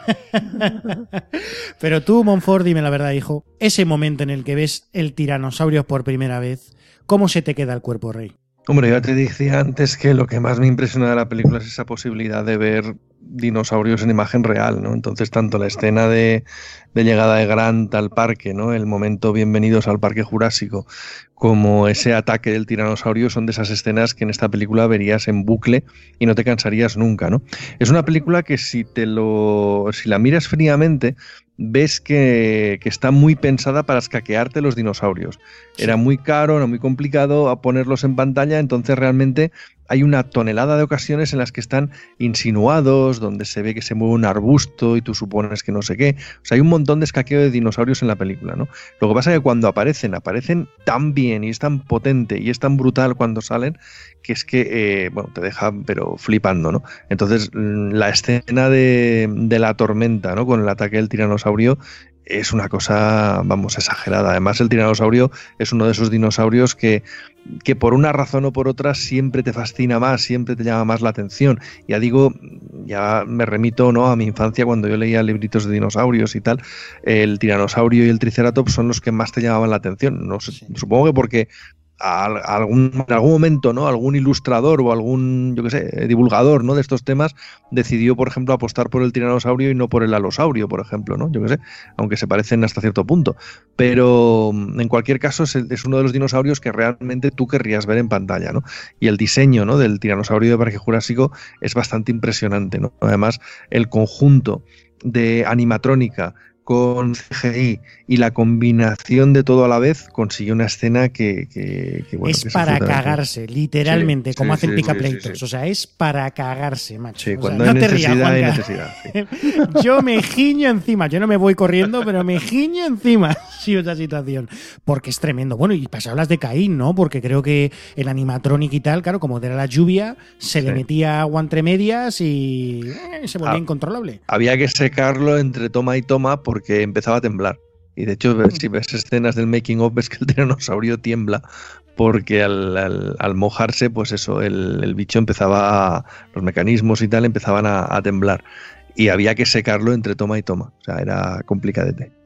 Pero tú, Monfort, dime la verdad, hijo. Ese momento en el que ves el tiranosaurio por primera vez, ¿cómo se te queda el cuerpo, Rey? Hombre, ya te decía antes que lo que más me impresiona de la película es esa posibilidad de ver dinosaurios en imagen real, ¿no? Entonces, tanto la escena de, llegada de Grant al parque, ¿no? El momento bienvenidos al parque jurásico, como ese ataque del tiranosaurio son de esas escenas que en esta película verías en bucle y no te cansarías nunca, ¿no? Es una película que si te lo si la miras fríamente ves que, está muy pensada para escaquearte los dinosaurios. Era muy caro, era muy complicado a ponerlos en pantalla, entonces realmente hay una tonelada de ocasiones en las que están insinuados, donde se ve que se mueve un arbusto y tú supones que no sé qué. O sea, hay un montón de escaqueo de dinosaurios en la película, ¿no? Lo que pasa es que cuando aparecen, aparecen tan bien y es tan potente y es tan brutal cuando salen que es que, eh, bueno, te deja pero flipando, ¿no? Entonces, la escena de, de la tormenta, ¿no? Con el ataque del tiranosaurio es una cosa, vamos, exagerada. Además, el tiranosaurio es uno de esos dinosaurios que, que por una razón o por otra siempre te fascina más, siempre te llama más la atención. Ya digo, ya me remito ¿no? a mi infancia cuando yo leía libritos de dinosaurios y tal, el tiranosaurio y el triceratops son los que más te llamaban la atención. No Supongo que porque algún, en algún momento, ¿no? Algún ilustrador o algún, yo qué sé, divulgador, ¿no? De estos temas decidió, por ejemplo, apostar por el tiranosaurio y no por el alosaurio, por ejemplo, ¿no? Yo qué sé, aunque se parecen hasta cierto punto. Pero en cualquier caso es, es, uno de los dinosaurios que realmente tú querrías ver en pantalla, ¿no? Y el diseño, ¿no? Del tiranosaurio de Parque Jurásico es bastante impresionante, ¿no? Además, el conjunto de animatrónica con CGI y la combinación de todo a la vez consiguió una escena que, es para cagarse, literalmente, como hacen picapleitos. o sea, es para cagarse, macho. cuando hay necesidad, hay necesidad. yo me giño encima, yo no me voy corriendo, pero me giño encima si esa situación. Porque es tremendo. Bueno, y hablas de Caín, ¿no? Porque creo que el animatronic y tal, claro, como era la lluvia, se le metía agua entre medias y eh, se volvía ah, incontrolable. Había que secarlo entre toma y toma porque empezaba a temblar. Y de hecho, si ves escenas del making of, ves que el tiranosaurio tiembla porque al, mojarse, pues eso, el, bicho empezaba, los mecanismos y tal empezaban a, a, temblar. Y había que secarlo entre toma y toma. O sea, era complicadete.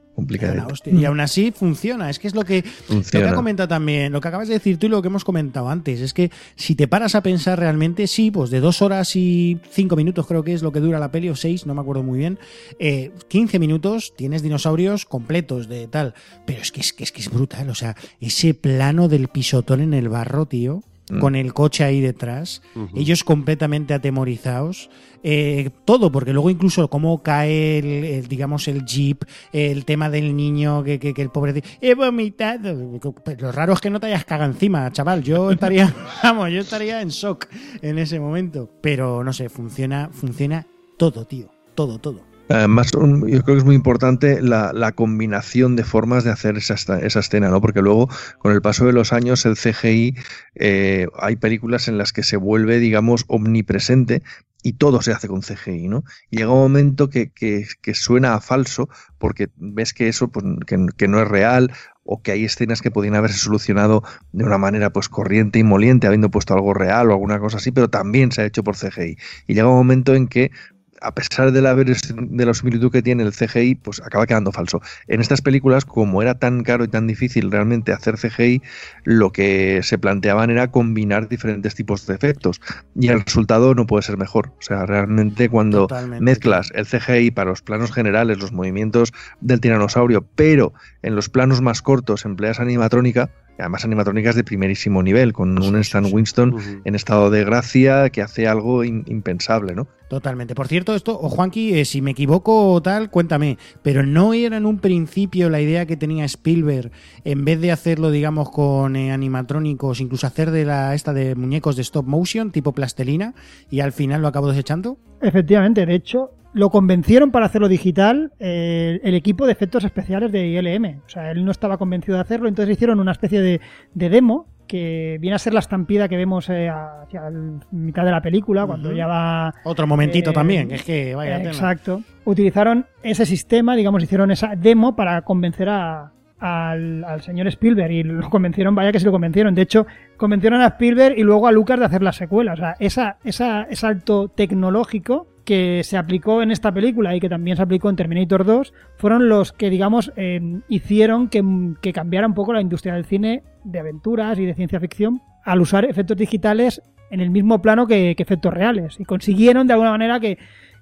Y aún así funciona. Es que es lo que, lo que ha comentado también, lo que acabas de decir tú y lo que hemos comentado antes. Es que si te paras a pensar realmente, sí, pues de dos horas y cinco minutos creo que es lo que dura la peli, o seis, no me acuerdo muy bien. Eh, 15 minutos tienes dinosaurios completos de tal. Pero es que es, que es que es brutal. O sea, ese plano del pisotón en el barro, tío mm. con el coche ahí detrás, ellos completamente atemorizados. Eh, todo, porque luego incluso cómo cae el, digamos, el jeep, el tema del niño, que, que, el pobre he vomitado. Lo raro es que no te hayas cagado encima, chaval. Yo estaría, vamos, yo estaría en shock en ese momento. Pero no sé, funciona, funciona todo, tío. Todo, todo. Además, yo creo que es muy importante la, combinación de formas de hacer esa, esa, escena, ¿no? Porque luego, con el paso de los años, el CGI, eh, hay películas en las que se vuelve, digamos, omnipresente y todo se hace con CGI, ¿no? Llega un momento que, que, suena a falso porque ves que eso pues, que, no es real o que hay escenas que podían haberse solucionado de una manera pues corriente y moliente, habiendo puesto algo real o alguna cosa así, pero también se ha hecho por CGI. Y llega un momento en que a pesar de la, de la similitud que tiene el CGI, pues acaba quedando falso. En estas películas, como era tan caro y tan difícil realmente hacer CGI, lo que se planteaban era combinar diferentes tipos de efectos. Y el resultado no puede ser mejor. O sea, realmente cuando mezclas el CGI para los planos generales, los movimientos del tiranosaurio, pero en los planos más cortos empleas animatrónica, además animatrónicas de primerísimo nivel, con un Stan Winston en estado de gracia que hace algo impensable, ¿no? Totalmente. Por cierto, esto, o Juanqui, eh, si me equivoco o tal, cuéntame, pero no era en un principio la idea que tenía Spielberg, en vez de hacerlo, digamos, con eh, animatrónicos, incluso hacer de la esta de muñecos de stop motion, tipo plastelina, y al final lo acabo desechando? Efectivamente, de hecho, lo convencieron para hacerlo digital eh, el equipo de efectos especiales de ILM. O sea, él no estaba convencido de hacerlo, entonces hicieron una especie de, demo que viene a ser la estampida que vemos eh, hacia la mitad de la película, cuando ya va... Otro momentito eh, también, es que vaya Exacto. Utilizaron ese sistema, digamos, hicieron esa demo para convencer a, al, señor Spielberg y lo convencieron, vaya que se lo convencieron. De hecho, convencieron a Spielberg y luego a Lucas de hacer la secuela. O sea, esa, esa, ese salto tecnológico que se aplicó en esta película y que también se aplicó en Terminator 2 fueron los que, digamos, eh, hicieron que, cambiara un poco la industria del cine de aventuras y de ciencia ficción al usar efectos digitales en el mismo plano que, efectos reales. Y consiguieron de alguna manera que,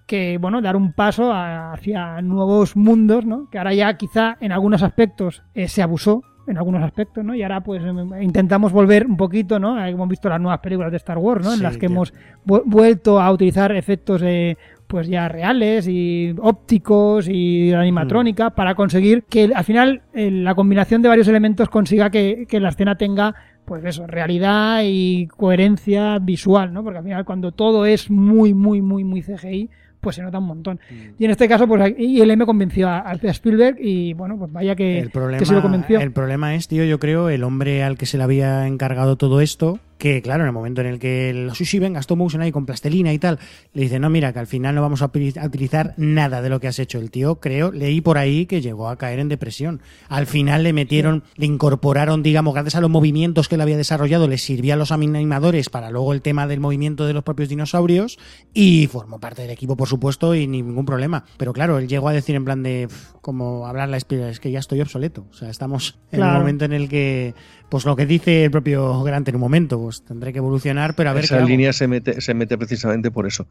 que bueno, dar un paso hacia nuevos mundos, ¿no? que ahora ya quizá en algunos aspectos eh, se abusó en algunos aspectos, ¿no? Y ahora pues em, intentamos volver un poquito, ¿no? Hemos visto las nuevas películas de Star Wars, ¿no? en las que hemos vuelto a utilizar efectos de pues ya reales y ópticos y animatrónica mm. para conseguir que al final la combinación de varios elementos consiga que, que la escena tenga pues eso, realidad y coherencia visual, ¿no? Porque al final cuando todo es muy, muy, muy, muy CGI, pues se nota un montón. Mm. Y en este caso, pues ILM convenció a, Spielberg y bueno, pues vaya que, el problema, se lo convenció. El problema es, tío, yo creo, el hombre al que se le había encargado todo esto, que claro, en el momento en el que el sushi venga, stop motion ahí con plastelina y tal, le dice, no, mira, que al final no vamos a utilizar nada de lo que has hecho. El tío, creo, leí por ahí que llegó a caer en depresión. Al final le metieron, le incorporaron, digamos, gracias a los movimientos que él había desarrollado, le sirvió a los animadores para luego el tema del movimiento de los propios dinosaurios y formó parte del equipo, por supuesto, y ningún problema. Pero claro, él llegó a decir en plan de, como hablar la espera, es que ya estoy obsoleto. O sea, estamos en el momento en el que pues lo que dice el propio Grant en un momento, pues tendré que evolucionar, pero a ver Esa línea se mete, se mete precisamente por eso,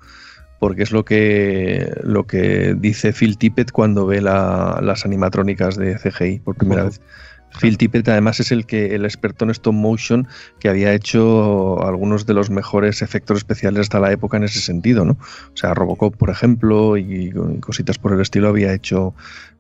porque es lo que, lo que dice Phil Tippett cuando ve las animatrónicas de CGI por primera vez. Phil Tippett además es el que el experto en stop motion que había hecho algunos de los mejores efectos especiales hasta la época en ese sentido, ¿no? O sea, Robocop, por ejemplo, y, cositas por el estilo había hecho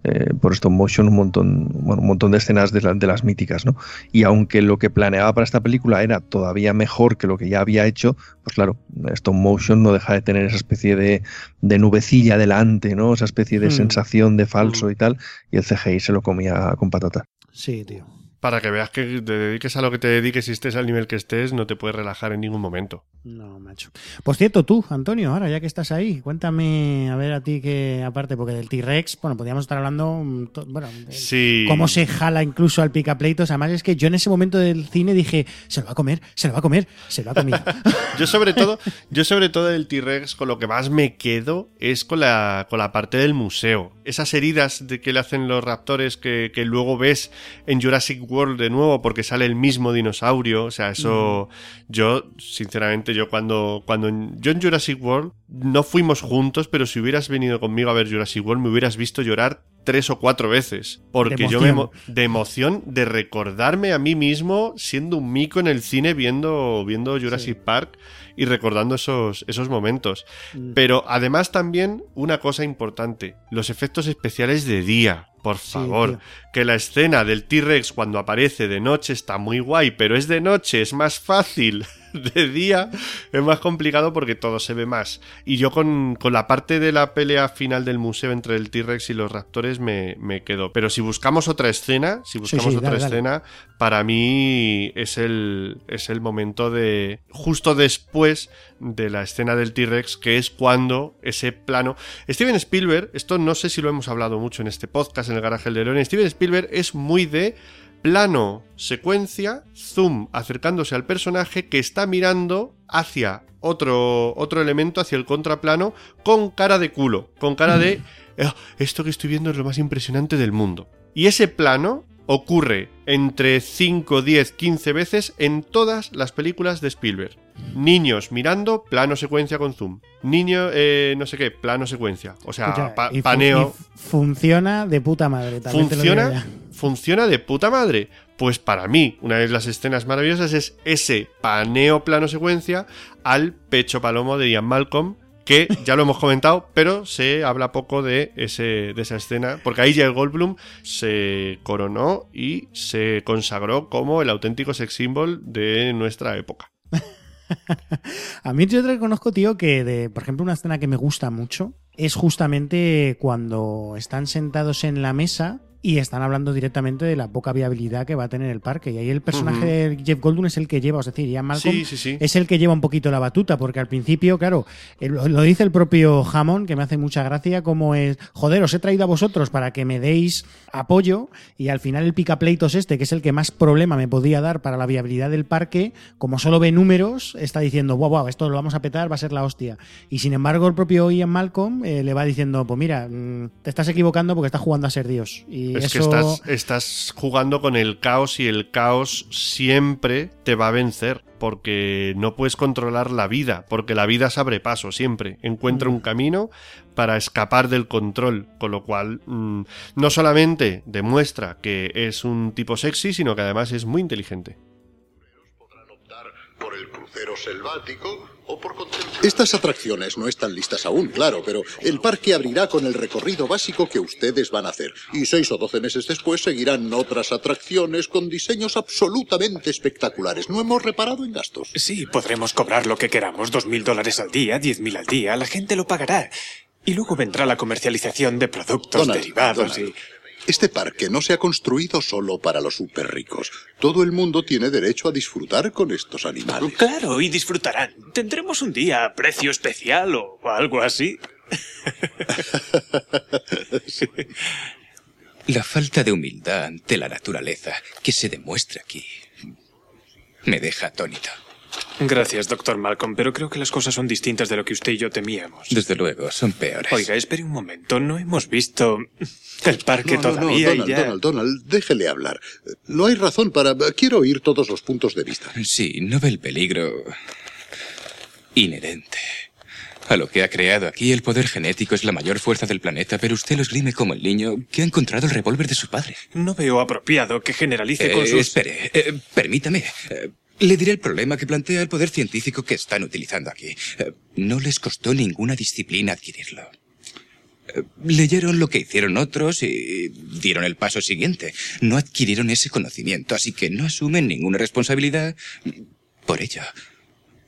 eh, por stop motion un montón, bueno, un montón de escenas de, las míticas, ¿no? Y aunque lo que planeaba para esta película era todavía mejor que lo que ya había hecho, pues claro, stop motion no deja de tener esa especie de, nubecilla delante, ¿no? Esa especie de hmm. sensación de falso hmm. y tal, y el CGI se lo comía con patata. Sí, tío. Para que veas que te dediques a lo que te dediques y estés al nivel que estés, no te puedes relajar en ningún momento. No, macho. Por cierto, tú, Antonio, ahora ya que estás ahí, cuéntame, a ver a ti que, aparte, porque del T-Rex, bueno, podríamos estar hablando, mm, bueno, sí. cómo se jala incluso al picapleitos. Además, es que yo en ese momento del cine dije, se lo va a comer, se lo va a comer, se lo ha comido. yo sobre todo, yo sobre todo del T-Rex, con lo que más me quedo es con la, con la parte del museo. Esas heridas de que le hacen los raptores que, que luego ves en Jurassic World de nuevo porque sale el mismo dinosaurio. O sea, eso. Yo, sinceramente, yo cuando. cuando yo en Jurassic World no fuimos juntos, pero si hubieras venido conmigo a ver Jurassic World, me hubieras visto llorar tres o cuatro veces. Porque yo me. de emoción de recordarme a mí mismo siendo un mico en el cine viendo, viendo Jurassic Park y recordando esos, esos momentos. Mm. Pero además también una cosa importante, los efectos especiales de día. Por favor, que la escena del T-Rex cuando aparece de noche está muy guay, pero es de noche, es más fácil. De día es más complicado porque todo se ve más. Y yo con, la parte de la pelea final del museo entre el T-Rex y los raptores me, me, quedo. Pero si buscamos otra escena, si buscamos otra escena, para mí es el, es el momento de... justo después de la escena del T-Rex, que es cuando ese plano... Steven Spielberg, esto no sé si lo hemos hablado mucho en este podcast, en el garaje del León, Steven Spielberg es muy de plano, secuencia, zoom, acercándose al personaje que está mirando hacia otro, otro elemento, hacia el contraplano, con cara de culo, con cara de... Oh, esto que estoy viendo es lo más impresionante del mundo. Y ese plano ocurre entre 5, 10, 15 veces en todas las películas de Spielberg. Niños mirando, plano secuencia con zoom. Niño, eh, no sé qué, plano secuencia. O sea, paneo. funciona de puta madre. Funciona, funciona de puta madre. Pues para mí, una de las escenas maravillosas es ese paneo plano secuencia al pecho palomo de Ian Malcolm que ya lo hemos comentado, pero se habla poco de, ese, de esa escena, porque ahí ya Goldblum se coronó y se consagró como el auténtico sex symbol de nuestra época. A mí yo te reconozco, tío, que de, por ejemplo, una escena que me gusta mucho es justamente cuando están sentados en la mesa y están hablando directamente de la poca viabilidad que va a tener el parque. Y ahí el personaje de Jeff Goldblum es el que lleva, es decir, Ian Malcolm es el que lleva un poquito la batuta, porque al principio, claro, lo dice el propio Hammond, que me hace mucha gracia, como es, joder, os he traído a vosotros para que me deis apoyo, y al final el picapleitos este, que es el que más problema me podía dar para la viabilidad del parque, como solo ve números, está diciendo, wow, wow, esto lo vamos a petar, va a ser la hostia. Y sin embargo, el propio Ian Malcolm eh, le va diciendo, pues mira, mm, te estás equivocando porque estás jugando a ser Dios. Y es que estás, estás jugando con el caos y el caos siempre te va a vencer porque no puedes controlar la vida, porque la vida se abre paso siempre, encuentra un camino para escapar del control, con lo cual mm, no solamente demuestra que es un tipo sexy, sino que además es muy inteligente. por el crucero selvático estas atracciones no están listas aún, claro, pero el parque abrirá con el recorrido básico que ustedes van a hacer. Y seis o doce meses después seguirán otras atracciones con diseños absolutamente espectaculares. No hemos reparado en gastos. Sí, podremos cobrar lo que queramos, dos mil dólares al día, diez mil al día, la gente lo pagará. Y luego vendrá la comercialización de productos derivados y... Este parque no se ha construido solo para los súper ricos. Todo el mundo tiene derecho a disfrutar con estos animales. Claro, y disfrutarán. Tendremos un día a precio especial o algo así. La falta de humildad ante la naturaleza que se demuestra aquí me deja atónito. Gracias, doctor Malcolm, pero creo que las cosas son distintas de lo que usted y yo temíamos. Desde luego, son peores. Oiga, espere un momento. No hemos visto el parque No, no, no, todavía Donald, y ya... Donald, Donald, déjele hablar. No hay razón para... Quiero oír todos los puntos de vista. Sí, no ve el peligro inherente. A lo que ha creado aquí, el poder genético es la mayor fuerza del planeta, pero usted lo esgrime como el niño que ha encontrado el revólver de su padre. No veo apropiado que generalice Eh, con sus... Espere, eh, permítame. Eh, le diré el problema que plantea el poder científico que están utilizando aquí. Eh, no les costó ninguna disciplina adquirirlo. Eh, Leyeron lo que hicieron otros y dieron el paso siguiente. No adquirieron ese conocimiento, así que no asumen ninguna responsabilidad por ello.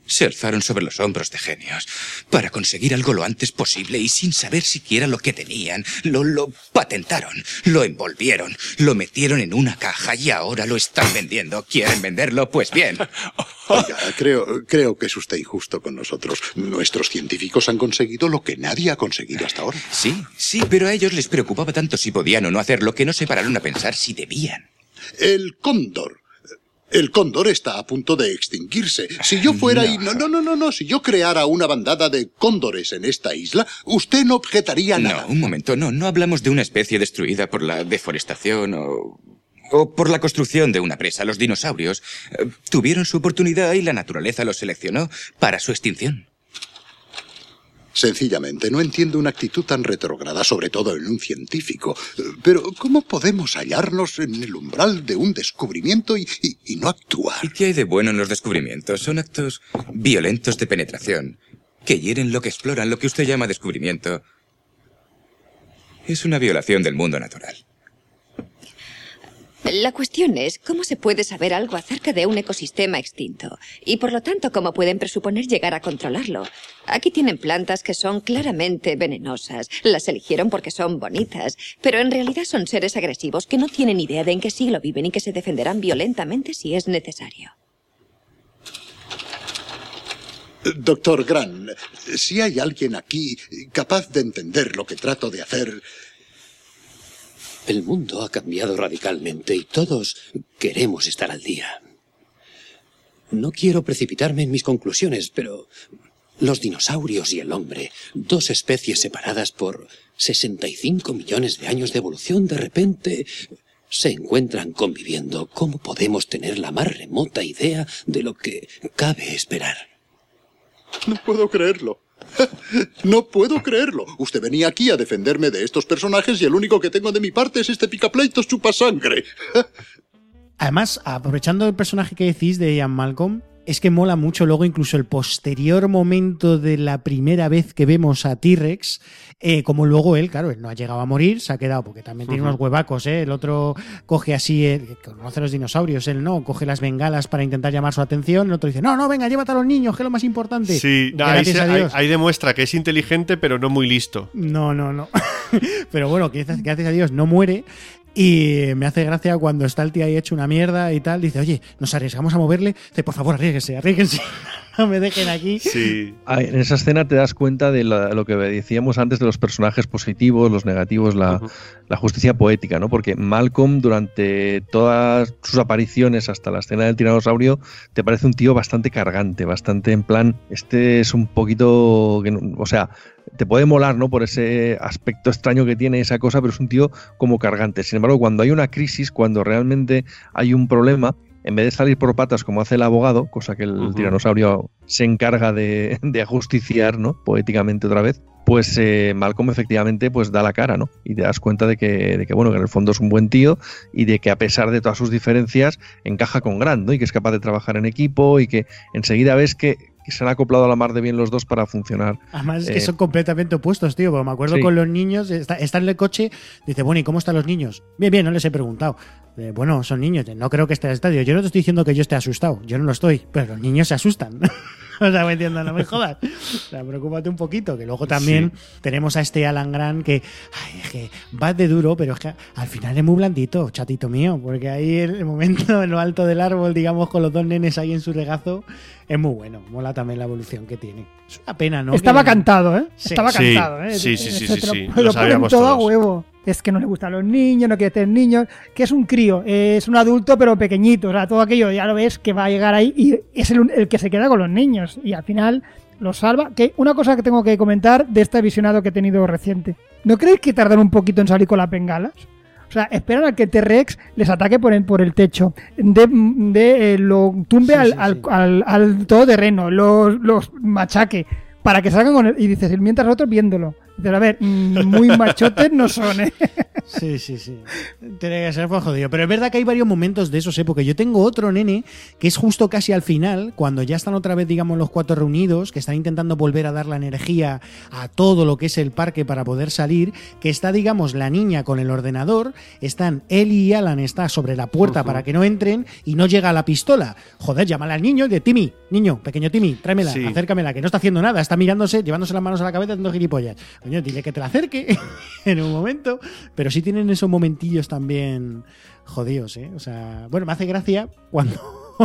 Se alzaron sobre los hombros de genios para conseguir algo lo antes posible y sin saber siquiera lo que tenían, lo, lo patentaron, lo envolvieron, lo metieron en una caja y ahora lo están vendiendo. ¿Quieren venderlo? Pues bien. Oiga, creo, creo que es usted injusto con nosotros. Nuestros científicos han conseguido lo que nadie ha conseguido hasta ahora. Sí, sí, pero a ellos les preocupaba tanto si podían o no hacerlo que no se pararon a pensar si debían. El cóndor. El cóndor está a punto de extinguirse. Si yo fuera y... No, no, no, no, no. Si yo creara una bandada de cóndores en esta isla, usted no objetaría nada. No, un momento, no, no hablamos de una especie destruida por la deforestación o... O por la construcción de una presa. Los dinosaurios eh, tuvieron su oportunidad y la naturaleza los seleccionó para su extinción. Sencillamente, no entiendo una actitud tan retrógrada, sobre todo en un científico. Pero, ¿cómo podemos hallarnos en el umbral de un descubrimiento y, y- y no actuar? ¿Y qué hay de bueno en los descubrimientos? Son actos violentos de penetración, que hieren lo que exploran, lo que usted llama descubrimiento. Es una violación del mundo natural. La cuestión es cómo se puede saber algo acerca de un ecosistema extinto y por lo tanto cómo pueden presuponer llegar a controlarlo. Aquí tienen plantas que son claramente venenosas. Las eligieron porque son bonitas, pero en realidad son seres agresivos que no tienen idea de en qué siglo viven y que se defenderán violentamente si es necesario. Doctor Gran, si hay alguien aquí capaz de entender lo que trato de hacer, El mundo ha cambiado radicalmente y todos queremos estar al día. No quiero precipitarme en mis conclusiones, pero los dinosaurios y el hombre, dos especies separadas por 65 millones de años de evolución, de repente se encuentran conviviendo. ¿Cómo podemos tener la más remota idea de lo que cabe esperar? no puedo creerlo. No puedo creerlo. Usted venía aquí a defenderme de estos personajes y el único que tengo de mi parte es este picapleitos chupasangre. Además, aprovechando el personaje que decís de Ian Malcolm, es que mola mucho luego incluso el posterior momento de la primera vez que vemos a T-Rex, eh, como luego él, claro, él no ha llegado a morir, se ha quedado, porque también tiene unos huevacos, ¿eh? el otro coge así, eh, conoce los dinosaurios, él no, coge las bengalas para intentar llamar su atención, el otro dice, no, no, venga, llévate a los niños, que es lo más importante. Sí, ahí, se- demuestra que es inteligente, pero no muy listo. No, no, no. Pero bueno, que gracias a Dios no muere. Y me hace gracia cuando está el tío ahí hecho una mierda y tal. Dice, oye, nos arriesgamos a moverle. Dice, por favor, arriesguense, arriesguense. no me dejen aquí. Sí. En esa escena te das cuenta de la- lo que decíamos antes de los personajes positivos, los negativos, la, la justicia poética, ¿no? Porque Malcolm, durante todas sus apariciones hasta la escena del tiranosaurio, te parece un tío bastante cargante, bastante en plan, este es un poquito, o sea, te puede molar, ¿no? Por ese aspecto extraño que tiene esa cosa, pero es un tío como cargante. Sin embargo, cuando hay una crisis, cuando realmente hay un problema, en vez de salir por patas como hace el abogado, cosa que el tiranosaurio se encarga de, de ajusticiar, ¿no? Poéticamente otra vez, pues eh, Malcolm efectivamente pues da la cara, ¿no? Y te das cuenta de que, de que, bueno, que en el fondo es un buen tío y de que a pesar de todas sus diferencias encaja con Grant, ¿no? Y que es capaz de trabajar en equipo y que enseguida ves que, que se han acoplado a la mar de bien los dos para funcionar. Además, es que Eh, son completamente opuestos, tío. Porque me acuerdo Sí. con los niños, está, está en el coche, dice, bueno, ¿y cómo están los niños? Bien, bien, no les he preguntado. Eh, bueno, son niños, no creo que esté al estadio. Yo no te estoy diciendo que yo esté asustado, yo no lo estoy, pero los niños se asustan. o sea, me entiendo, no me jodas. O sea, preocúpate un poquito, que luego también tenemos a este Alan Grant que, ay, es que va de duro, pero es que al final es muy blandito, chatito mío, porque ahí el, el momento en lo alto del árbol, digamos, con los dos nenes ahí en su regazo, es muy bueno. Mola también la evolución que tiene. Es una pena, ¿no? Estaba Que- cantado, ¿eh? Sí. Estaba Sí, cantado, ¿eh? sí, sí, sí, Ese sí, te lo- sí, Lo, lo ponen sabíamos todo a huevo. Es que no le gustan los niños, no quiere tener niños, que es un crío, es un adulto pero pequeñito, o sea, todo aquello ya lo ves que va a llegar ahí y es el, que se queda con los niños y al final los salva. Que una cosa que tengo que comentar de este visionado que he tenido reciente. ¿No creéis que tardan un poquito en salir con las bengalas? O sea, esperan a que T-Rex les ataque por el, por el techo, de, de, eh, lo tumbe Sí, al, sí, al, sí. al, al todoterreno, los, los machaque, para que salgan con él. Y dices, mientras otros viéndolo. Dices, a ver, mm, muy machotes no son, ¿eh? Sí, sí, sí. Tiene que ser pues jodido. Pero es verdad que hay varios momentos de esos, ¿eh? Porque yo tengo otro nene que es justo casi al final, cuando ya están otra vez, digamos, los cuatro reunidos, que están intentando volver a dar la energía a todo lo que es el parque para poder salir, que está, digamos, la niña con el ordenador, están él y Alan, está sobre la puerta para que no entren y no llega la pistola. Joder, llámala al niño y de Timmy, niño, pequeño Timmy, tráemela, Sí. acércamela, que no está haciendo nada, está mirándose, llevándose las manos a la cabeza haciendo gilipollas. Coño, dile que te la acerque en un momento. Pero sí tienen esos momentillos también jodidos, ¿eh? O sea, bueno, me hace gracia cuando.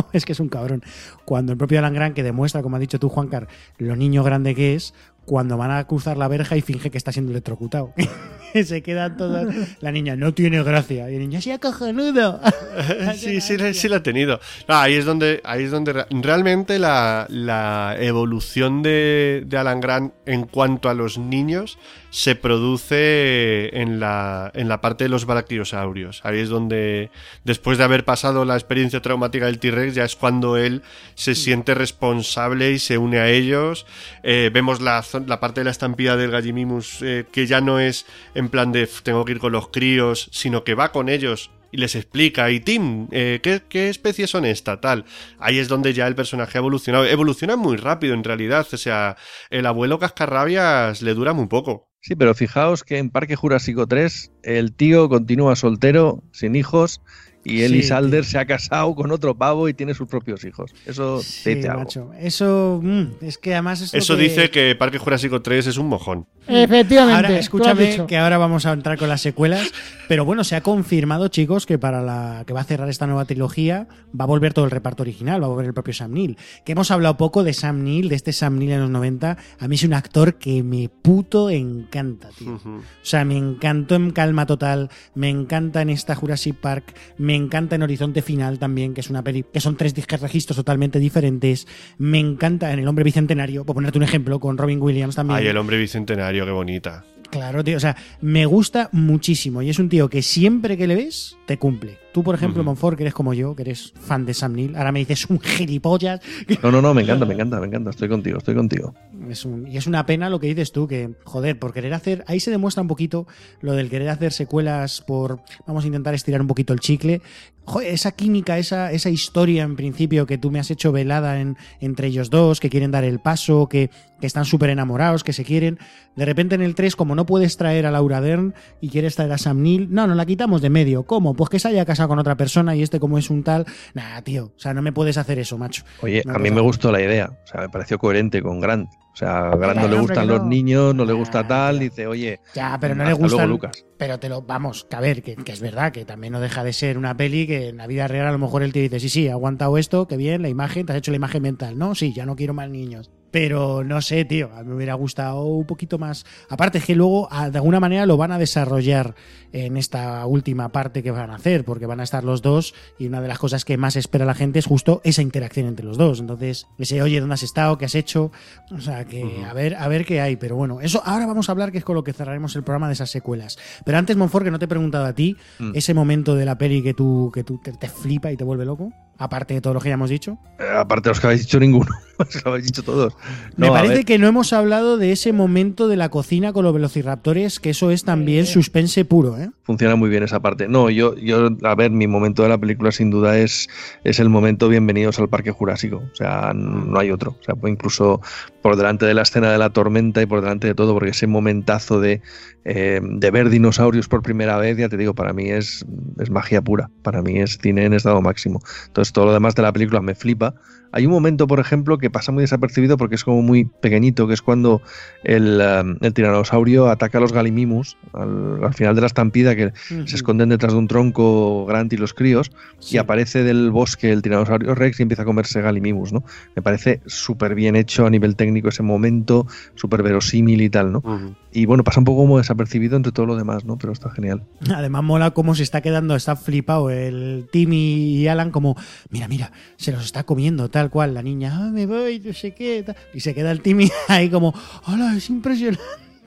es que es un cabrón. Cuando el propio Alan Grant, que demuestra, como has dicho tú, Juancar, lo niño grande que es, cuando van a cruzar la verja y finge que está siendo electrocutado. Se quedan todas. La niña no tiene gracia. Y el niño, sí, cojonudo. sí, sí, la- sí la ha tenido. No, ahí es donde, ahí es donde re- realmente la, la evolución de, de Alan Grant en cuanto a los niños se produce en la, en la parte de los brachiosaurios. Ahí es donde, después de haber pasado la experiencia traumática del T-Rex, ya es cuando él se siente responsable y se une a ellos. Eh, vemos la, la parte de la estampida del Gallimimus eh, que ya no es en plan de "F, tengo que ir con los críos, sino que va con ellos y les explica, y Tim, eh, ¿qué, ¿qué especies son esta? Tal. Ahí es donde ya el personaje ha evolucionado. Evoluciona muy rápido en realidad. O sea, el abuelo Cascarrabias le dura muy poco. Sí, pero fijaos que en Parque Jurásico 3 el tío continúa soltero, sin hijos, y Eli Sí, Salder tío. se ha casado con otro pavo y tiene sus propios hijos. Eso Sí, te dice algo. macho. Eso, mm, es que además es Eso que- dice que Parque Jurásico 3 es un mojón. Efectivamente. Ahora, escúchame que ahora vamos a entrar con las secuelas, pero bueno, se ha confirmado, chicos, que para la que va a cerrar esta nueva trilogía va a volver todo el reparto original, va a volver el propio Sam Neill. Que hemos hablado poco de Sam Neill, de este Sam Neill en los 90. A mí es un actor que me puto encanta, tío. O sea, me encantó en Calma Total, me encanta en esta Jurassic Park, me encanta en Horizonte Final también, que es una peli que son tres disques registros totalmente diferentes. Me encanta en El Hombre Bicentenario, por ponerte un ejemplo, con Robin Williams también. Ay, el hombre bicentenario, qué bonita. Claro, tío. O sea, me gusta muchísimo. Y es un tío que siempre que le ves, te cumple. Tú, por ejemplo. Monfort, que eres como yo, que eres fan de Sam Neill, ahora me dices un gilipollas. No, no, no, me encanta, me encanta, me encanta. Estoy contigo, estoy contigo. Es un- y es una pena lo que dices tú, que, joder, por querer hacer. Ahí se demuestra un poquito lo del querer hacer secuelas por. Vamos a intentar estirar un poquito el chicle. Joder, esa química, esa, esa historia en principio que tú me has hecho velada en, entre ellos dos, que quieren dar el paso, que, que están súper enamorados, que se quieren. De repente en el 3, como no puedes traer a Laura Dern y quieres traer a Sam Neill, no, nos la quitamos de medio. ¿Cómo? Pues que se haya casado con otra persona y este, como es un tal. Nah, tío, o sea, no me puedes hacer eso, macho. Oye, No a mí me gustó la idea. O sea, me pareció coherente con Grant. O sea, a Grant no le gustan los no. niños, no le gusta Ah, tal. Dice, oye, Ya, pero no le luego, gustan. Lucas. Pero te lo, vamos, que a ver, que, que es verdad, que también no deja de ser una peli que en la vida real a lo mejor él te dice, sí, sí, he aguantado esto, que bien, la imagen, te has hecho la imagen mental, ¿no? Sí, ya no quiero más niños. Pero no sé, tío, a mí me hubiera gustado un poquito más. Aparte, es que luego a- de alguna manera lo van a desarrollar en esta última parte que van a hacer, porque van a estar los dos y una de las cosas que más espera la gente es justo esa interacción entre los dos. Entonces, ese, oye, ¿dónde has estado? ¿Qué has hecho? O sea, que a ver, a ver qué hay. Pero bueno, eso ahora vamos a hablar que es con lo que cerraremos el programa de esas secuelas. Pero antes, Monfort, que no te he preguntado a ti, Mm. ese momento de la peli que tú, que tú te, te flipa y te vuelve loco, aparte de todo lo que ya hemos dicho. eh, aparte de los que habéis dicho ninguno, los que habéis dicho todos. Me No, parece que no hemos hablado de ese momento de la cocina con los velociraptores, que eso es también suspense puro, ¿eh? funciona muy bien esa parte. No, yo, yo, a ver, mi momento de la película sin duda es, es el momento Bienvenidos al Parque Jurásico. O sea, no hay otro. O sea, pues incluso por delante de la escena de la tormenta y por delante de todo, porque ese momentazo de, eh, de ver dinosaurios por primera vez, ya te digo, para mí es, es magia pura. Para mí es cine en estado máximo. Entonces, todo lo demás de la película me flipa. Hay un momento, por ejemplo, que pasa muy desapercibido porque es como muy pequeñito, que es cuando el, um, el tiranosaurio ataca a los galimimus al, al final de la estampida, que se esconden detrás de un tronco Grant y los críos, y aparece del bosque el tiranosaurio Rex y empieza a comerse galimimus, ¿no? Me parece súper bien hecho a nivel técnico ese momento, súper verosímil y tal, ¿no? Y bueno, pasa un poco como desapercibido entre todo lo demás, ¿no? Pero está genial. Además mola cómo se está quedando, está flipado el Timmy y Alan como, mira, mira, se los está comiendo tal cual. La niña, ah, me voy, no sé qué. tal. Y se queda el Timmy ahí como, hola, es impresionante.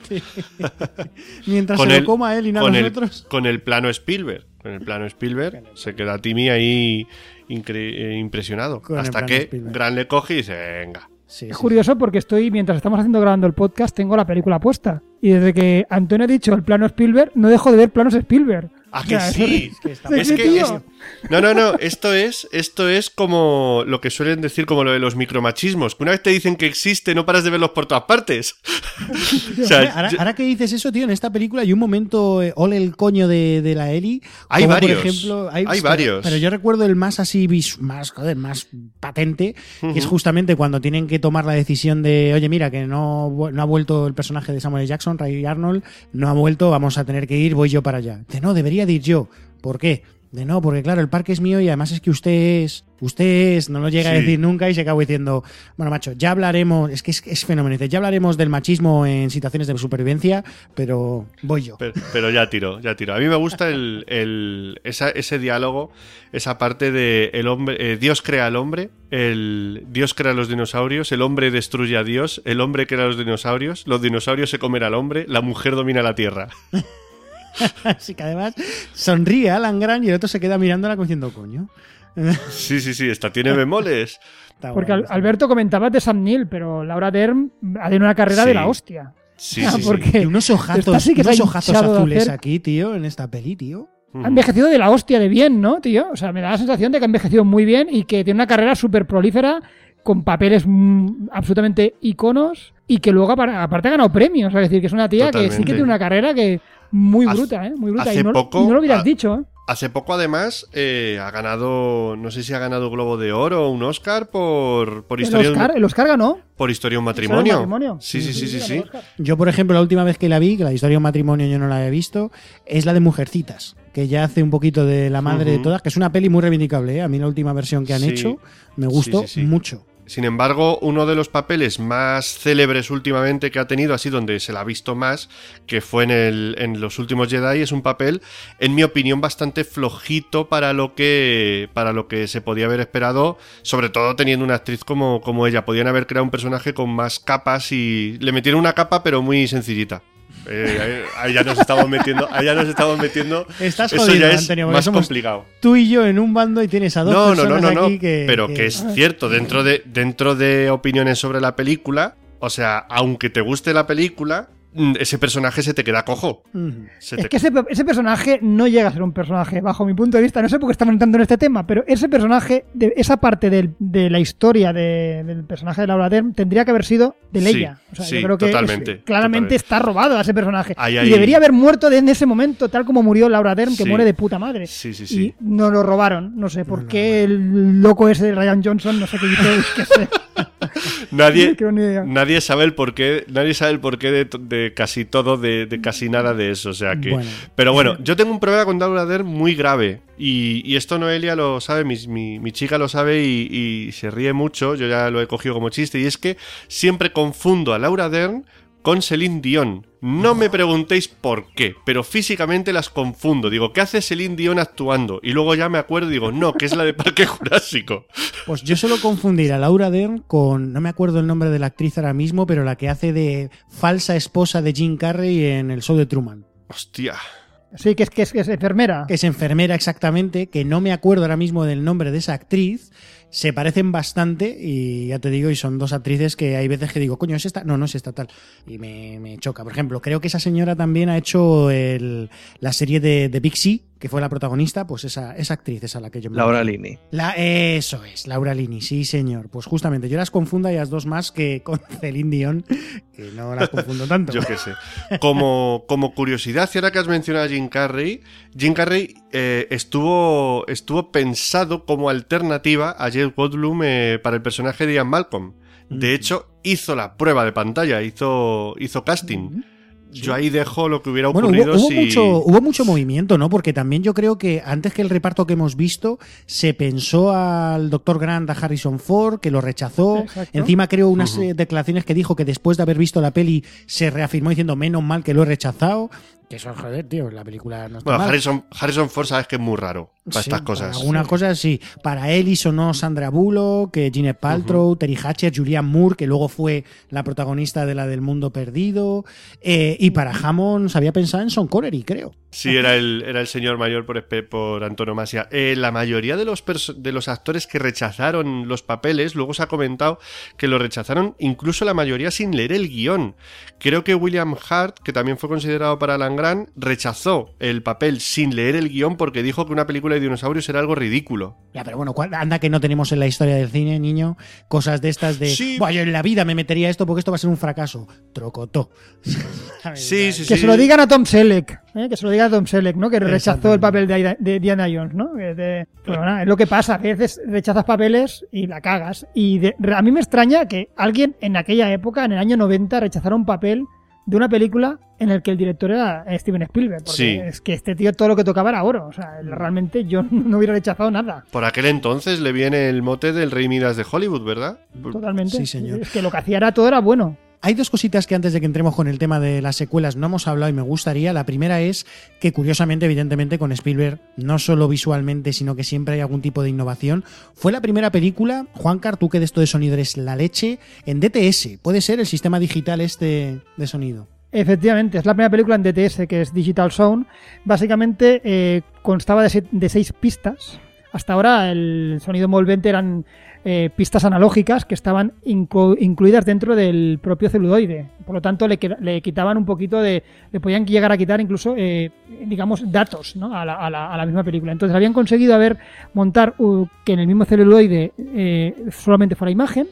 Mientras se lo coma él y nada con el, nosotros. con el plano Spielberg. Con el plano Spielberg se queda Timmy ahí eh, impresionado. Con el hasta que Spielberg. Gran le coge y dice, venga. Es curioso porque estoy, mientras estamos haciendo grabando el podcast, tengo la película puesta. Y desde que Antonio ha dicho el plano Spielberg, no dejo de ver planos Spielberg. Ah, que sí. es- Es Sí, que tío. es- no, no, no. Esto es, esto es como lo que suelen decir como lo de los micromachismos. Que una vez te dicen que existe, no paras de verlos por todas partes. O sea, Hombre, ahora, yo- ahora que dices eso, tío, en esta película hay un momento, eh, ole el coño de, de la Eli. Hay como varios, Por ejemplo, hay pero- varios. Pero yo recuerdo el más así, más, joder, más patente, que es justamente cuando tienen que tomar la decisión de, oye, mira, que no, no ha vuelto el personaje de Samuel L. Jackson, Ray Arnold, no ha vuelto, vamos a tener que ir, voy yo para allá. De no, debería de ir yo. ¿Por qué? De no, porque claro, el parque es mío y además es que usted es, usted es, no lo llega a decir nunca y se acaba diciendo, bueno, macho, ya hablaremos, es que es, es fenomenal, ya hablaremos del machismo en situaciones de supervivencia, pero voy yo. Pero, pero ya tiro, ya tiro. A mí me gusta el, el- esa- ese diálogo, esa parte de el hombre, eh, Dios crea al hombre, el Dios crea a los dinosaurios, el hombre destruye a Dios, el hombre crea a los dinosaurios, los dinosaurios se comen al hombre, la mujer domina la tierra. Así que además sonríe Alan Grant y el otro se queda mirándola como diciendo, coño. Sí, sí, sí, esta tiene bemoles. Está Porque Alberto comentaba de Sam Neill, pero Laura Dern ha tenido una carrera Sí. de la hostia. Sí, Ah, sí, sí. porque Y unos ojazos, esta sí que unos de azules hacer- aquí, tío, en esta peli, tío. Ha envejecido de la hostia de bien, ¿no, tío? O sea, me da la sensación de que ha envejecido muy bien y que tiene una carrera súper prolífera con papeles absolutamente iconos y que luego apar- aparte ha ganado premios. Es decir, que es una tía que sí que tiene una carrera que muy Hace- bruta, ¿eh? Muy bruta. hace y, no, poco- y no lo hubieras dicho, ¿eh? Hace poco, además, eh, ha ganado, no sé si ha ganado Globo de Oro o un Oscar por, por El historia, de un- Oscar, el Oscar ganó. por historia de un de matrimonio. matrimonio. Sí, sí, sí, sí, sí. el. Yo, por ejemplo, la última vez que la vi, que la historia de un matrimonio yo no la he visto, es la de Mujercitas, que ya hace un poquito de la madre de todas, que es una peli muy reivindicable. ¿eh? A mí la última versión que han Sí. hecho me gustó Sí, sí, sí. mucho. Sin embargo, uno de los papeles más célebres últimamente que ha tenido, así donde se la ha visto más, que fue en, el, en los últimos Jedi, es un papel, en mi opinión, bastante flojito para lo que, para lo que se podía haber esperado, sobre todo teniendo una actriz como, como ella. Podían haber creado un personaje con más capas y le metieron una capa, pero muy sencillita. Eh, ahí- ya nos estamos metiendo, ahí ya nos estamos metiendo. Estás Eso jodido, ya es Antonio, más somos complicado. Tú y yo en un bando y tienes a dos No, no, no, personas no, no. aquí que... pero que- que es cierto, dentro de, dentro de opiniones sobre la película, o sea, aunque te guste la película, ese personaje se te queda cojo. Se Es te- que ese, ese personaje no llega a ser un personaje, bajo mi punto de vista. No sé por qué estamos entrando en este tema, pero ese personaje, de, esa parte del- de la historia de- del personaje de Laura Dern tendría que haber sido de Sí, Leia. o sea, sí, yo creo que es- totalmente, claramente totalmente. está robado a ese personaje. Ahí, Y debería haber muerto en ese momento, tal como murió Laura Dern, que Sí. muere de puta madre. Sí, sí, sí. Y nos lo robaron. No sé por qué el loco ese de Ryan Johnson, no sé qué hizo. que sé. Nadie, nadie sabe el porqué, nadie sabe el porqué de, casi todo, de, de casi nada de eso. O sea que. Bueno. Pero bueno, yo tengo un problema con Laura Dern muy grave. Y, y esto Noelia lo sabe, mi, mi- mi chica lo sabe y, y se ríe mucho. Yo ya lo he cogido como chiste. Y es que siempre confundo a Laura Dern con Celine Dion. No me preguntéis por qué, pero físicamente las confundo. Digo, ¿qué hace Celine Dion actuando? Y luego ya me acuerdo y digo, no, que es la de Parque Jurásico. Pues yo suelo confundir a Laura Dern con, no me acuerdo el nombre de la actriz ahora mismo, pero la que hace de falsa esposa de Jim Carrey en el show de Truman. Hostia. Sí, que es, que es, que es enfermera. Que es enfermera exactamente, que no me acuerdo ahora mismo del nombre de esa actriz. Se parecen bastante y ya te digo, y son dos actrices que hay veces que digo, coño, es esta, no, no es esta tal. Y me, me choca. Por ejemplo, creo que esa señora también ha hecho el- la serie de, de Big que fue la protagonista, pues esa, esa actriz es a la que yo me Laura. Lini. La, eso es, Laura Lini, sí señor. Pues justamente, yo las confundo a ellas dos más que con Celine Dion, que no las confundo tanto. Yo qué sé. Como, como curiosidad, y ahora que has mencionado a Jim Carrey, Jim Carrey eh, estuvo, estuvo pensado como alternativa a Jeff Goldblum eh, para el personaje de Ian Malcolm. De hecho, hizo la prueba de pantalla, hizo, hizo casting. Yo ahí dejo lo que hubiera Bueno, ocurrido hubo, hubo si. mucho, hubo mucho movimiento, ¿no? Porque también yo creo que antes que el reparto que hemos visto, se pensó al Dr. Grant, a Harrison Ford, que lo rechazó. Exacto. Encima creo unas eh, declaraciones que dijo que después de haber visto la peli se reafirmó diciendo menos mal que lo he rechazado. Que eso, joder, tío, la película no está Bueno, mal. Harrison, Harrison Ford sabes que es muy raro para Sí, estas cosas. Para algunas cosas sí. Para él sonó Sandra Bullock, que Gwyneth Paltrow, Terry Hatcher, Julianne Moore, que luego fue la protagonista de la del Mundo Perdido. eh, y para Hammond se había pensado en Sean Connery, creo. Sí, era el, era el señor mayor por, espe- por antonomasia. Eh, la mayoría de los, perso- de los actores que rechazaron los papeles, luego se ha comentado que lo rechazaron incluso la mayoría sin leer el guion. Creo que William Hart, que también fue considerado para Alan Grant, rechazó el papel sin leer el guion porque dijo que una película de dinosaurios era algo ridículo. Ya, pero bueno, ¿cuál- anda que no tenemos en la historia del cine, niño, cosas de estas de. Sí. "Buah, yo en la vida me metería esto porque esto va a ser un fracaso. Trocotó. Sí, sí, Que sí. se lo digan a Tom Selleck, ¿eh? que se lo diga a Tom Selleck, ¿no? Que rechazó el papel de, Diana Jones, ¿no? Que de- bueno, nada, es lo que pasa, a veces rechazas papeles y la cagas. Y de- a mí me extraña que alguien en aquella época, en el año 90, rechazara un papel de una película en el que el director era Steven Spielberg. Porque Sí. es que este tío todo lo que tocaba era oro. O sea, realmente yo no hubiera rechazado nada. Por aquel entonces le viene el mote del Rey Midas de Hollywood, ¿verdad? Totalmente. Sí, señor. Es que lo que hacía era todo era bueno. Hay dos cositas que antes de que entremos con el tema de las secuelas no hemos hablado y me gustaría. La primera es que curiosamente, evidentemente, con Spielberg, no solo visualmente, sino que siempre hay algún tipo de innovación. Fue la primera película, Juancar, tú que de esto de sonido eres la leche, en DTS. Puede ser el sistema digital este de sonido. Efectivamente, es la primera película en DTS, que es Digital Sound. Básicamente eh, constaba de, de seis pistas. Hasta ahora el sonido envolvente eran eh, pistas analógicas que estaban inclu- incluidas dentro del propio celuloide. Por lo tanto, le, quitaban un poquito de... Le podían llegar a quitar incluso, eh, digamos, datos ¿no? a, la, a la- a la misma película. Entonces habían conseguido haber montar uh, que en el mismo celuloide eh, solamente fuera imagen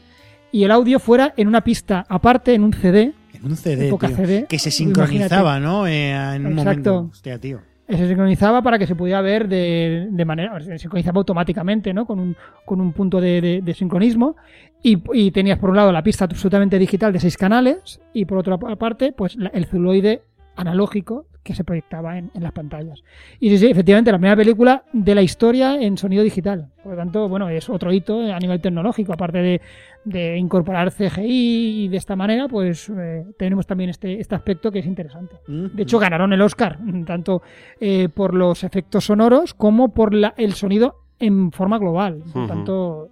y el audio fuera en una pista aparte, en un CD, En un CD, tío, CD, que se imagínate. sincronizaba, ¿no? Eh, en un Exacto. momento. Hostia, tío. Se sincronizaba para que se pudiera ver de, de manera, se sincronizaba automáticamente, ¿no? Con un, con un punto de, de- sincronismo. Y, y tenías por un lado la pista absolutamente digital de seis canales y por otra parte, pues la- el celuloide analógico que se proyectaba en, en las pantallas. Y sí, sí, efectivamente, la primera película de la historia en sonido digital. Por lo tanto, bueno, es otro hito a nivel tecnológico, aparte de, de incorporar CGI y de esta manera, pues eh, tenemos también este, este aspecto que es interesante. De hecho, ganaron el Oscar, tanto eh, por los efectos sonoros como por la- el sonido en forma global. Por tanto.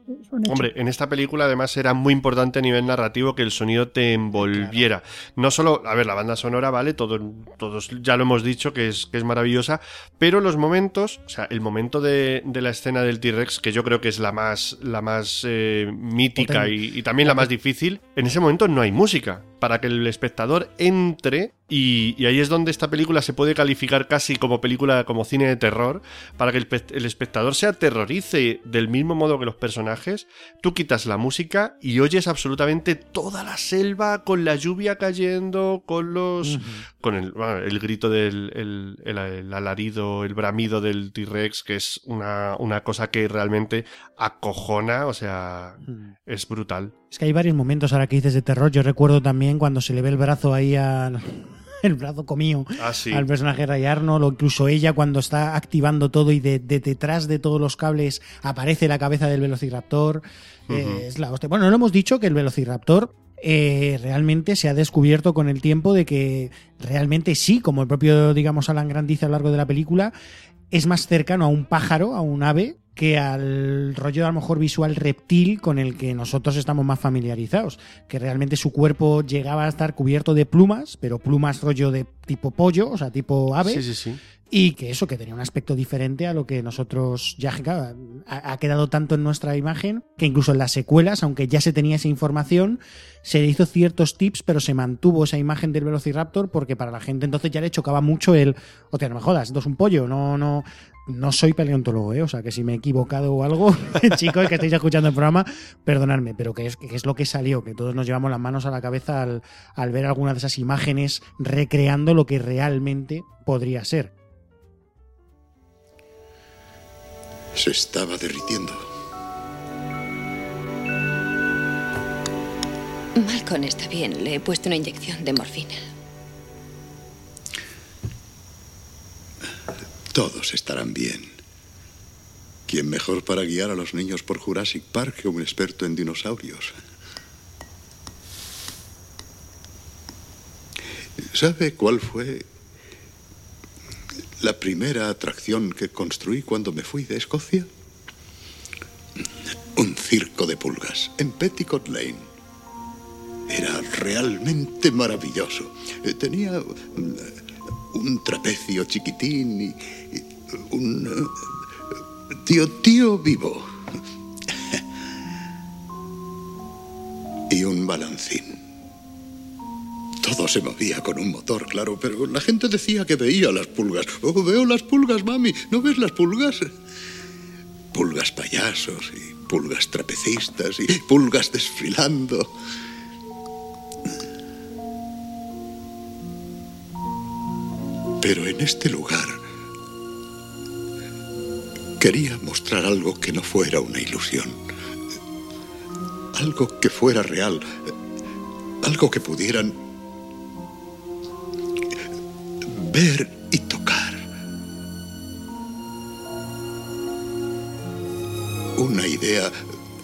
Hombre, en esta película además era muy importante a nivel narrativo que el sonido te envolviera. No solo, a ver, la banda sonora, vale, Todo- todos ya lo hemos dicho que es, que es maravillosa, pero los momentos, o sea, el momento de, de la escena del T-Rex, que yo creo que es la más, la más eh, mítica y, y también la más difícil, en ese momento no hay música. Para que el espectador entre, y, y ahí es donde esta película se puede calificar casi como película, como cine de terror, para que el, pe- el espectador se aterrorice del mismo modo que los personajes, tú quitas la música y oyes absolutamente toda la selva con la lluvia cayendo, con los. con el, bueno, el grito del el, el- el alarido, el bramido del T-Rex, que es una, una cosa que realmente acojona, o sea, es brutal. Es que hay varios momentos ahora que dices de terror. Yo recuerdo también cuando se le ve el brazo ahí al. El brazo comido Ah, sí. al personaje de Ray Arnold, o incluso ella cuando está activando todo y de, de detrás de todos los cables aparece la cabeza del Velociraptor. Eh, Ujú. es la hostia. Bueno, no hemos dicho que el Velociraptor eh, realmente se ha descubierto con el tiempo de que realmente sí, como el propio, digamos, Alan Grant dice a lo largo de la película, es más cercano a un pájaro, a un ave, que al rollo a lo mejor visual reptil con el que nosotros estamos más familiarizados, que realmente su cuerpo llegaba a estar cubierto de plumas, pero plumas rollo de tipo pollo, o sea, tipo ave, Sí, sí, sí. y que eso, que tenía un aspecto diferente a lo que nosotros ya claro, ha, quedado tanto en nuestra imagen que incluso en las secuelas, aunque ya se tenía esa información, se le hizo ciertos tips, pero se mantuvo esa imagen del Velociraptor porque para la gente entonces ya le chocaba mucho el, hostia, no me jodas, esto es un pollo, no, no, no soy paleontólogo, ¿eh? o sea que si me he equivocado o algo, chicos que estáis escuchando el programa, perdonadme, pero que es, que es lo que salió, que todos nos llevamos las manos a la cabeza al, al ver alguna de esas imágenes recreando lo que realmente podría ser. Se estaba derritiendo. Malcolm está bien. Le he puesto una inyección de morfina. Todos estarán bien. ¿Quién mejor para guiar a los niños por Jurassic Park que un experto en dinosaurios? ¿Sabe cuál fue la primera atracción que construí cuando me fui de Escocia? Un circo de pulgas en Petticoat Lane. Era realmente maravilloso. Eh, Tenía mm, un trapecio chiquitín y, un eh, tío tío vivo. Y un balancín. Todo se movía con un motor, claro, pero la gente decía que veía las pulgas. Oh, veo las pulgas, mami. ¿No ves las pulgas? Pulgas payasos y pulgas trapecistas y pulgas desfilando. Pero en este lugar quería mostrar algo que no fuera una ilusión. Algo que fuera real. Algo que pudieran ver y tocar. Una idea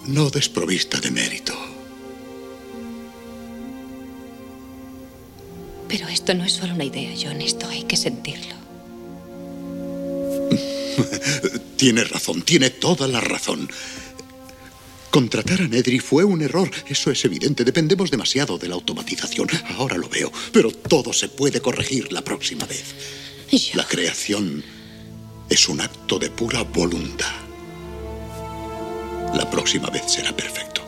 no desprovista de mérito. Pero esto no es solo una idea, John. Esto hay que sentirlo. Tiene razón, tiene toda la razón. Contratar a Nedry fue un error, eso es evidente. Dependemos demasiado de la automatización. Ahora lo veo, pero todo se puede corregir la próxima vez. La creación es un acto de pura voluntad. La próxima vez será perfecto.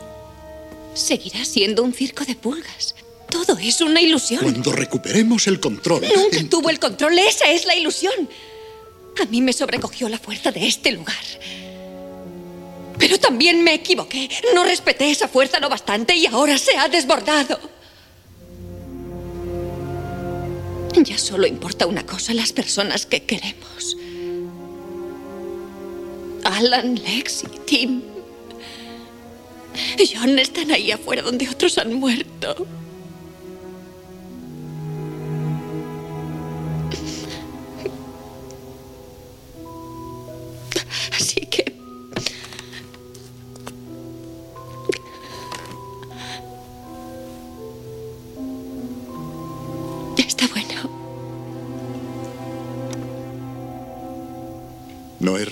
Seguirá siendo un circo de pulgas. Todo es una ilusión. Cuando recuperemos el control. Nunca tuvo el control. Esa es la ilusión. A mí me sobrecogió la fuerza de este lugar. Pero también me equivoqué. No respeté esa fuerza lo bastante y ahora se ha desbordado. Ya solo importa una cosa, las personas que queremos. Alan, Lex y Tim. John están ahí afuera donde otros han muerto.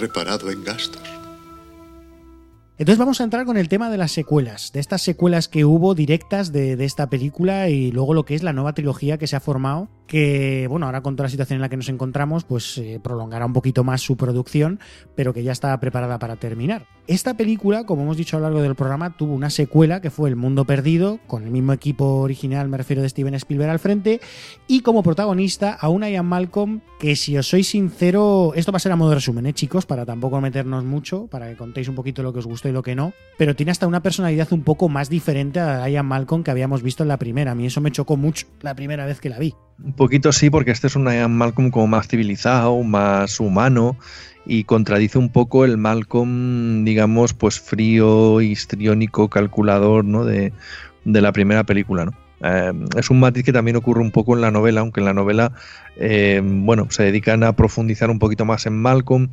Reparado en gastos. Entonces vamos a entrar con el tema de las secuelas, de estas secuelas que hubo directas de, de, esta película y luego lo que es la nueva trilogía que se ha formado, que bueno, ahora con toda la situación en la que nos encontramos, pues eh, prolongará un poquito más su producción, pero que ya está preparada para terminar. Esta película, como hemos dicho a lo largo del programa, tuvo una secuela que fue El Mundo Perdido, con el mismo equipo original, me refiero de Steven Spielberg al frente, y como protagonista a una Ian Malcolm que si os soy sincero, esto va a ser a modo de resumen, ¿eh, chicos, para tampoco meternos mucho, para que contéis un poquito lo que os gustó y lo que no, pero tiene hasta una personalidad un poco más diferente a Ian Malcolm que habíamos visto en la primera. A mí eso me chocó mucho la primera vez que la vi. Un poquito sí, porque este es un Ian Malcolm como más civilizado, más humano y contradice un poco el Malcolm, digamos, pues frío, histriónico, calculador, ¿no? De, de la primera película, ¿no? Eh, es un matiz que también ocurre un poco en la novela, aunque en la novela, eh, bueno, se dedican a profundizar un poquito más en Malcolm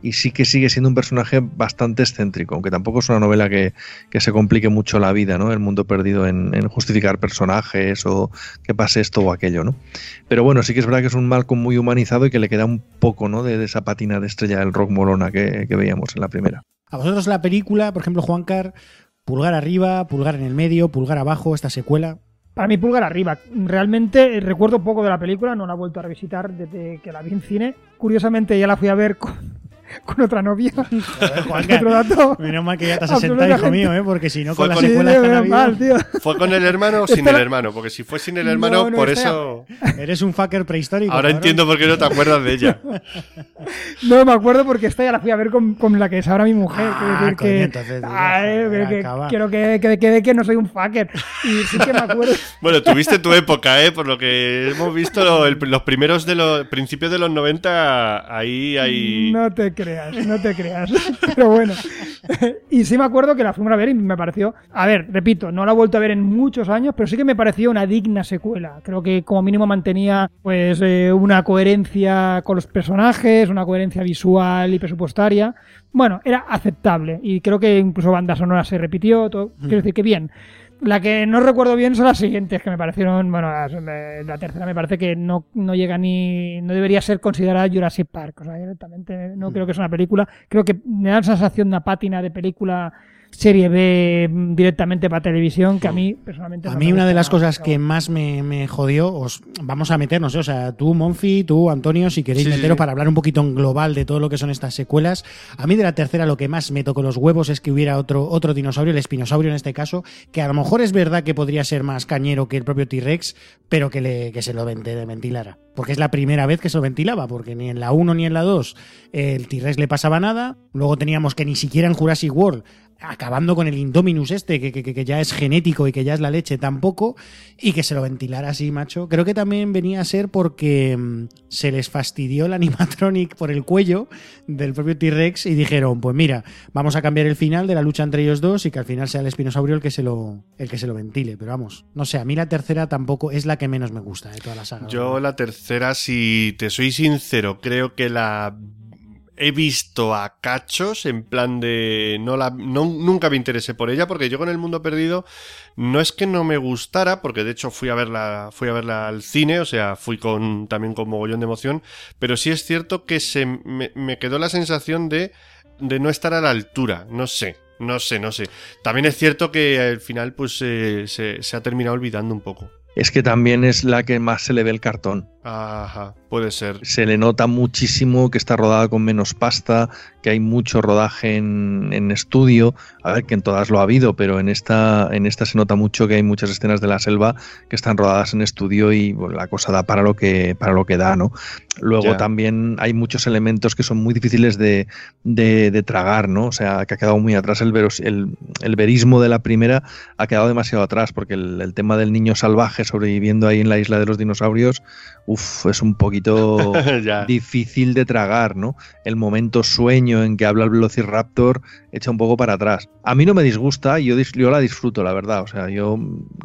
y sí que sigue siendo un personaje bastante excéntrico, aunque tampoco es una novela que, que se complique mucho la vida, ¿no? El mundo perdido en, justificar personajes o que pase esto o aquello, ¿no? Pero bueno, sí que es verdad que es un Malcolm muy humanizado y que le queda un poco, ¿no? De, esa patina de estrella del rock molona que, que veíamos en la primera. A vosotros la película, por ejemplo, Juancar, pulgar arriba, pulgar en el medio, pulgar abajo, esta secuela. Para mí pulgar arriba. Realmente eh, recuerdo poco de la película, no la he vuelto a revisitar desde que la vi en cine. Curiosamente ya la fui a ver con, con otra novia. Juanca, Otro dato. Menos mal que ya te has asentado, hijo mío, ¿eh? porque si no, Fue con las con- secuelas Sí, mal, tío. ¿Fue con el hermano o sin el hermano? Porque si fue sin el hermano, No, no, por eso. Eres un fucker prehistórico. Ahora cabrón. entiendo por qué no te acuerdas de ella. No me acuerdo porque esta ya la fui a ver con, con la que es ahora mi mujer. Ah, coño, que, entonces, Ay, joder, pero que acaba. quiero que que quede que no soy un fucker. Y sí que me acuerdo. Bueno, tuviste tu época, ¿eh? Por lo que hemos visto, lo- el- los primeros de los principios de los 90, ahí hay. No te creas, no te creas. Pero bueno. Y sí me acuerdo que la fuimos a ver y me pareció. A ver, repito, no la he vuelto a ver en muchos años, pero sí que me pareció una digna secuela. Creo que como mínimo mantenía pues eh, una coherencia con los personajes, una coherencia visual y presupuestaria. Bueno, era aceptable. Y creo que incluso banda sonora se repitió. Todo. Quiero decir que bien. La que no recuerdo bien son las siguientes, que me parecieron, bueno, la tercera me parece que no, no llega ni, no debería ser considerada Jurassic Park, o sea, directamente no creo que es una película, creo que me da la sensación de una pátina de película serie B directamente para televisión, que a mí personalmente A no mí me una de las cosas que más me, me jodió, os vamos a meternos, ¿eh? o sea, tú, Monfi, tú, Antonio, si queréis Sí, meteros sí. para hablar un poquito en global de todo lo que son estas secuelas. A mí de la tercera lo que más me tocó los huevos es que hubiera otro, otro dinosaurio, el espinosaurio en este caso, que a lo mejor es verdad que podría ser más cañero que el propio T-Rex, pero que, le, que se lo vente- ventilara. Porque es la primera vez que se lo ventilaba, porque ni en la 1 ni en la 2 el T-Rex le pasaba nada. Luego teníamos que ni siquiera en Jurassic World acabando con el Indominus este, que, que- que ya es genético y que ya es la leche tampoco, y que se lo ventilara así, macho. Creo que también venía a ser porque mm, se les fastidió el animatronic por el cuello del propio T-Rex y dijeron, pues mira, vamos a cambiar el final de la lucha entre ellos dos y que al final sea el espinosaurio el que se lo, el que se lo ventile. Pero vamos, no sé, a mí la tercera tampoco es la que menos me gusta de toda la saga. Yo la tercera, si te soy sincero, creo que la he visto a cachos en plan de no la no, nunca me interesé por ella porque yo con el mundo perdido no es que no me gustara porque de hecho fui a verla fui a verla al cine o sea fui con también con mogollón de emoción pero sí es cierto que se me, quedó la sensación de de no estar a la altura no sé no sé no sé también es cierto que al final pues eh, se, se ha terminado olvidando un poco Es que también es la que más se le ve el cartón. Ajá puede ser Se le nota muchísimo que está rodada con menos pasta, que hay mucho rodaje en, en estudio. A ver, que en todas lo ha habido, pero en esta, en esta se nota mucho que hay muchas escenas de la selva que están rodadas en estudio y bueno, la cosa da para lo que, para lo que da, ¿no? Luego también hay muchos elementos que son muy difíciles de, de- de tragar, ¿no? O sea, que ha quedado muy atrás el, veros- el, el verismo de la primera, ha quedado demasiado atrás, porque el, el tema del niño salvaje sobreviviendo ahí en la isla de los dinosaurios, uff, es un poquito difícil de tragar, ¿no? El momento sueño en que habla el Velociraptor echa un poco para atrás. A mí no me disgusta, yo, dis- yo la disfruto, la verdad, o sea, yo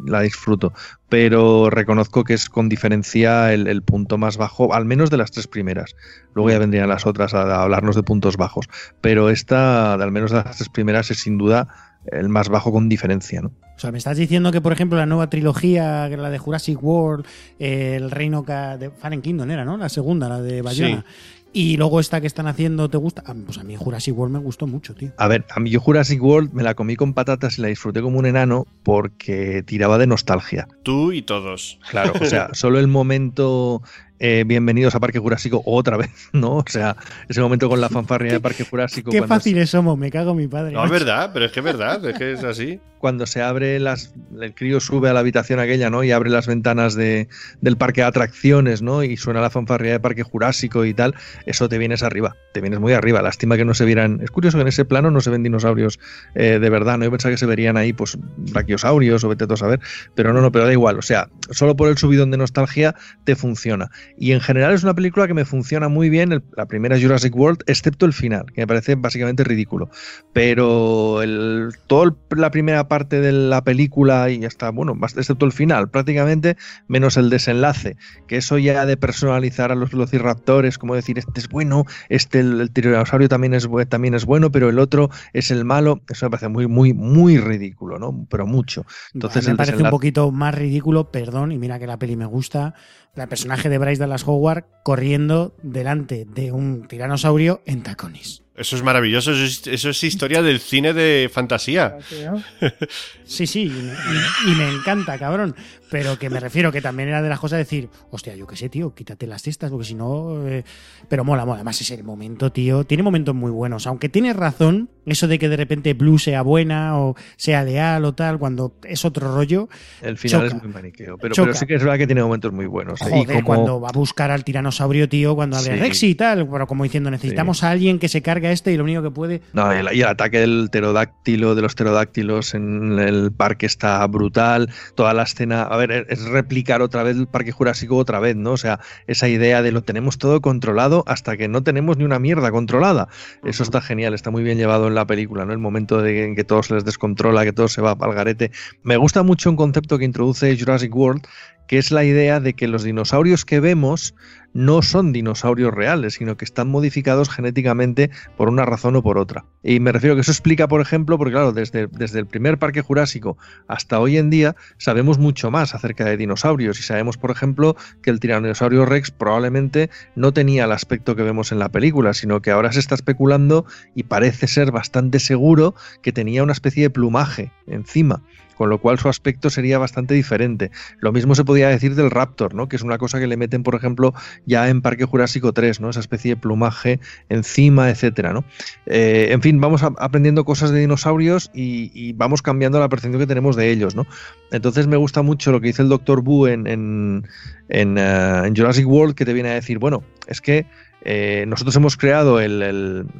la disfruto, pero reconozco que es con diferencia el, el punto más bajo, al menos de las tres primeras. Luego ya vendrían las otras a, a hablarnos de puntos bajos, pero esta, de al menos de las tres primeras, es sin duda el más bajo con diferencia, ¿no? O sea, me estás diciendo que, por ejemplo, la nueva trilogía, que la de Jurassic World, eh, el reino de Fallen Kingdom era, ¿no? La segunda, la de Bayona. Y luego esta que están haciendo, ¿te gusta? Ah, Pues a mí Jurassic World me gustó mucho, tío. A ver, a mí yo Jurassic World me la comí con patatas y la disfruté como un enano porque tiraba de nostalgia. tú y todos Claro, o sea, solo el momento eh, bienvenidos a Parque Jurásico otra vez, ¿no? O sea, ese momento con la fanfarria de Parque Jurásico Qué fáciles somos, me cago en mi padre. No, es verdad, pero es que es verdad, es que es así. cuando se abre las el crío sube a la habitación aquella, ¿no? Y abre las ventanas de, del parque de atracciones, ¿no? Y suena la fanfarria de Parque Jurásico y tal, eso te vienes arriba, te vienes muy arriba. Lástima que no se vieran, es curioso que en ese plano no se ven dinosaurios eh, de verdad, ¿no? Yo pensaba que se verían ahí, pues, brachiosaurios o vete a saber, pero no, no, pero da igual, o sea, solo por el subidón de nostalgia te funciona. Y en general es una película que me funciona muy bien, el- la primera Jurassic World, excepto el final, que me parece básicamente ridículo. Pero el, toda la primera parte de la película y hasta, bueno, excepto el final, prácticamente, menos el desenlace, que eso ya de personalizar a los velociraptores, como decir, este es bueno, este el, el tiranosaurio también es, bu- también es bueno, pero el otro es el malo, eso me parece muy, muy, muy ridículo, ¿no? Pero mucho. Entonces me el parece un poquito más ridículo, perdón, y mira que la peli me gusta, el personaje de Bryce Dallas Howard corriendo delante de un tiranosaurio en tacones. Eso es maravilloso, eso es, eso es historia del cine de fantasía. Sí, sí, y me, y- y me encanta, cabrón. Pero que me refiero que también era de las cosas de decir, hostia, yo qué sé, tío, quítate las cestas, porque si no. eh, Pero mola, mola. Además, ese momento, tío, tiene momentos muy buenos. Aunque tienes razón, eso de que de repente Blue sea buena o sea leal o tal, cuando es otro rollo. El final choca. es muy maniqueo. Pero, pero sí que es verdad que tiene momentos muy buenos. ¿eh? Y Joder, como- cuando va a buscar al tiranosaurio, tío, cuando de Sí. Rexy y tal, pero como diciendo, necesitamos a alguien que se cargue a este y lo único que puede. No, y el, y el ataque del pterodáctilo, de los pterodáctilos en el parque está brutal. Toda la escena, ver, es replicar otra vez el parque jurásico otra vez, ¿no? O sea, esa idea de lo tenemos todo controlado hasta que no tenemos ni una mierda controlada. Eso está genial, está muy bien llevado en la película, ¿no? El momento de en que todo se les descontrola, que todo se va al garete. Me gusta mucho un concepto que introduce Jurassic World, que es la idea de que los dinosaurios que vemos no son dinosaurios reales, sino que están modificados genéticamente por una razón o por otra. Y me refiero que eso explica, por ejemplo, porque claro, desde, desde el primer parque jurásico hasta hoy en día sabemos mucho más acerca de dinosaurios y sabemos, por ejemplo, que el tiranosaurio Rex probablemente no tenía el aspecto que vemos en la película, sino que ahora se está especulando y parece ser bastante seguro que tenía una especie de plumaje encima con lo cual su aspecto sería bastante diferente. Lo mismo se podía decir del Raptor, ¿no? que es una cosa que le meten, por ejemplo, ya en Parque Jurásico 3, ¿no? esa especie de plumaje encima, etcétera. ¿no? Eh, en fin, vamos aprendiendo cosas de dinosaurios y, vamos cambiando la percepción que tenemos de ellos. ¿no? Entonces me gusta mucho lo que dice el Dr. Boo en, en, en, eh, en Jurassic World, que te viene a decir, bueno, es que eh, nosotros hemos creado el-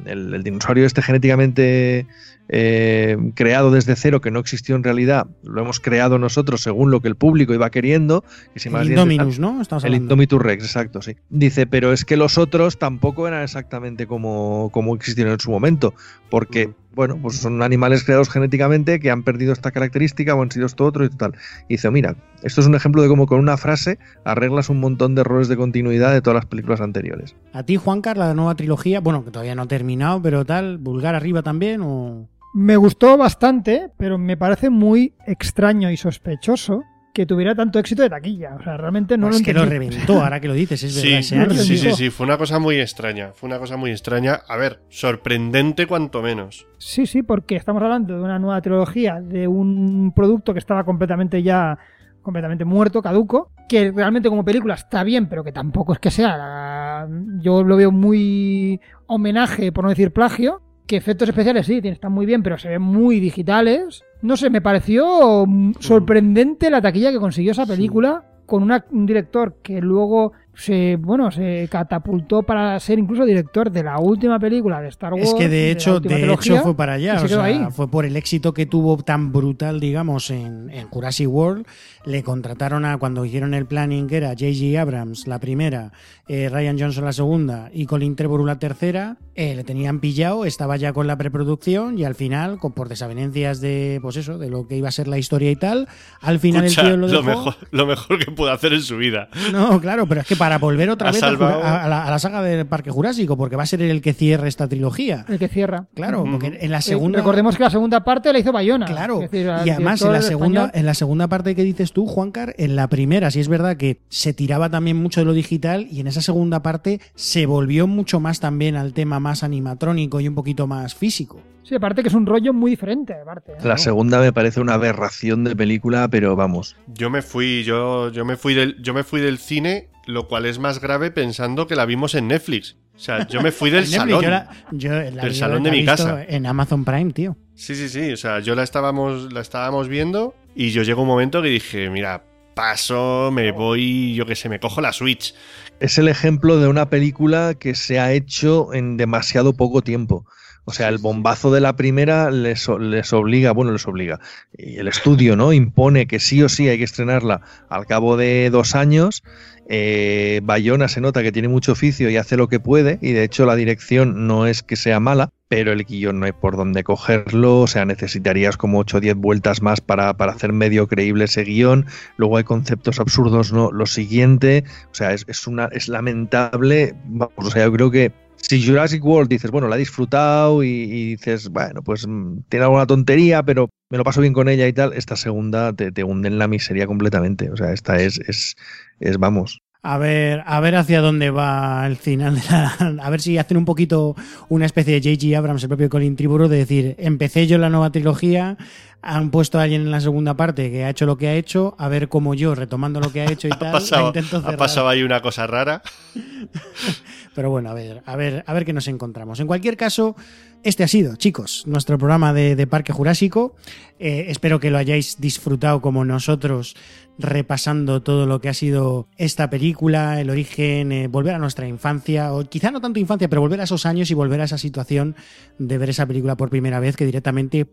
el dinosaurio este genéticamente eh, creado desde cero, que no existió en realidad, lo hemos creado nosotros según lo que el público iba queriendo. Que si El Indominus. ¿no? Estamos El. Indomitus Rex, exacto, sí. Dice, pero es que los otros tampoco eran exactamente como, como existieron en su momento, porque, bueno, pues son animales creados genéticamente que han perdido esta característica o han sido esto otro y tal. Y dice, mira, esto es un ejemplo de cómo con una frase arreglas un montón de errores de continuidad de todas las películas anteriores. A ti, Juancar, la nueva trilogía, bueno, que todavía no ha terminado, pero tal, vulgar arriba también o. Me gustó bastante, pero me parece muy extraño y sospechoso que tuviera tanto éxito de taquilla. O sea, realmente no es lo que lo entendí. reventó, ahora que lo dices, es verdad, Sí, ese año. sí, sí, sí, fue una cosa muy extraña, fue una cosa muy extraña. A ver, sorprendente cuanto menos. Sí, sí, porque estamos hablando de una nueva trilogía, de un producto que estaba completamente ya completamente muerto, caduco, que realmente como película está bien, pero que tampoco es que sea, la- yo lo veo muy homenaje, por no decir plagio, que efectos especiales sí, están muy bien, pero se ven muy digitales. No sé, me pareció mm, sorprendente la taquilla que consiguió esa película con una- un director que luego se, bueno, se catapultó para ser incluso director de la última película de Star Wars. Es que de hecho, última de trilogía, hecho fue para allá. se o sea, ahí. Fue por el éxito que tuvo tan brutal, digamos, en, en Jurassic World. Le contrataron a cuando hicieron el planning, que era J.G. Abrams la primera, eh, Ryan Johnson la segunda y Colin Trevorrow la tercera. eh, le tenían pillado, estaba ya con la preproducción y al final, con, por desavenencias de, pues eso, de lo que iba a ser la historia y tal, al final Escucha, el tío lo lo, dejó. mejor, lo mejor que pudo hacer en su vida. No, claro, pero es que para volver otra vez a, a la, a la saga del Parque Jurásico, porque va a ser el que cierre esta trilogía. El que cierra. Claro, porque en la Eh, segunda. recordemos que la segunda parte la hizo Bayona. Claro, Es decir, al y además en la segunda, español- en la segunda parte que dices tú, Juancar, en la primera sí es verdad que se tiraba también mucho de lo digital y en esa segunda parte se volvió mucho más también al tema más animatrónico y un poquito más físico. Sí, aparte que es un rollo muy diferente. Aparte. La segunda me parece una aberración de película, pero vamos. Yo me fui, yo, yo me fui del, yo me fui del cine, lo cual es más grave pensando que la vimos en Netflix. O sea, yo me fui del Netflix, salón. yo la- yo la- Del salón de mi casa. En Amazon Prime, tío. Sí, sí, sí. O sea, yo la estábamos, la estábamos viendo y yo llegó un momento que dije, mira, paso, me voy, yo qué sé, me cojo la Switch. Es el ejemplo de una película que se ha hecho en demasiado poco tiempo. O sea, el bombazo de la primera les, les obliga, bueno, les obliga. Y el estudio, ¿no? Impone que sí o sí hay que estrenarla al cabo de dos años. Eh, Bayona se nota que tiene mucho oficio y hace lo que puede. Y de hecho, la dirección no es que sea mala, pero el guion no hay por dónde cogerlo. O sea, necesitarías como 8 o 10 vueltas más para, para hacer medio creíble ese guion. Luego hay conceptos absurdos, ¿no? Lo siguiente. O sea, es, es una, es lamentable. Vamos, o sea, yo creo que si Jurassic World dices, bueno, la he disfrutado y, dices, bueno, pues mm, tiene alguna tontería, pero me lo paso bien con ella y tal, esta segunda te, te hunde en la miseria completamente. O sea, esta es, es, es vamos. A ver, a ver hacia dónde va el final de la, A ver si hacen un poquito una especie de J.G. Abrams, el propio Colin Trevorrow, de decir, empecé yo la nueva trilogía, han puesto a alguien en la segunda parte que ha hecho lo que ha hecho, a ver cómo yo, retomando lo que ha hecho y tal, Ha pasado, la intento ha pasado ahí una cosa rara. Pero bueno, a ver, a ver, a ver qué nos encontramos. En cualquier caso, este ha sido, chicos, nuestro programa de, Parque Jurásico. Eh, espero que lo hayáis disfrutado como nosotros, repasando todo lo que ha sido esta película, el origen, eh, volver a nuestra infancia, o quizá no tanto infancia, pero volver a esos años y volver a esa situación de ver esa película por primera vez que directamente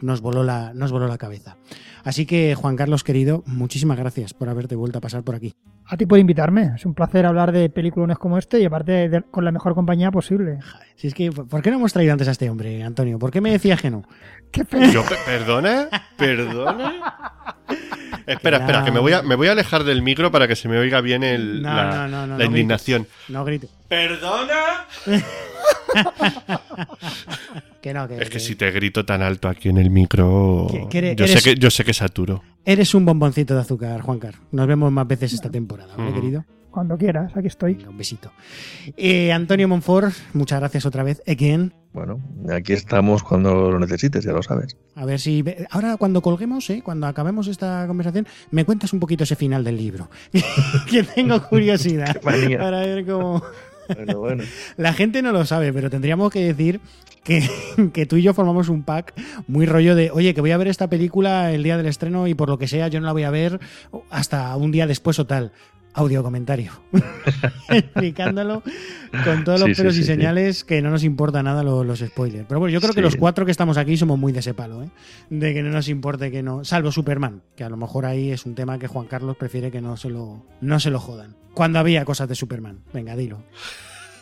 nos voló la, nos voló la cabeza. Así que, Juan Carlos, querido, muchísimas gracias por haberte vuelto a pasar por aquí. A ti por invitarme. Es un placer hablar de películas como este y aparte de- con la mejor compañía posible. Si es que, ¿por qué no hemos traído antes a este hombre, Antonio? ¿Por qué me decías que no? Qué pena. Yo, pe- ¿Perdona? ¿Perdona? Espera, espera, que me voy, a, me voy a alejar del micro para que se me oiga bien el, No, la, no, no, no, la no indignación. No grite. ¿Perdona? Que no, que, Es que si te grito tan alto aquí en el micro, Que- que eres- yo, sé que, yo sé que saturo. Eres un bomboncito de azúcar, Juancar. Nos vemos más veces esta temporada, ¿vale, Mm. querido? Cuando quieras, aquí estoy. Un besito. Eh, Antonio Monfort, muchas gracias otra vez. Again. Bueno, aquí estamos cuando lo necesites, ya lo sabes. A ver si. Ahora, cuando colguemos, ¿eh? cuando acabemos esta conversación, me cuentas un poquito ese final del libro. que tengo curiosidad. Para ver cómo. Bueno, bueno. La gente no lo sabe, pero tendríamos que decir que, que tú y yo formamos un pack muy rollo de, oye, que voy a ver esta película el día del estreno y por lo que sea yo no la voy a ver hasta un día después o tal. Audio comentario. Explicándolo con todos los Sí, y sí, sí. señales que no nos importa nada lo- los, spoilers. Pero bueno, yo creo que los cuatro que estamos aquí somos muy de ese palo, ¿eh? De que no nos importe que no. Salvo Superman, que a lo mejor ahí es un tema que Juan Carlos prefiere que no se lo, no se lo jodan. Cuando había cosas de Superman. Venga, dilo.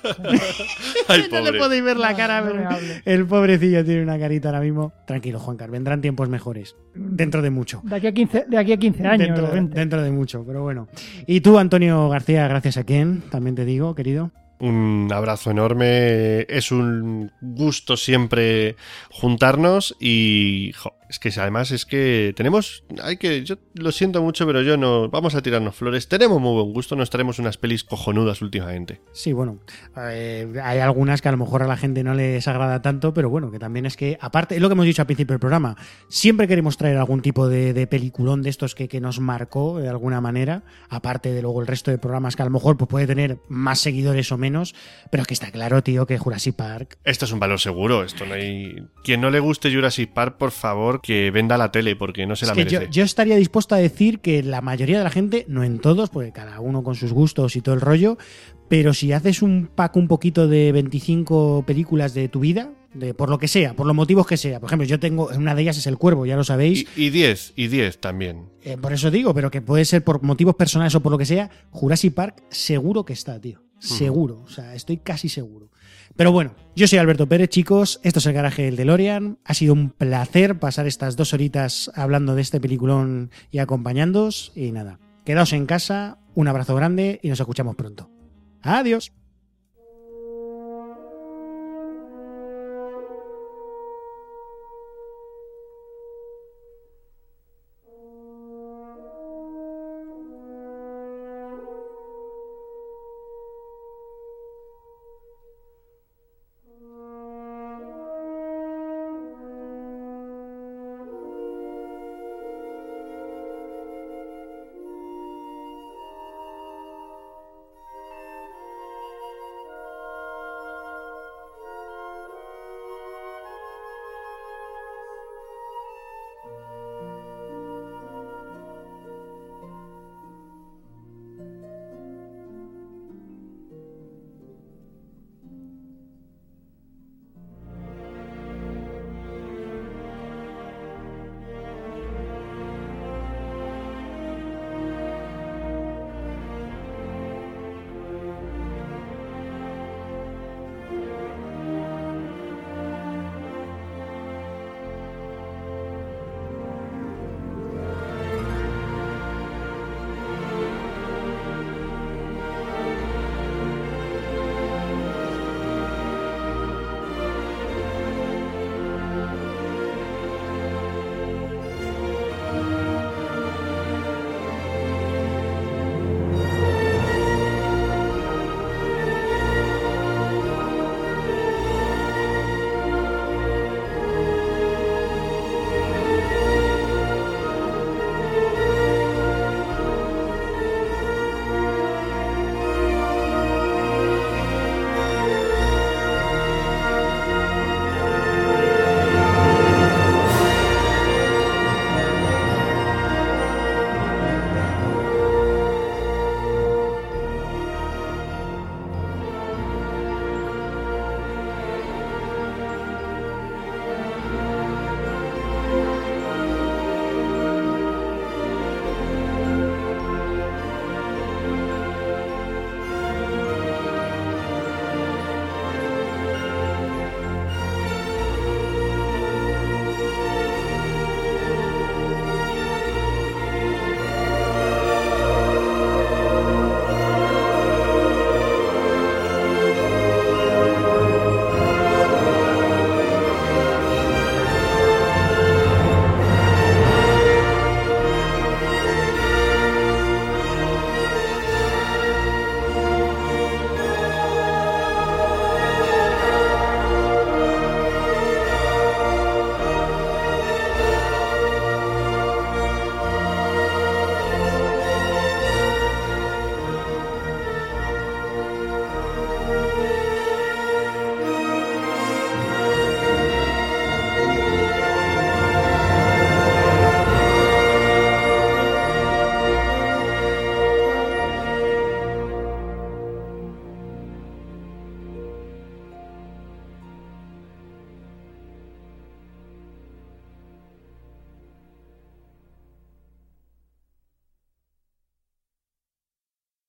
Ay, no le pobre. podéis ver la cara, no pero el pobrecillo tiene una carita ahora mismo. Tranquilo, Juancar, vendrán tiempos mejores. Dentro de mucho. De aquí a 15, de aquí a 15 años. Dentro, o 20. dentro de mucho, pero bueno. Y tú, Antonio García, gracias a quién, también te digo, querido. Un abrazo enorme. Es un gusto siempre juntarnos y jo, es que además es que tenemos, hay que, yo lo siento mucho, pero yo no, vamos a tirarnos flores. Tenemos muy buen gusto, nos traemos unas pelis cojonudas últimamente. Sí, bueno, eh, hay algunas que a lo mejor a la gente no les agrada tanto, pero bueno, que también es que, aparte, es lo que hemos dicho al principio del programa, siempre queremos traer algún tipo de, de peliculón de estos que, que nos marcó de alguna manera, aparte de luego el resto de programas que a lo mejor pues, puede tener más seguidores o menos, pero es que está claro, tío, que Jurassic Park Esto es un valor seguro, esto no hay... Quien no le guste Jurassic Park, por favor, que venda la tele, porque no se Es la que merece. yo, yo estaría dispuesto a decir que la mayoría de la gente, no en todos, porque cada uno con sus gustos y todo el rollo, pero si haces un pack un poquito de 25 películas de tu vida, de por lo que sea, por los motivos que sea, por ejemplo, yo tengo, una de ellas es El Cuervo, ya lo sabéis, Y 10, y 10 también. eh, por eso digo, pero que puede ser por motivos personales o por lo que sea, Jurassic Park seguro que está, tío. Seguro, o sea, estoy casi seguro. Pero bueno, yo soy Alberto Pérez, chicos. Esto es el garaje del DeLorean. Ha sido un placer pasar estas dos horitas hablando de este peliculón y acompañándoos. Y nada, quedaos en casa, un abrazo grande y nos escuchamos pronto. Adiós.